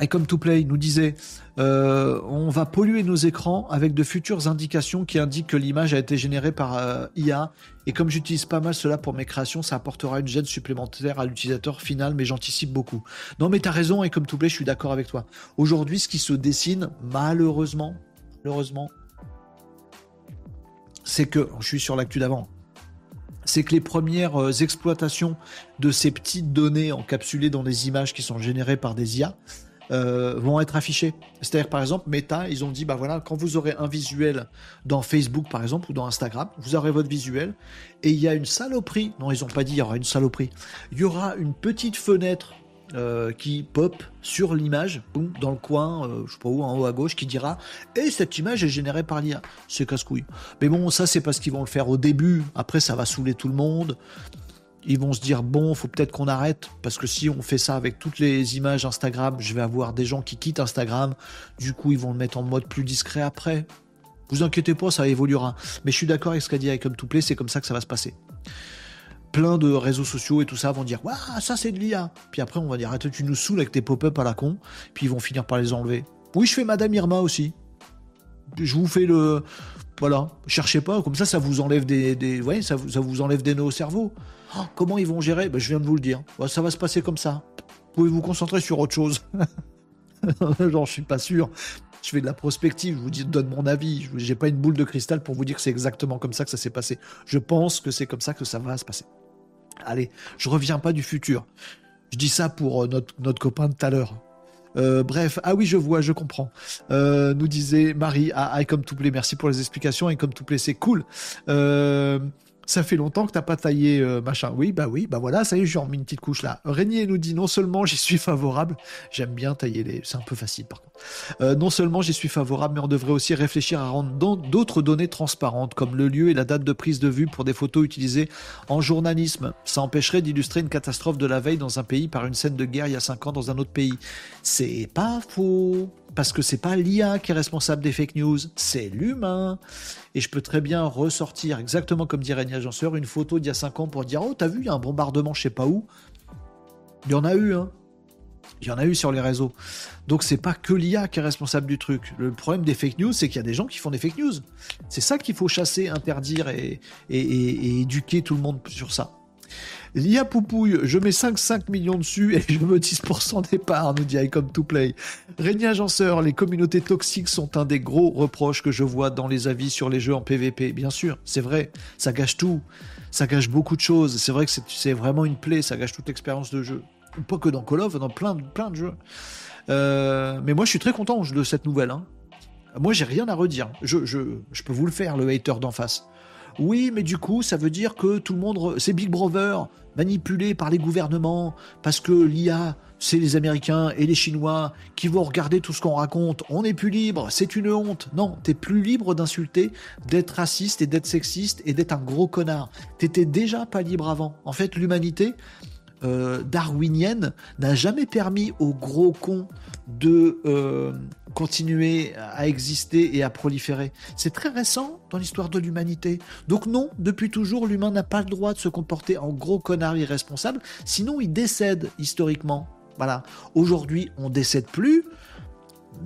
I Come to Play nous disait euh, on va polluer nos écrans avec de futures indications qui indiquent que l'image a été générée par euh, IA. Et comme j'utilise pas mal cela pour mes créations, ça apportera une gêne supplémentaire à l'utilisateur final, mais j'anticipe beaucoup. Non, mais t'as raison, et comme tout plaît, je suis d'accord avec toi. Aujourd'hui, ce qui se dessine, malheureusement, malheureusement, c'est que, je suis sur l'actu d'avant, c'est que les premières euh, exploitations de ces petites données encapsulées dans des images qui sont générées par des IA, euh, vont être affichés. C'est-à-dire, par exemple, Meta, ils ont dit, bah voilà, quand vous aurez un visuel dans Facebook, par exemple, ou dans Instagram, vous aurez votre visuel, et il y a une saloperie, non, ils n'ont pas dit il y aura une saloperie, il y aura une petite fenêtre euh, qui pop sur l'image, dans le coin, euh, je sais pas où, en haut à gauche, qui dira Et cette image est générée par l'IA. C'est casse-couille. Mais bon, ça, c'est parce qu'ils vont le faire au début. Après, ça va saouler tout le monde. Ils vont se dire Bon, faut peut-être qu'on arrête. Parce que si on fait ça avec toutes les images Instagram, je vais avoir des gens qui quittent Instagram. Du coup, ils vont le mettre en mode plus discret après. Vous inquiétez pas, ça évoluera. Mais je suis d'accord avec ce qu'a dit Comme Tout Play, c'est comme ça que ça va se passer plein de réseaux sociaux et tout ça vont dire Waouh, ça c'est de l'IA. Puis après, on va dire Attends, tu nous saoules avec tes pop-up à la con. Puis ils vont finir par les enlever. Oui, je fais Madame Irma aussi. Je vous fais le. Voilà, cherchez pas, comme ça, ça vous enlève des. des... Ouais, ça, ça vous enlève des nœuds au cerveau. Oh, comment ils vont gérer? Ben, Je viens de vous le dire. ça va se passer comme ça. Pouvez vous concentrer sur autre chose? Genre, je suis pas sûr. Je fais de la prospective, je vous dis, donne mon avis. Je n'ai pas une boule de cristal pour vous dire que c'est exactement comme ça que ça s'est passé. Je pense que c'est comme ça que ça va se passer. Allez, je reviens pas du futur. Je dis ça pour euh, notre, copain de tout à l'heure. Euh, bref, ah oui, je vois, je comprends. Euh, nous disait Marie, ah, ah, comme tout merci pour les explications et comme tout plaît, c'est cool. Ça fait longtemps que t'as pas taillé euh, machin. Oui, bah oui, bah voilà, ça y est, j'ai remis une petite couche là. Régnier nous dit non seulement j'y suis favorable, j'aime bien tailler les. C'est un peu facile par contre. Euh, non seulement j'y suis favorable, mais on devrait aussi réfléchir à rendre d'autres données transparentes, comme le lieu et la date de prise de vue pour des photos utilisées en journalisme. Ça empêcherait d'illustrer une catastrophe de la veille dans un pays par une scène de guerre il y a 5 ans dans un autre pays. C'est pas faux parce que c'est pas l'IA qui est responsable des fake news, c'est l'humain. Et je peux très bien ressortir, exactement comme dirait Régnier Agenceur, une photo d'il y a 5 ans pour dire Oh, t'as vu, il y a un bombardement, je sais pas où. Il y en a eu, hein. Il y en a eu sur les réseaux. Donc c'est pas que l'IA qui est responsable du truc. Le problème des fake news, c'est qu'il y a des gens qui font des fake news. C'est ça qu'il faut chasser, interdire et éduquer tout le monde sur ça. L'IA Poupouille, je mets 5-5 millions dessus et je me 10% départ, nous dit comme to Play. Régnier Agenceur, les communautés toxiques sont un des gros reproches que je vois dans les avis sur les jeux en PvP. Bien sûr, c'est vrai, ça gâche tout. Ça gâche beaucoup de choses. C'est vrai que c'est vraiment une plaie, ça gâche toute l'expérience de jeu. Pas que dans Call of, dans plein, de jeux. Euh, mais moi, je suis très content de cette nouvelle. Hein. Moi, j'ai rien à redire. Je peux vous le faire, le hater d'en face. Oui, mais du coup, ça veut dire que tout le monde, c'est Big Brother, manipulé par les gouvernements, parce que l'IA, c'est les Américains et les Chinois qui vont regarder tout ce qu'on raconte. On n'est plus libre, c'est une honte. Non, t'es plus libre d'insulter, d'être raciste et d'être sexiste et d'être un gros connard. T'étais déjà pas libre avant. En fait, l'humanité, euh, darwinienne n'a jamais permis aux gros cons de euh, continuer à exister et à proliférer. C'est très récent dans l'histoire de l'humanité. Donc non, depuis toujours, l'humain n'a pas le droit de se comporter en gros connard irresponsable, sinon il décède historiquement. Voilà. Aujourd'hui, on décède plus,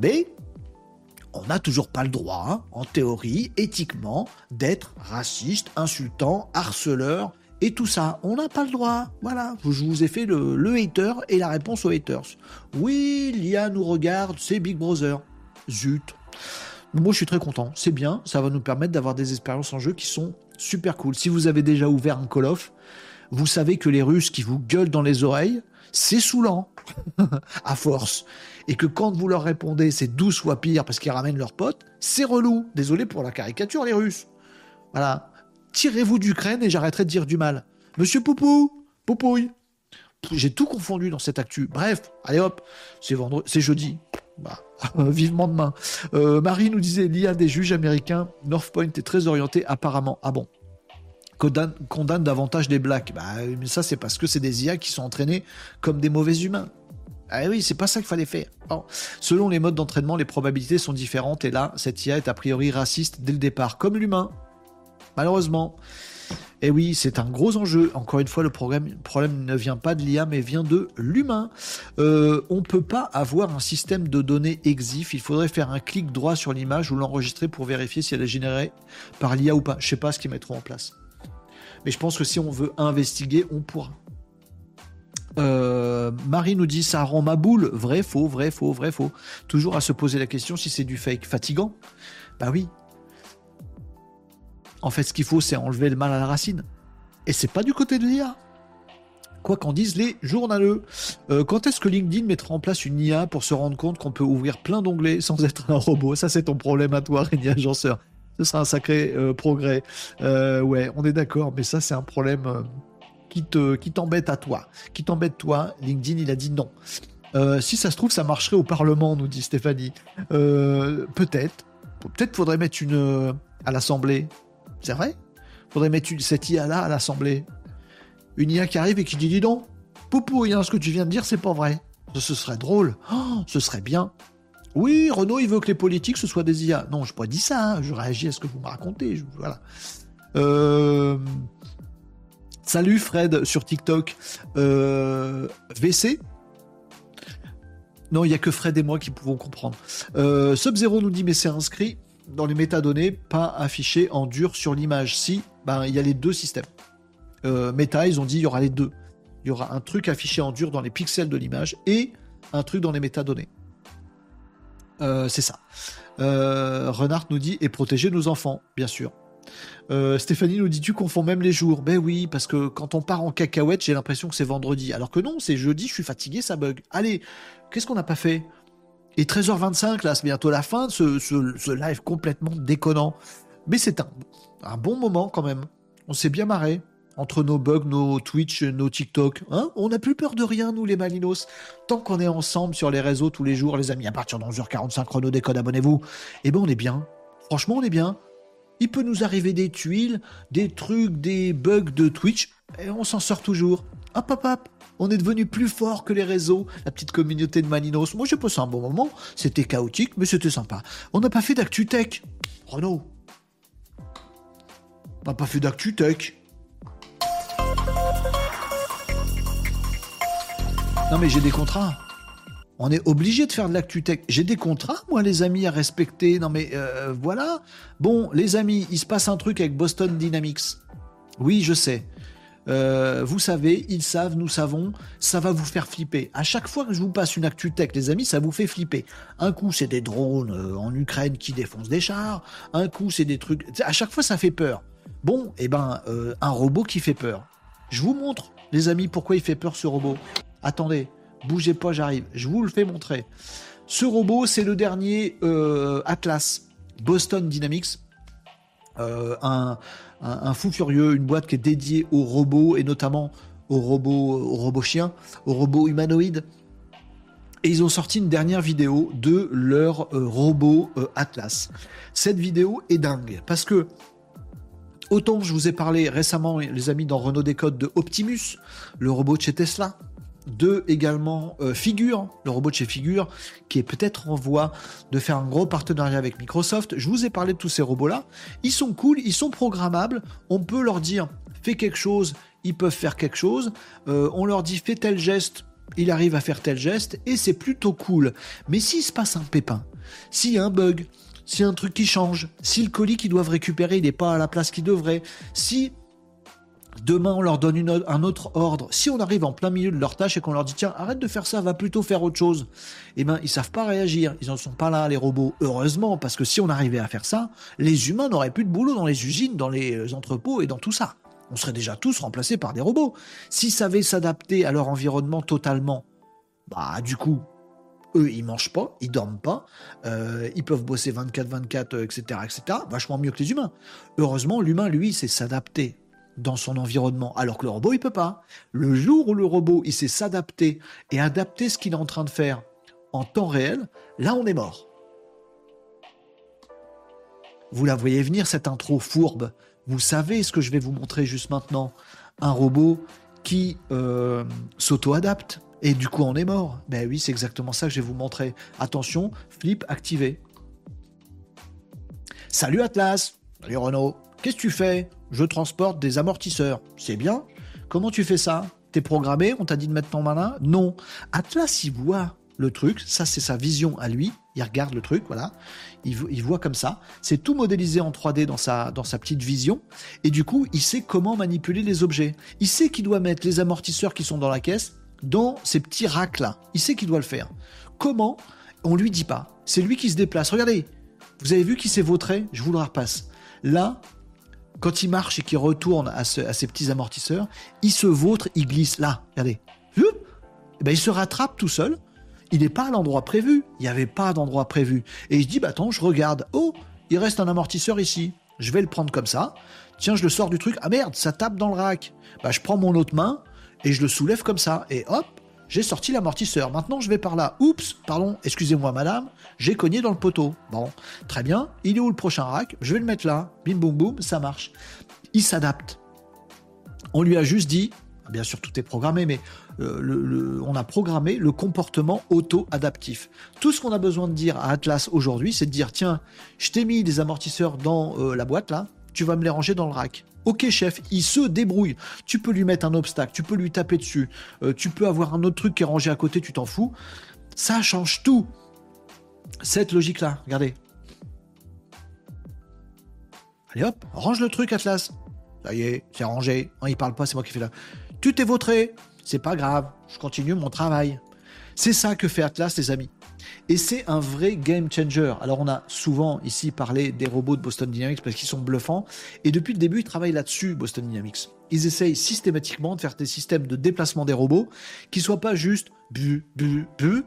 mais on n'a toujours pas le droit, hein, en théorie, éthiquement, d'être raciste, insultant, harceleur, et tout ça, on n'a pas le droit. Voilà, je vous ai fait le, hater et la réponse aux haters. Oui, l'IA nous regarde, c'est Big Brother. Zut. Moi, je suis très content. C'est bien, ça va nous permettre d'avoir des expériences en jeu qui sont super cool. Si vous avez déjà ouvert un Call of, vous savez que les Russes qui vous gueulent dans les oreilles, c'est saoulant, à force. Et que quand vous leur répondez, c'est 12 fois pire parce qu'ils ramènent leurs potes, c'est relou. Désolé pour la caricature, les Russes. Voilà tirez-vous d'Ukraine et j'arrêterai de dire du mal. Monsieur Poupou, Poupouille. J'ai tout confondu dans cette actu. Bref, allez hop, c'est vendredi, c'est jeudi. Bah, vivement demain. Euh, Marie nous disait l'IA des juges américains, North Point est très orienté apparemment. Ah bon condamne, condamne davantage les blacks. Bah, mais ça, c'est parce que c'est des IA qui sont entraînés comme des mauvais humains. Ah oui, c'est pas ça qu'il fallait faire. Selon les modes d'entraînement, les probabilités sont différentes et là, cette IA est a priori raciste dès le départ, comme l'humain malheureusement. Et oui, c'est un gros enjeu. Encore une fois, le problème, ne vient pas de l'IA, mais vient de l'humain. Euh, on ne peut pas avoir un système de données EXIF. Il faudrait faire un clic droit sur l'image ou l'enregistrer pour vérifier si elle est générée par l'IA ou pas. Je ne sais pas ce qu'ils mettront en place. Mais je pense que si on veut investiguer, on pourra. Euh, Marie nous dit ça rend ma boule. Vrai, faux, vrai, faux, vrai, faux. Toujours à se poser la question si c'est du fake. Fatigant Bah oui, en fait, ce qu'il faut, c'est enlever le mal à la racine. Et c'est pas du côté de l'IA. Quoi qu'en disent les journaleux. Euh, quand est-ce que LinkedIn mettra en place une IA pour se rendre compte qu'on peut ouvrir plein d'onglets sans être un robot? Ça, c'est ton problème à toi, Rémi Agenceur. Ce sera un sacré euh, progrès. Euh, ouais, on est d'accord, mais ça, c'est un problème qui te qui t'embête à toi. Qui t'embête toi. LinkedIn, il a dit non. si ça se trouve, ça marcherait au Parlement, nous dit Stéphanie. peut-être. Peut-être faudrait mettre une à l'Assemblée. C'est vrai Faudrait mettre cette IA-là à l'Assemblée une IA qui arrive et qui dit dis donc, Poupou, ce que tu viens de dire, c'est pas vrai. Ce serait drôle. Oh, ce serait bien. Oui, Renault, il veut que les politiques, ce soit des IA. Non, je pas dit ça. Hein. Je réagis à ce que vous me racontez. voilà. Euh, salut Fred sur TikTok. Euh, VC Non, il n'y a que Fred et moi qui pouvons comprendre. Euh, Sub-Zero nous dit mais c'est inscrit dans les métadonnées, pas affiché en dur sur l'image. Si, ben, il y a les deux systèmes. Euh, Meta, ils ont dit il y aura les deux. Il y aura un truc affiché en dur dans les pixels de l'image et un truc dans les métadonnées. Euh, c'est ça. Euh, Renard nous dit et protéger nos enfants, bien sûr. Stéphanie nous dit tu confonds même les jours. Ben oui, parce que quand on part en cacahuète, j'ai l'impression que c'est vendredi. Alors que non, c'est jeudi, je suis fatigué, ça bug. Allez, qu'est-ce qu'on n'a pas fait? Et 13h25, là, c'est bientôt la fin de ce, live complètement déconnant. Mais c'est un, bon moment quand même. On s'est bien marré entre nos bugs, nos Twitch, nos TikTok. Hein on n'a plus peur de rien, nous, les Malinos. Tant qu'on est ensemble sur les réseaux tous les jours, les amis, à partir de 11h45, chrono décode, abonnez-vous. Eh ben, on est bien. Franchement, on est bien. Il peut nous arriver des tuiles, des trucs, des bugs de Twitch, et on s'en sort toujours. Hop, hop, hop. On est devenu plus fort que les réseaux, la petite communauté de Malinos. Moi, j'ai passé un bon moment. C'était chaotique, mais c'était sympa. On n'a pas fait d'actu tech. On n'a pas fait d'actu tech. Non, mais j'ai des contrats. On est obligé de faire de l'actu tech. J'ai des contrats, moi, les amis, à respecter. Non, mais euh, voilà. Bon, les amis, il se passe un truc avec Boston Dynamics. Oui, je sais. Euh, vous savez, ils savent, nous savons, ça va vous faire flipper. À chaque fois que je vous passe une actu tech, les amis, ça vous fait flipper. Un coup, c'est des drones euh, en Ukraine qui défoncent des chars. Un coup, c'est des trucs. À chaque fois, ça fait peur. Bon, eh ben, un robot qui fait peur. Je vous montre, les amis, pourquoi il fait peur ce robot. Attendez, bougez pas, j'arrive. Je vous le fais montrer. Ce robot, c'est le dernier euh, Atlas Boston Dynamics. Euh, un, fou furieux, une boîte qui est dédiée aux robots et notamment aux robots, aux robots chiens, aux robots humanoïdes. Et ils ont sorti une dernière vidéo de leur euh, robot Atlas. Cette vidéo est dingue parce que autant je vous ai parlé récemment, les amis, dans Renault Décode de Optimus, le robot de chez Tesla, de également euh, Figure, le robot de chez Figure, qui est peut-être en voie de faire un gros partenariat avec Microsoft. Je vous ai parlé de tous ces robots-là. Ils sont cool, ils sont programmables. On peut leur dire fais quelque chose, ils peuvent faire quelque chose. Euh, on leur dit fais tel geste, il arrive à faire tel geste, et c'est plutôt cool. Mais s'il se passe un pépin, s'il y a un bug, s'il y a un truc qui change, si le colis qu'ils doivent récupérer n'est pas à la place qu'il devrait, si Demain, on leur donne un autre ordre. Si on arrive en plein milieu de leur tâche et qu'on leur dit tiens, arrête de faire ça, va plutôt faire autre chose, eh ben ils savent pas réagir. Ils en sont pas là, les robots. Heureusement, parce que si on arrivait à faire ça, les humains n'auraient plus de boulot dans les usines, dans les euh, entrepôts et dans tout ça. On serait déjà tous remplacés par des robots. S'ils savaient s'adapter à leur environnement totalement, bah du coup, eux, ils mangent pas, ils dorment pas, euh, ils peuvent bosser 24-24, etc., etc. Vachement mieux que les humains. Heureusement, l'humain, lui, c'est s'adapter dans son environnement, alors que le robot, il peut pas. Le jour où le robot, il sait s'adapter et adapter ce qu'il est en train de faire en temps réel, là, on est mort. Vous la voyez venir, cette intro fourbe. Vous savez ce que je vais vous montrer juste maintenant. Un robot qui euh, s'auto-adapte. Et du coup, on est mort. Ben oui, c'est exactement ça que je vais vous montrer. Attention, flip activé. Salut Atlas. Salut Renault. Qu'est-ce que tu fais? Je transporte des amortisseurs. C'est bien. Comment tu fais ça? T'es programmé On t'a dit de mettre ton malin? Non. Atlas, il voit le truc. Ça, c'est sa vision à lui. Il regarde le truc, voilà. Il, voit comme ça. C'est tout modélisé en 3D dans sa, dans sa petite vision. Et du coup, il sait comment manipuler les objets. Il sait qu'il doit mettre les amortisseurs qui sont dans la caisse dans ces petits racks là. Il sait qu'il doit le faire. Comment? On lui dit pas. C'est lui qui se déplace. Regardez. Vous avez vu qu'il s'est vautré? Je vous le repasse. Là, quand il marche et qu'il retourne à, ces petits amortisseurs, il se vautre, il glisse là, regardez. Et eh ben, il se rattrape tout seul. Il n'est pas à l'endroit prévu. Il n'y avait pas d'endroit prévu. Et il se dit, bah attends, je regarde. Oh, il reste un amortisseur ici. Je vais le prendre comme ça. Tiens, je le sors du truc. Ah merde, ça tape dans le rack. Bah, je prends mon autre main et je le soulève comme ça. Et hop, j'ai sorti l'amortisseur. Maintenant, je vais par là. Oups, pardon, excusez-moi, madame, j'ai cogné dans le poteau. Bon, très bien. Il est où le prochain rack? Je vais le mettre là. Bim, boum, boum, ça marche. Il s'adapte. On lui a juste dit, bien sûr, tout est programmé, mais euh, on a programmé le comportement auto-adaptif. Tout ce qu'on a besoin de dire à Atlas aujourd'hui, c'est de dire tiens, je t'ai mis des amortisseurs dans euh, la boîte là, tu vas me les ranger dans le rack. Ok chef, il se débrouille. Tu peux lui mettre un obstacle, tu peux lui taper dessus, euh, tu peux avoir un autre truc qui est rangé à côté, tu t'en fous. Ça change tout. Cette logique-là, regardez. Allez hop, range le truc Atlas. Ça y est, c'est rangé. Non, il parle pas, c'est moi qui fais là. Tu t'es vautré. C'est pas grave, je continue mon travail. C'est ça que fait Atlas, les amis. Et c'est un vrai game changer. Alors on a souvent ici parlé des robots de Boston Dynamics parce qu'ils sont bluffants. Et depuis le début, ils travaillent là-dessus, Boston Dynamics. Ils essayent systématiquement de faire des systèmes de déplacement des robots qui soient pas juste bu, bu, bu,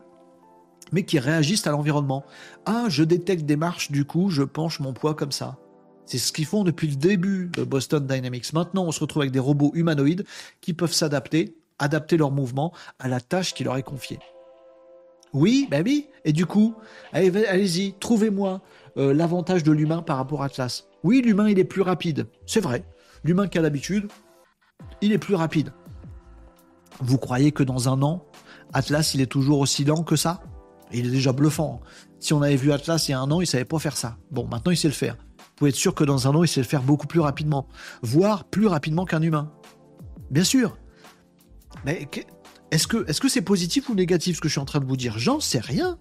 mais qui réagissent à l'environnement. Ah, je détecte des marches, du coup, je penche mon poids comme ça. C'est ce qu'ils font depuis le début de Boston Dynamics. Maintenant, on se retrouve avec des robots humanoïdes qui peuvent s'adapter, adapter leur mouvement à la tâche qui leur est confiée. Oui, ben oui. Et du coup, allez-y, trouvez-moi euh, l'avantage de l'humain par rapport à Atlas. Oui, l'humain, il est plus rapide. C'est vrai. L'humain qui a l'habitude, il est plus rapide. Vous croyez que dans un an, Atlas, il est toujours aussi lent que ça? Il est déjà bluffant. Si on avait vu Atlas il y a un an, il savait pas faire ça. Bon, maintenant, il sait le faire. Vous pouvez être sûr que dans un an, il sait le faire beaucoup plus rapidement. Voire plus rapidement qu'un humain. Bien sûr. Mais est-ce que c'est -ce c'est positif ou négatif ce que je suis en train de vous dire? J'en sais rien.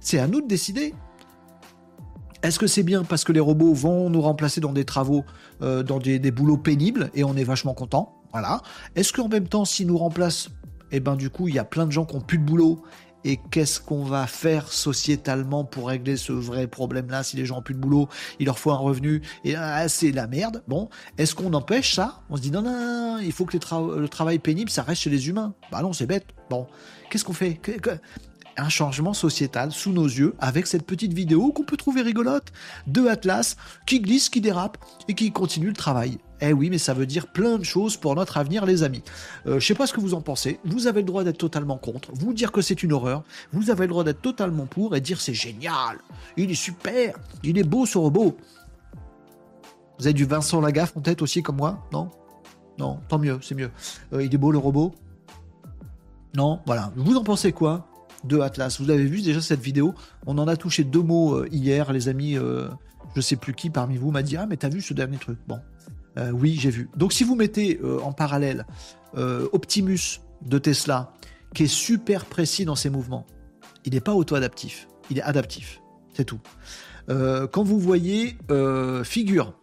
C'est à nous de décider. Est-ce que c'est bien parce que les robots vont nous remplacer dans des travaux, euh, dans des, boulots pénibles et on est vachement content? Voilà. Est-ce qu'en même temps, s'ils nous remplacent, eh ben du coup, il y a plein de gens qui n'ont plus de boulot et qu'est-ce qu'on va faire sociétalement pour régler ce vrai problème-là Si les gens n'ont plus de boulot, il leur faut un revenu, et ah, c'est la merde. Bon, est-ce qu'on empêche ça? On se dit non, non, non, il faut que le travail pénible, ça reste chez les humains. Bah non, c'est bête. Bon, qu'est-ce qu'on fait? Un changement sociétal sous nos yeux avec cette petite vidéo qu'on peut trouver rigolote de Atlas qui glisse, qui dérape et qui continue le travail. Eh oui, mais ça veut dire plein de choses pour notre avenir, les amis. Euh, je sais pas ce que vous en pensez. Vous avez le droit d'être totalement contre, vous dire que c'est une horreur. Vous avez le droit d'être totalement pour et dire c'est génial, il est super, il est beau ce robot. Vous avez du Vincent Lagaffe en tête aussi comme moi? Non? Non, tant mieux, c'est mieux. Euh, il est beau le robot Non, voilà. Vous en pensez quoi de Atlas? Vous avez vu déjà cette vidéo? On en a touché deux mots euh, hier, les amis. Euh, je sais plus qui parmi vous m'a dit Ah, mais t'as vu ce dernier truc Bon, euh, oui, j'ai vu. Donc, si vous mettez en parallèle Optimus de Tesla, qui est super précis dans ses mouvements, il n'est pas auto-adaptif, il est adaptif. C'est tout. quand vous voyez Figure,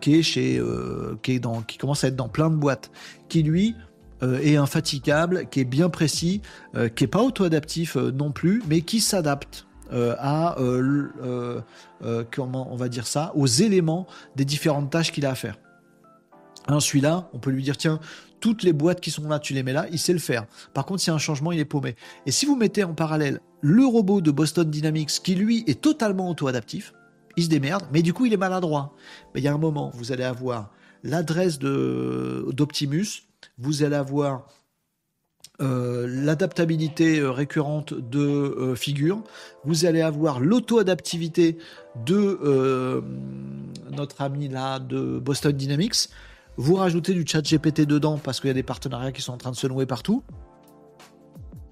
qui est qui est commence à être dans plein de boîtes, qui lui euh, et infatigable, qui est bien précis, euh, qui est pas auto-adaptif euh, non plus, mais qui s'adapte à comment on va dire ça, aux éléments des différentes tâches qu'il a à faire. Hein, celui-là, on peut lui dire tiens, toutes les boîtes qui sont là, tu les mets là, il sait le faire. Par contre, s'il y a un changement, il est paumé. Et si vous mettez en parallèle le robot de Boston Dynamics, qui lui est totalement auto-adaptif, il se démerde, mais du coup, il est maladroit. Mais il y a un moment, vous allez avoir l'adresse d'Optimus, vous allez avoir euh, l'adaptabilité euh, récurrente de euh, figure, vous allez avoir l'auto-adaptivité de notre ami là de Boston Dynamics, vous rajoutez du chat GPT dedans parce qu'il y a des partenariats qui sont en train de se nouer partout.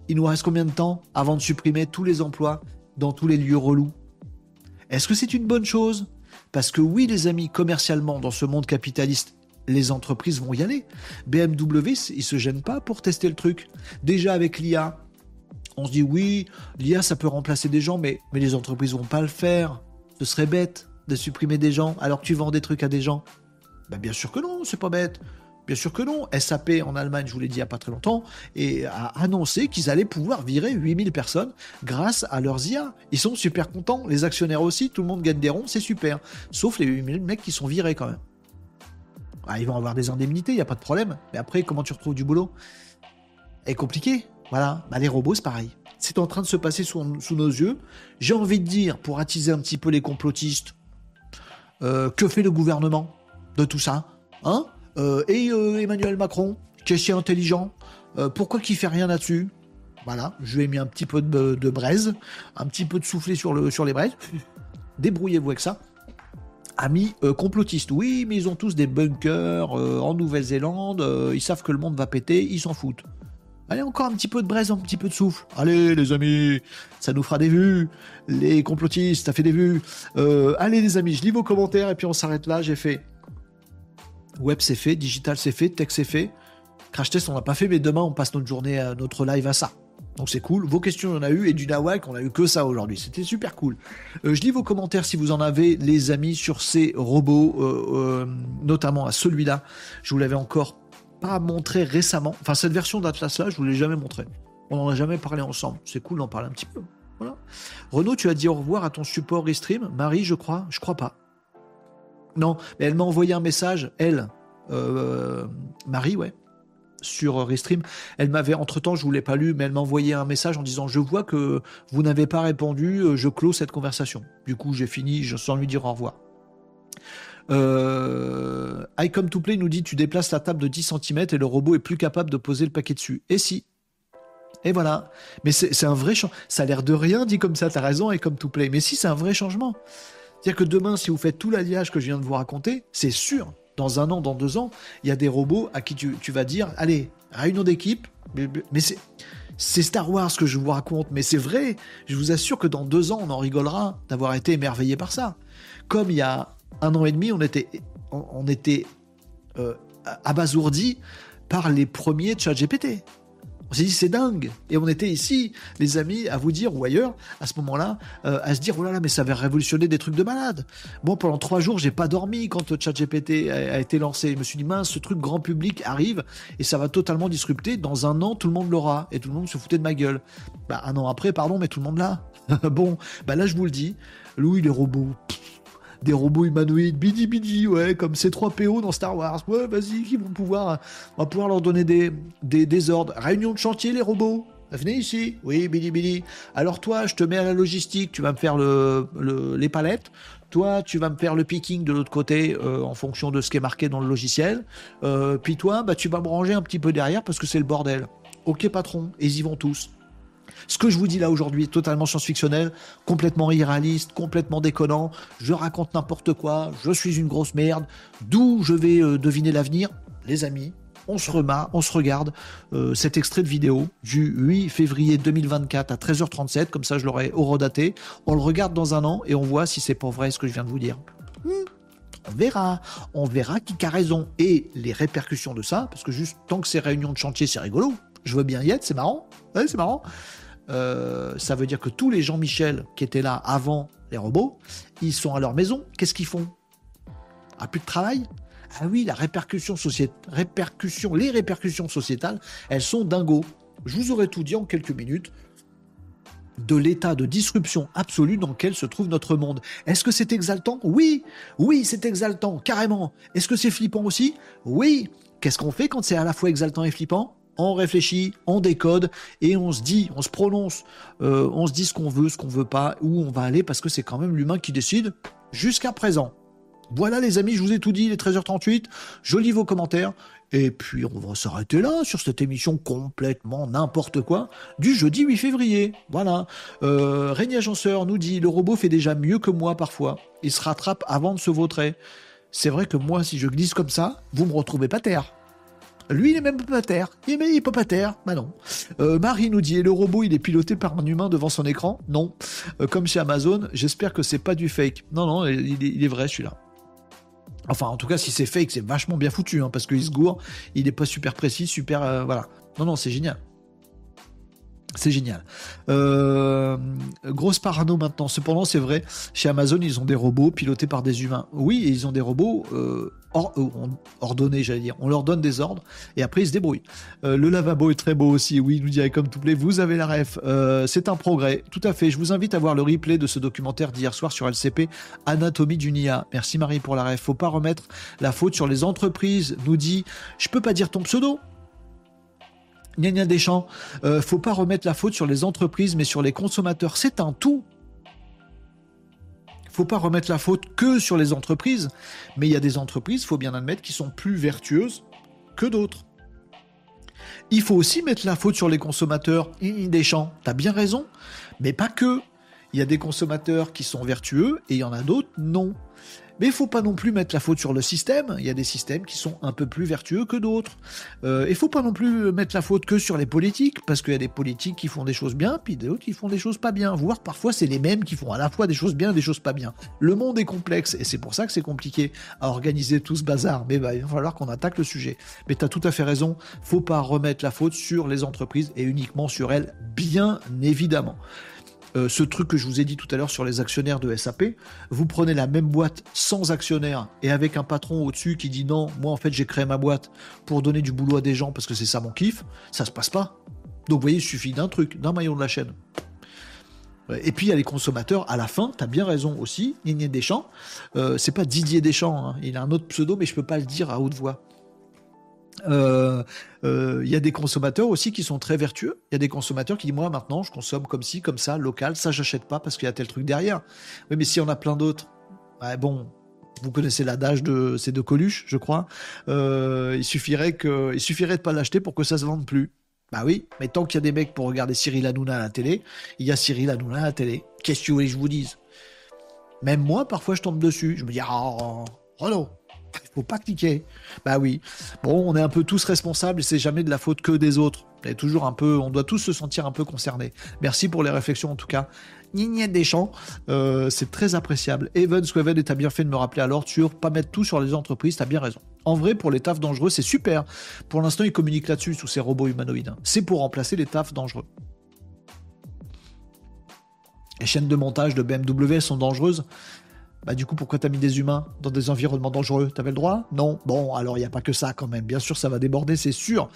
Il nous reste combien de temps avant de supprimer tous les emplois dans tous les lieux relous? Est-ce que c'est une bonne chose? Parce que oui les amis, commercialement dans ce monde capitaliste les entreprises vont y aller. BMW, ils se gênent pas pour tester le truc. Déjà avec l'IA, on se dit oui, l'IA ça peut remplacer des gens, mais, les entreprises vont pas le faire. Ce serait bête de supprimer des gens alors que tu vends des trucs à des gens. Ben bien sûr que non, c'est pas bête. Bien sûr que non. SAP en Allemagne, je vous l'ai dit il n'y a pas très longtemps, a annoncé qu'ils allaient pouvoir virer 8000 personnes grâce à leurs IA. Ils sont super contents, les actionnaires aussi, tout le monde gagne des ronds, c'est super. Sauf les 8000 mecs qui sont virés quand même. Ah, ils vont avoir des indemnités, il n'y a pas de problème. Mais après, comment tu retrouves du boulot? Est compliqué. Voilà, bah, les robots, c'est pareil. C'est en train de se passer sous, nos yeux. J'ai envie de dire, pour attiser un petit peu les complotistes, euh, que fait le gouvernement de tout ça hein? Euh, Et euh, Emmanuel Macron, qui est si intelligent, pourquoi qu'il fait rien là-dessus? Voilà, je lui ai mis un petit peu de, braise, un petit peu de soufflé sur, le, sur les braises. Débrouillez-vous avec ça. Amis complotistes, oui, mais ils ont tous des bunkers en Nouvelle-Zélande, ils savent que le monde va péter, ils s'en foutent. Allez, encore un petit peu de braise, un petit peu de souffle. Allez, les amis, ça nous fera des vues. Les complotistes, ça fait des vues. Euh, allez, les amis, je lis vos commentaires et puis on s'arrête là. J'ai fait web, c'est fait, digital, c'est fait, texte, c'est fait. Crash test, on n'a pas fait, mais demain, on passe notre journée, à notre live à ça. Donc c'est cool. Vos questions, on a eu, et du Nawak, on a eu que ça aujourd'hui. C'était super cool. Euh, je lis vos commentaires si vous en avez, les amis, sur ces robots, euh, notamment à celui-là. Je vous l'avais encore pas montré récemment. Enfin, cette version d'Atlas-là, je vous l'ai jamais montré. On n'en a jamais parlé ensemble. C'est cool d'en parler un petit peu. Voilà. Renaud, tu as dit au revoir à ton support Restream. Marie, je crois. Je crois pas. Non, mais elle m'a envoyé un message, elle, euh, Marie, ouais, sur Restream. Elle m'avait, entre-temps, je ne vous l'ai pas lu, mais elle m'a envoyé un message en disant Je vois que vous n'avez pas répondu, euh, je clôt cette conversation. Du coup, j'ai fini sans lui dire au revoir. Euh, I Come to Play nous dit tu déplaces la table de 10 cm et le robot est plus capable de poser le paquet dessus. Et si Et voilà. Mais c'est un vrai changement. Ça a l'air de rien dit comme ça, t'as raison, I Come to Play. Mais si, c'est un vrai changement. C'est-à-dire que demain, si vous faites tout l'alliage que je viens de vous raconter, c'est sûr, dans un an, dans deux ans, il y a des robots à qui tu, vas dire allez, réunion d'équipe. Mais c'est. Star Wars que je vous raconte, mais c'est vrai. Je vous assure que dans deux ans, on en rigolera d'avoir été émerveillé par ça. Comme il y a un an et demi, on était, on, euh, abasourdi par les premiers chat GPT. On s'est dit c'est dingue et on était ici les amis à vous dire ou ailleurs à ce moment-là euh, à se dire oh là là mais ça va révolutionner des trucs de malade. Moi pendant trois jours j'ai pas dormi quand ChatGPT a, a été lancé. Je me suis dit mince ce truc grand public arrive et ça va totalement disrupter. Dans un an tout le monde l'aura et tout le monde se foutait de ma gueule. Bah un an après pardon mais tout le monde l'a. bon bah là je vous le dis Louis les robots des robots humanoïdes, bidi bidi, ouais, comme ces 3 PO dans Star Wars. Ouais, vas-y, qui vont pouvoir, on va pouvoir leur donner des, des, ordres. Réunion de chantier, les robots. Venez ici. Oui, bidi bidi. Alors toi, je te mets à la logistique, tu vas me faire le, les palettes. Toi, tu vas me faire le picking de l'autre côté euh, en fonction de ce qui est marqué dans le logiciel. Euh, puis toi, bah, tu vas me ranger un petit peu derrière parce que c'est le bordel. Ok, patron, et ils y vont tous. Ce que je vous dis là aujourd'hui est totalement science-fictionnel, complètement irréaliste, complètement déconnant. Je raconte n'importe quoi, je suis une grosse merde. D'où je vais euh, deviner l'avenir? Les amis, on se remat, on se regarde euh, cet extrait de vidéo du 8 février 2024 à 13h37, comme ça je l'aurai horodaté. On le regarde dans un an et on voit si c'est pas vrai ce que je viens de vous dire. Hmm, on verra, on verra qui a raison et les répercussions de ça, parce que juste tant que c'est réunions de chantier, c'est rigolo. Je veux bien y être, c'est marrant. C'est marrant. Euh, ça veut dire que tous les Jean-Michel qui étaient là avant les robots, ils sont à leur maison. Qu'est-ce qu'ils font? Ah, plus de travail? Ah oui, les répercussions sociétales, elles sont dingos. Je vous aurais tout dit en quelques minutes de l'état de disruption absolue dans lequel se trouve notre monde. Est-ce que c'est exaltant? Oui, oui, c'est exaltant, carrément. Est-ce que c'est flippant aussi? Oui. Qu'est-ce qu'on fait quand c'est à la fois exaltant et flippant? On réfléchit, on décode et on se dit, on se prononce, euh, on se dit ce qu'on veut, ce qu'on veut pas, où on va aller parce que c'est quand même l'humain qui décide jusqu'à présent. Voilà les amis, je vous ai tout dit, il est 13h38, je lis vos commentaires et puis on va s'arrêter là sur cette émission complètement n'importe quoi du jeudi 8 février. Voilà. Euh, Régnier Agenceur nous dit le robot fait déjà mieux que moi parfois. Il se rattrape avant de se vautrer. C'est vrai que moi, si je glisse comme ça, vous me retrouvez pas terre. Lui, il est même pas terre. Il est, pas terre. Bah non. Euh, Marie nous dit, le robot, il est piloté par un humain devant son écran? Non. Euh, comme chez Amazon, j'espère que c'est pas du fake. Non, non, il est, vrai celui-là. Enfin, en tout cas, si c'est fake, c'est vachement bien foutu, hein, parce qu'il se gourre, il est pas super précis, super... Euh, voilà. Non, non, c'est génial. C'est génial. grosse parano maintenant. Cependant, c'est vrai, chez Amazon, ils ont des robots pilotés par des humains. Oui, ils ont des robots ordonner, j'allais dire. On leur donne des ordres et après ils se débrouillent. le lavabo est très beau aussi. Oui, nous dirait comme tout plaît. Vous avez la ref. c'est un progrès. Tout à fait. Je vous invite à voir le replay de ce documentaire d'hier soir sur LCP, Anatomie du NIA. Merci Marie pour la ref. Faut pas remettre la faute sur les entreprises. Nous dit, je peux pas dire ton pseudo. Nia Deschamps, euh, faut pas remettre la faute sur les entreprises, mais sur les consommateurs. C'est un tout. Faut pas remettre la faute que sur les entreprises, mais il y a des entreprises, faut bien admettre, qui sont plus vertueuses que d'autres. Il faut aussi mettre la faute sur les consommateurs. Deschamps, t'as bien raison, mais pas que. Il y a des consommateurs qui sont vertueux et il y en a d'autres non. Mais il faut pas non plus mettre la faute sur le système. Il y a des systèmes qui sont un peu plus vertueux que d'autres. Euh, il faut pas non plus mettre la faute que sur les politiques, parce qu'il y a des politiques qui font des choses bien, puis d'autres qui font des choses pas bien. Voire parfois c'est les mêmes qui font à la fois des choses bien et des choses pas bien. Le monde est complexe et c'est pour ça que c'est compliqué à organiser tout ce bazar. Mais bah, il va falloir qu'on attaque le sujet. Mais tu as tout à fait raison. Faut pas remettre la faute sur les entreprises et uniquement sur elles, bien évidemment. Euh, ce truc que je vous ai dit tout à l'heure sur les actionnaires de SAP, vous prenez la même boîte sans actionnaire et avec un patron au-dessus qui dit non, moi en fait j'ai créé ma boîte pour donner du boulot à des gens parce que c'est ça mon kiff, ça se passe pas. Donc vous voyez, il suffit d'un truc, d'un maillon de la chaîne. Et puis il y a les consommateurs, à la fin, tu as bien raison aussi, Didier Deschamps, euh, c'est pas Didier Deschamps, hein. il a un autre pseudo mais je peux pas le dire à haute voix. Il euh, euh, y a des consommateurs aussi qui sont très vertueux. Il y a des consommateurs qui disent moi maintenant je consomme comme ci, comme ça, local, ça j'achète pas parce qu'il y a tel truc derrière. Oui, mais si on a plein d'autres, bon, vous connaissez l'adage de ces deux Coluche, je crois. Euh, il suffirait que, il suffirait de pas l'acheter pour que ça se vende plus. Bah oui, mais tant qu'il y a des mecs pour regarder Cyril Hanouna à la télé, il y a Cyril Hanouna à la télé. Qu'est-ce que tu voulez que je vous dise? Même moi, parfois, je tombe dessus. Je me dis, ah, oh, oh il faut pas cliquer. Bah oui. Bon, on est un peu tous responsables et c'est jamais de la faute que des autres. Et toujours un peu, on doit tous se sentir un peu concernés. Merci pour les réflexions en tout cas. Nignette des champs, euh, c'est très appréciable. Evan Sweven, et t'as bien fait de me rappeler alors sur pas mettre tout sur les entreprises, t'as bien raison. En vrai, pour les tafs dangereux, c'est super. Pour l'instant, ils communiquent là-dessus sous ces robots humanoïdes. C'est pour remplacer les tafs dangereux. Les chaînes de montage de BMW sont dangereuses. Bah du coup, pourquoi t'as mis des humains dans des environnements dangereux? T'avais le droit? Non Bon, alors il n'y a pas que ça quand même. Bien sûr, ça va déborder, c'est sûr.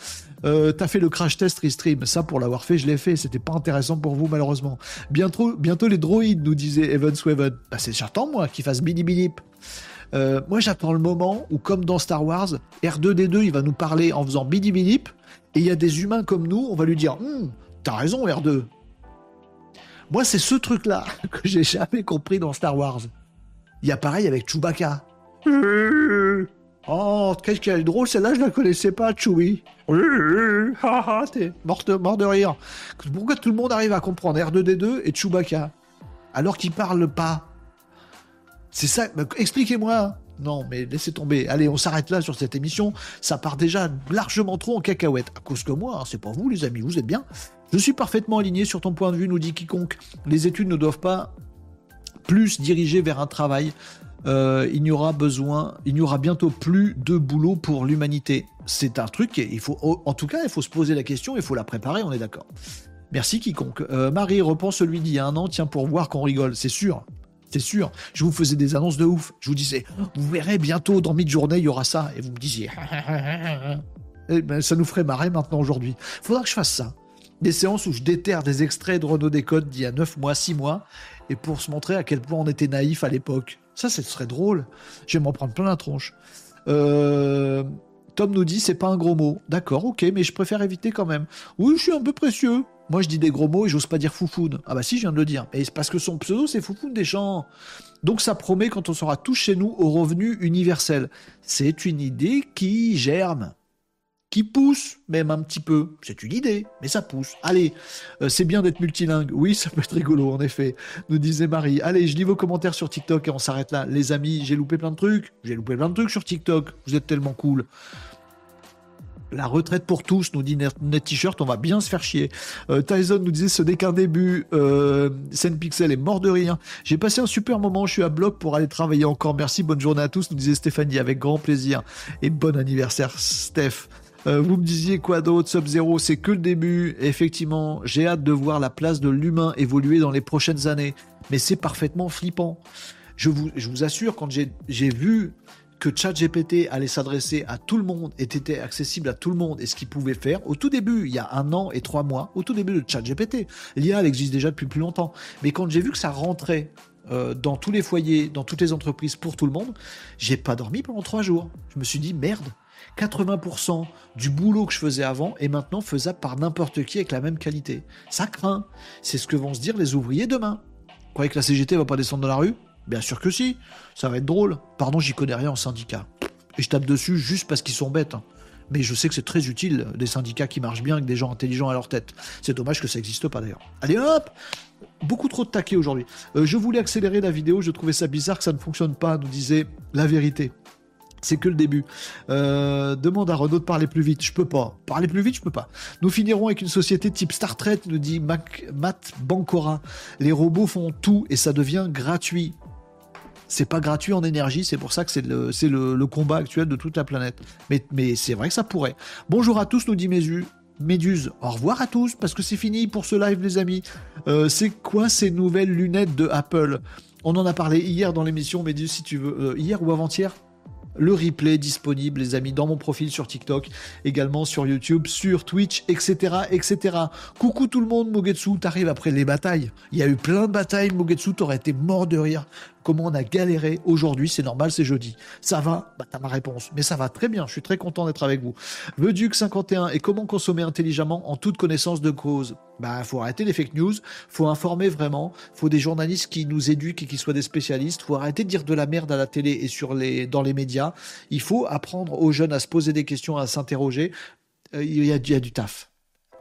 Euh, t'as fait le crash test restream. Ça, pour l'avoir fait, je l'ai fait. C'était pas intéressant pour vous, malheureusement. Bientôt, bientôt les droïdes, nous disait Evan Sweven. Bah c'est j'attends, moi, qu'ils fassent Billy Bilip. Euh, moi, j'attends le moment où, comme dans Star Wars, R2D2, il va nous parler en faisant Billy Bilip. Et il y a des humains comme nous, on va lui dire hum, T'as raison, R2. Moi, c'est ce truc-là que j'ai jamais compris dans Star Wars. Il y a pareil avec Chewbacca. Oh, qu'est-ce qu'elle est drôle, celle-là, je la connaissais pas, Chewie. T'es mort de, mort de rire. Pourquoi tout le monde arrive à comprendre R2D2 et Chewbacca alors qu'ils parlent pas? C'est ça, expliquez-moi. Non, mais laissez tomber. Allez, on s'arrête là sur cette émission. Ça part déjà largement trop en cacahuète. À cause que moi, hein, c'est pas vous, les amis, vous êtes bien. Je suis parfaitement aligné sur ton point de vue, nous dit quiconque. Les études ne doivent pas plus dirigé vers un travail. Euh, il n'y aura besoin, il n'y aura bientôt plus de boulot pour l'humanité. C'est un truc, il faut, en tout cas, il faut se poser la question, il faut la préparer, on est d'accord. Merci quiconque. Euh, Marie repense celui d'il y a un an, tiens, pour voir qu'on rigole, c'est sûr. C'est sûr. Je vous faisais des annonces de ouf. Je vous disais, vous verrez bientôt dans mid-journée, il y aura ça. Et vous me disiez, eh ben, ça nous ferait marrer maintenant aujourd'hui. Faudra que je fasse ça. Des séances où je déterre des extraits de Renault Décode d'il y a 9 mois, 6 mois, et pour se montrer à quel point on était naïf à l'époque. Ça, ce serait drôle. Je vais m'en prendre plein la tronche. Euh, Tom nous dit c'est pas un gros mot. D'accord, ok, mais je préfère éviter quand même. Oui, je suis un peu précieux. Moi, je dis des gros mots et j'ose pas dire foufoune. Ah bah si, je viens de le dire. Mais c'est parce que son pseudo, c'est foufoune des champs. Donc ça promet quand on sera tous chez nous au revenu universel. C'est une idée qui germe qui pousse même un petit peu. C'est une idée, mais ça pousse. Allez, euh, c'est bien d'être multilingue. Oui, ça peut être rigolo, en effet, nous disait Marie. Allez, je lis vos commentaires sur TikTok et on s'arrête là. Les amis, j'ai loupé plein de trucs. J'ai loupé plein de trucs sur TikTok. Vous êtes tellement cool. La retraite pour tous, nous dit Net T-shirt, on va bien se faire chier. Euh, Tyson nous disait ce n'est qu'un début. Euh, Pixel est mort de rire. J'ai passé un super moment, je suis à bloc pour aller travailler encore. Merci, bonne journée à tous, nous disait Stéphanie avec grand plaisir. Et bon anniversaire, Steph. Euh, vous me disiez quoi d'autre Sub-Zero, c'est que le début. effectivement, j'ai hâte de voir la place de l'humain évoluer dans les prochaines années. Mais c'est parfaitement flippant. Je vous, je vous assure, quand j'ai vu que ChatGPT allait s'adresser à tout le monde et était accessible à tout le monde et ce qu'il pouvait faire, au tout début, il y a un an et trois mois, au tout début de ChatGPT, l'IA, elle existe déjà depuis plus longtemps. Mais quand j'ai vu que ça rentrait euh, dans tous les foyers, dans toutes les entreprises, pour tout le monde, j'ai pas dormi pendant trois jours. Je me suis dit, merde, 80% du boulot que je faisais avant est maintenant faisable par n'importe qui avec la même qualité. Ça craint. C'est ce que vont se dire les ouvriers demain. Vous croyez que la CGT va pas descendre dans la rue? Bien sûr que si. Ça va être drôle. Pardon, j'y connais rien en syndicat. Et je tape dessus juste parce qu'ils sont bêtes. Hein. Mais je sais que c'est très utile, des syndicats qui marchent bien avec des gens intelligents à leur tête. C'est dommage que ça n'existe pas d'ailleurs. Allez hop Beaucoup trop de taquets aujourd'hui. Euh, je voulais accélérer la vidéo, je trouvais ça bizarre que ça ne fonctionne pas, nous disait la vérité. C'est que le début. Euh, demande à Renault de parler plus vite. Je peux pas. Parler plus vite, je peux pas. Nous finirons avec une société type Star Trek, nous dit Matt Bancora. Les robots font tout et ça devient gratuit. C'est pas gratuit en énergie, c'est pour ça que c'est le, combat actuel de toute la planète. Mais, mais c'est vrai que ça pourrait. Bonjour à tous, nous dit Mésu. Méduse, au revoir à tous, parce que c'est fini pour ce live, les amis. Euh, c'est quoi ces nouvelles lunettes de Apple? On en a parlé hier dans l'émission, Méduse, si tu veux. Euh, hier ou avant-hier? Le replay disponible, les amis, dans mon profil sur TikTok, également sur YouTube, sur Twitch, etc., etc. Coucou tout le monde, Mogetsu, t'arrives après les batailles. Il y a eu plein de batailles, Mogetsu, t'aurais été mort de rire comment on a galéré aujourd'hui, c'est normal, c'est jeudi. Ça va Bah t'as ma réponse. Mais ça va très bien, je suis très content d'être avec vous. Le Duc 51 et comment consommer intelligemment en toute connaissance de cause Bah faut arrêter les fake news, faut informer vraiment, faut des journalistes qui nous éduquent et qui soient des spécialistes, faut arrêter de dire de la merde à la télé et sur les, dans les médias. Il faut apprendre aux jeunes à se poser des questions, à s'interroger. Euh, il, y a, du taf.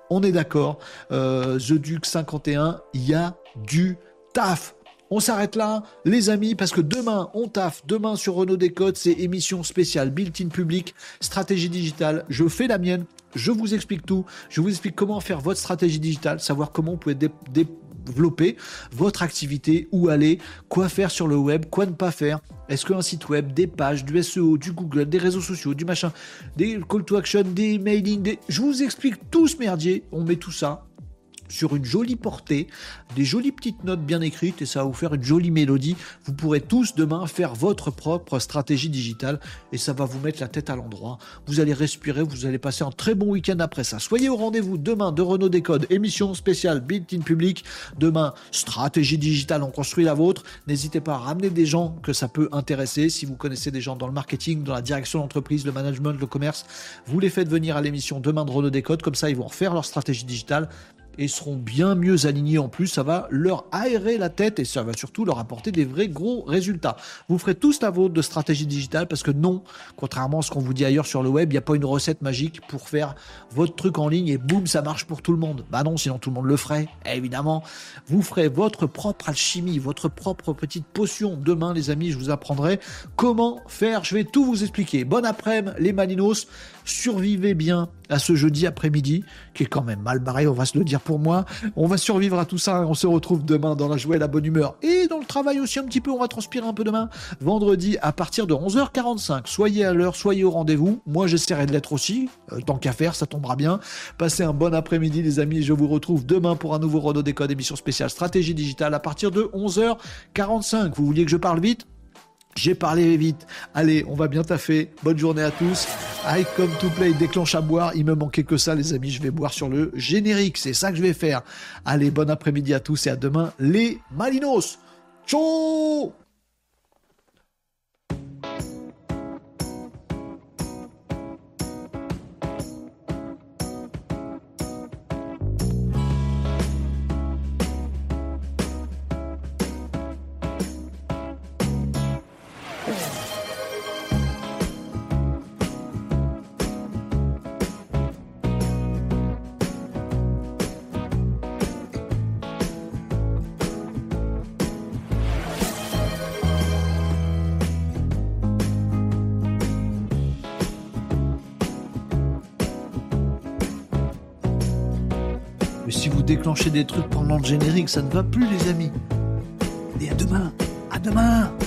On est d'accord, euh, The Duc 51, il y a du taf. On s'arrête là, les amis, parce que demain, on taffe. Demain sur Renault Décode, c'est émission spéciale, built-in public, stratégie digitale. Je fais la mienne. Je vous explique tout. Je vous explique comment faire votre stratégie digitale, savoir comment vous pouvez développer votre activité, où aller, quoi faire sur le web, quoi ne pas faire. Est-ce qu'un site web, des pages, du SEO, du Google, des réseaux sociaux, du machin, des call to action, des mailing, des... je vous explique tout ce merdier. On met tout ça sur une jolie portée, des jolies petites notes bien écrites et ça va vous faire une jolie mélodie. Vous pourrez tous demain faire votre propre stratégie digitale et ça va vous mettre la tête à l'endroit. Vous allez respirer, vous allez passer un très bon week-end après ça. Soyez au rendez-vous demain de Renault Décode, émission spéciale Built in Public. Demain, stratégie digitale, on construit la vôtre. N'hésitez pas à ramener des gens que ça peut intéresser. Si vous connaissez des gens dans le marketing, dans la direction d'entreprise, le management, le commerce, vous les faites venir à l'émission demain de Renault Décode. Comme ça, ils vont refaire leur stratégie digitale et seront bien mieux alignés en plus. Ça va leur aérer la tête et ça va surtout leur apporter des vrais gros résultats. Vous ferez tous la vôtre de stratégie digitale parce que non, contrairement à ce qu'on vous dit ailleurs sur le web, il n'y a pas une recette magique pour faire votre truc en ligne et boum, ça marche pour tout le monde. Bah non, sinon tout le monde le ferait, évidemment. Vous ferez votre propre alchimie, votre propre petite potion. Demain, les amis, je vous apprendrai comment faire. Je vais tout vous expliquer. Bon après-midi, les Malinos survivez bien à ce jeudi après-midi, qui est quand même mal barré, on va se le dire pour moi. On va survivre à tout ça, on se retrouve demain dans la joie et la bonne humeur. Et dans le travail aussi un petit peu, on va transpirer un peu demain. Vendredi à partir de 11h45. Soyez à l'heure, soyez au rendez-vous. Moi j'essaierai de l'être aussi, euh, tant qu'à faire, ça tombera bien. Passez un bon après-midi les amis, je vous retrouve demain pour un nouveau Renault Décode, émission spéciale stratégie digitale à partir de 11h45. Vous vouliez que je parle vite? J'ai parlé vite. Allez, on va bien taffer. Bonne journée à tous. I come to play déclenche à boire. Il me manquait que ça, les amis. Je vais boire sur le générique. C'est ça que je vais faire. Allez, bon après-midi à tous et à demain, les Malinos. Ciao déclencher des trucs pendant le générique, ça ne va plus les amis. Et à demain, à demain, demain.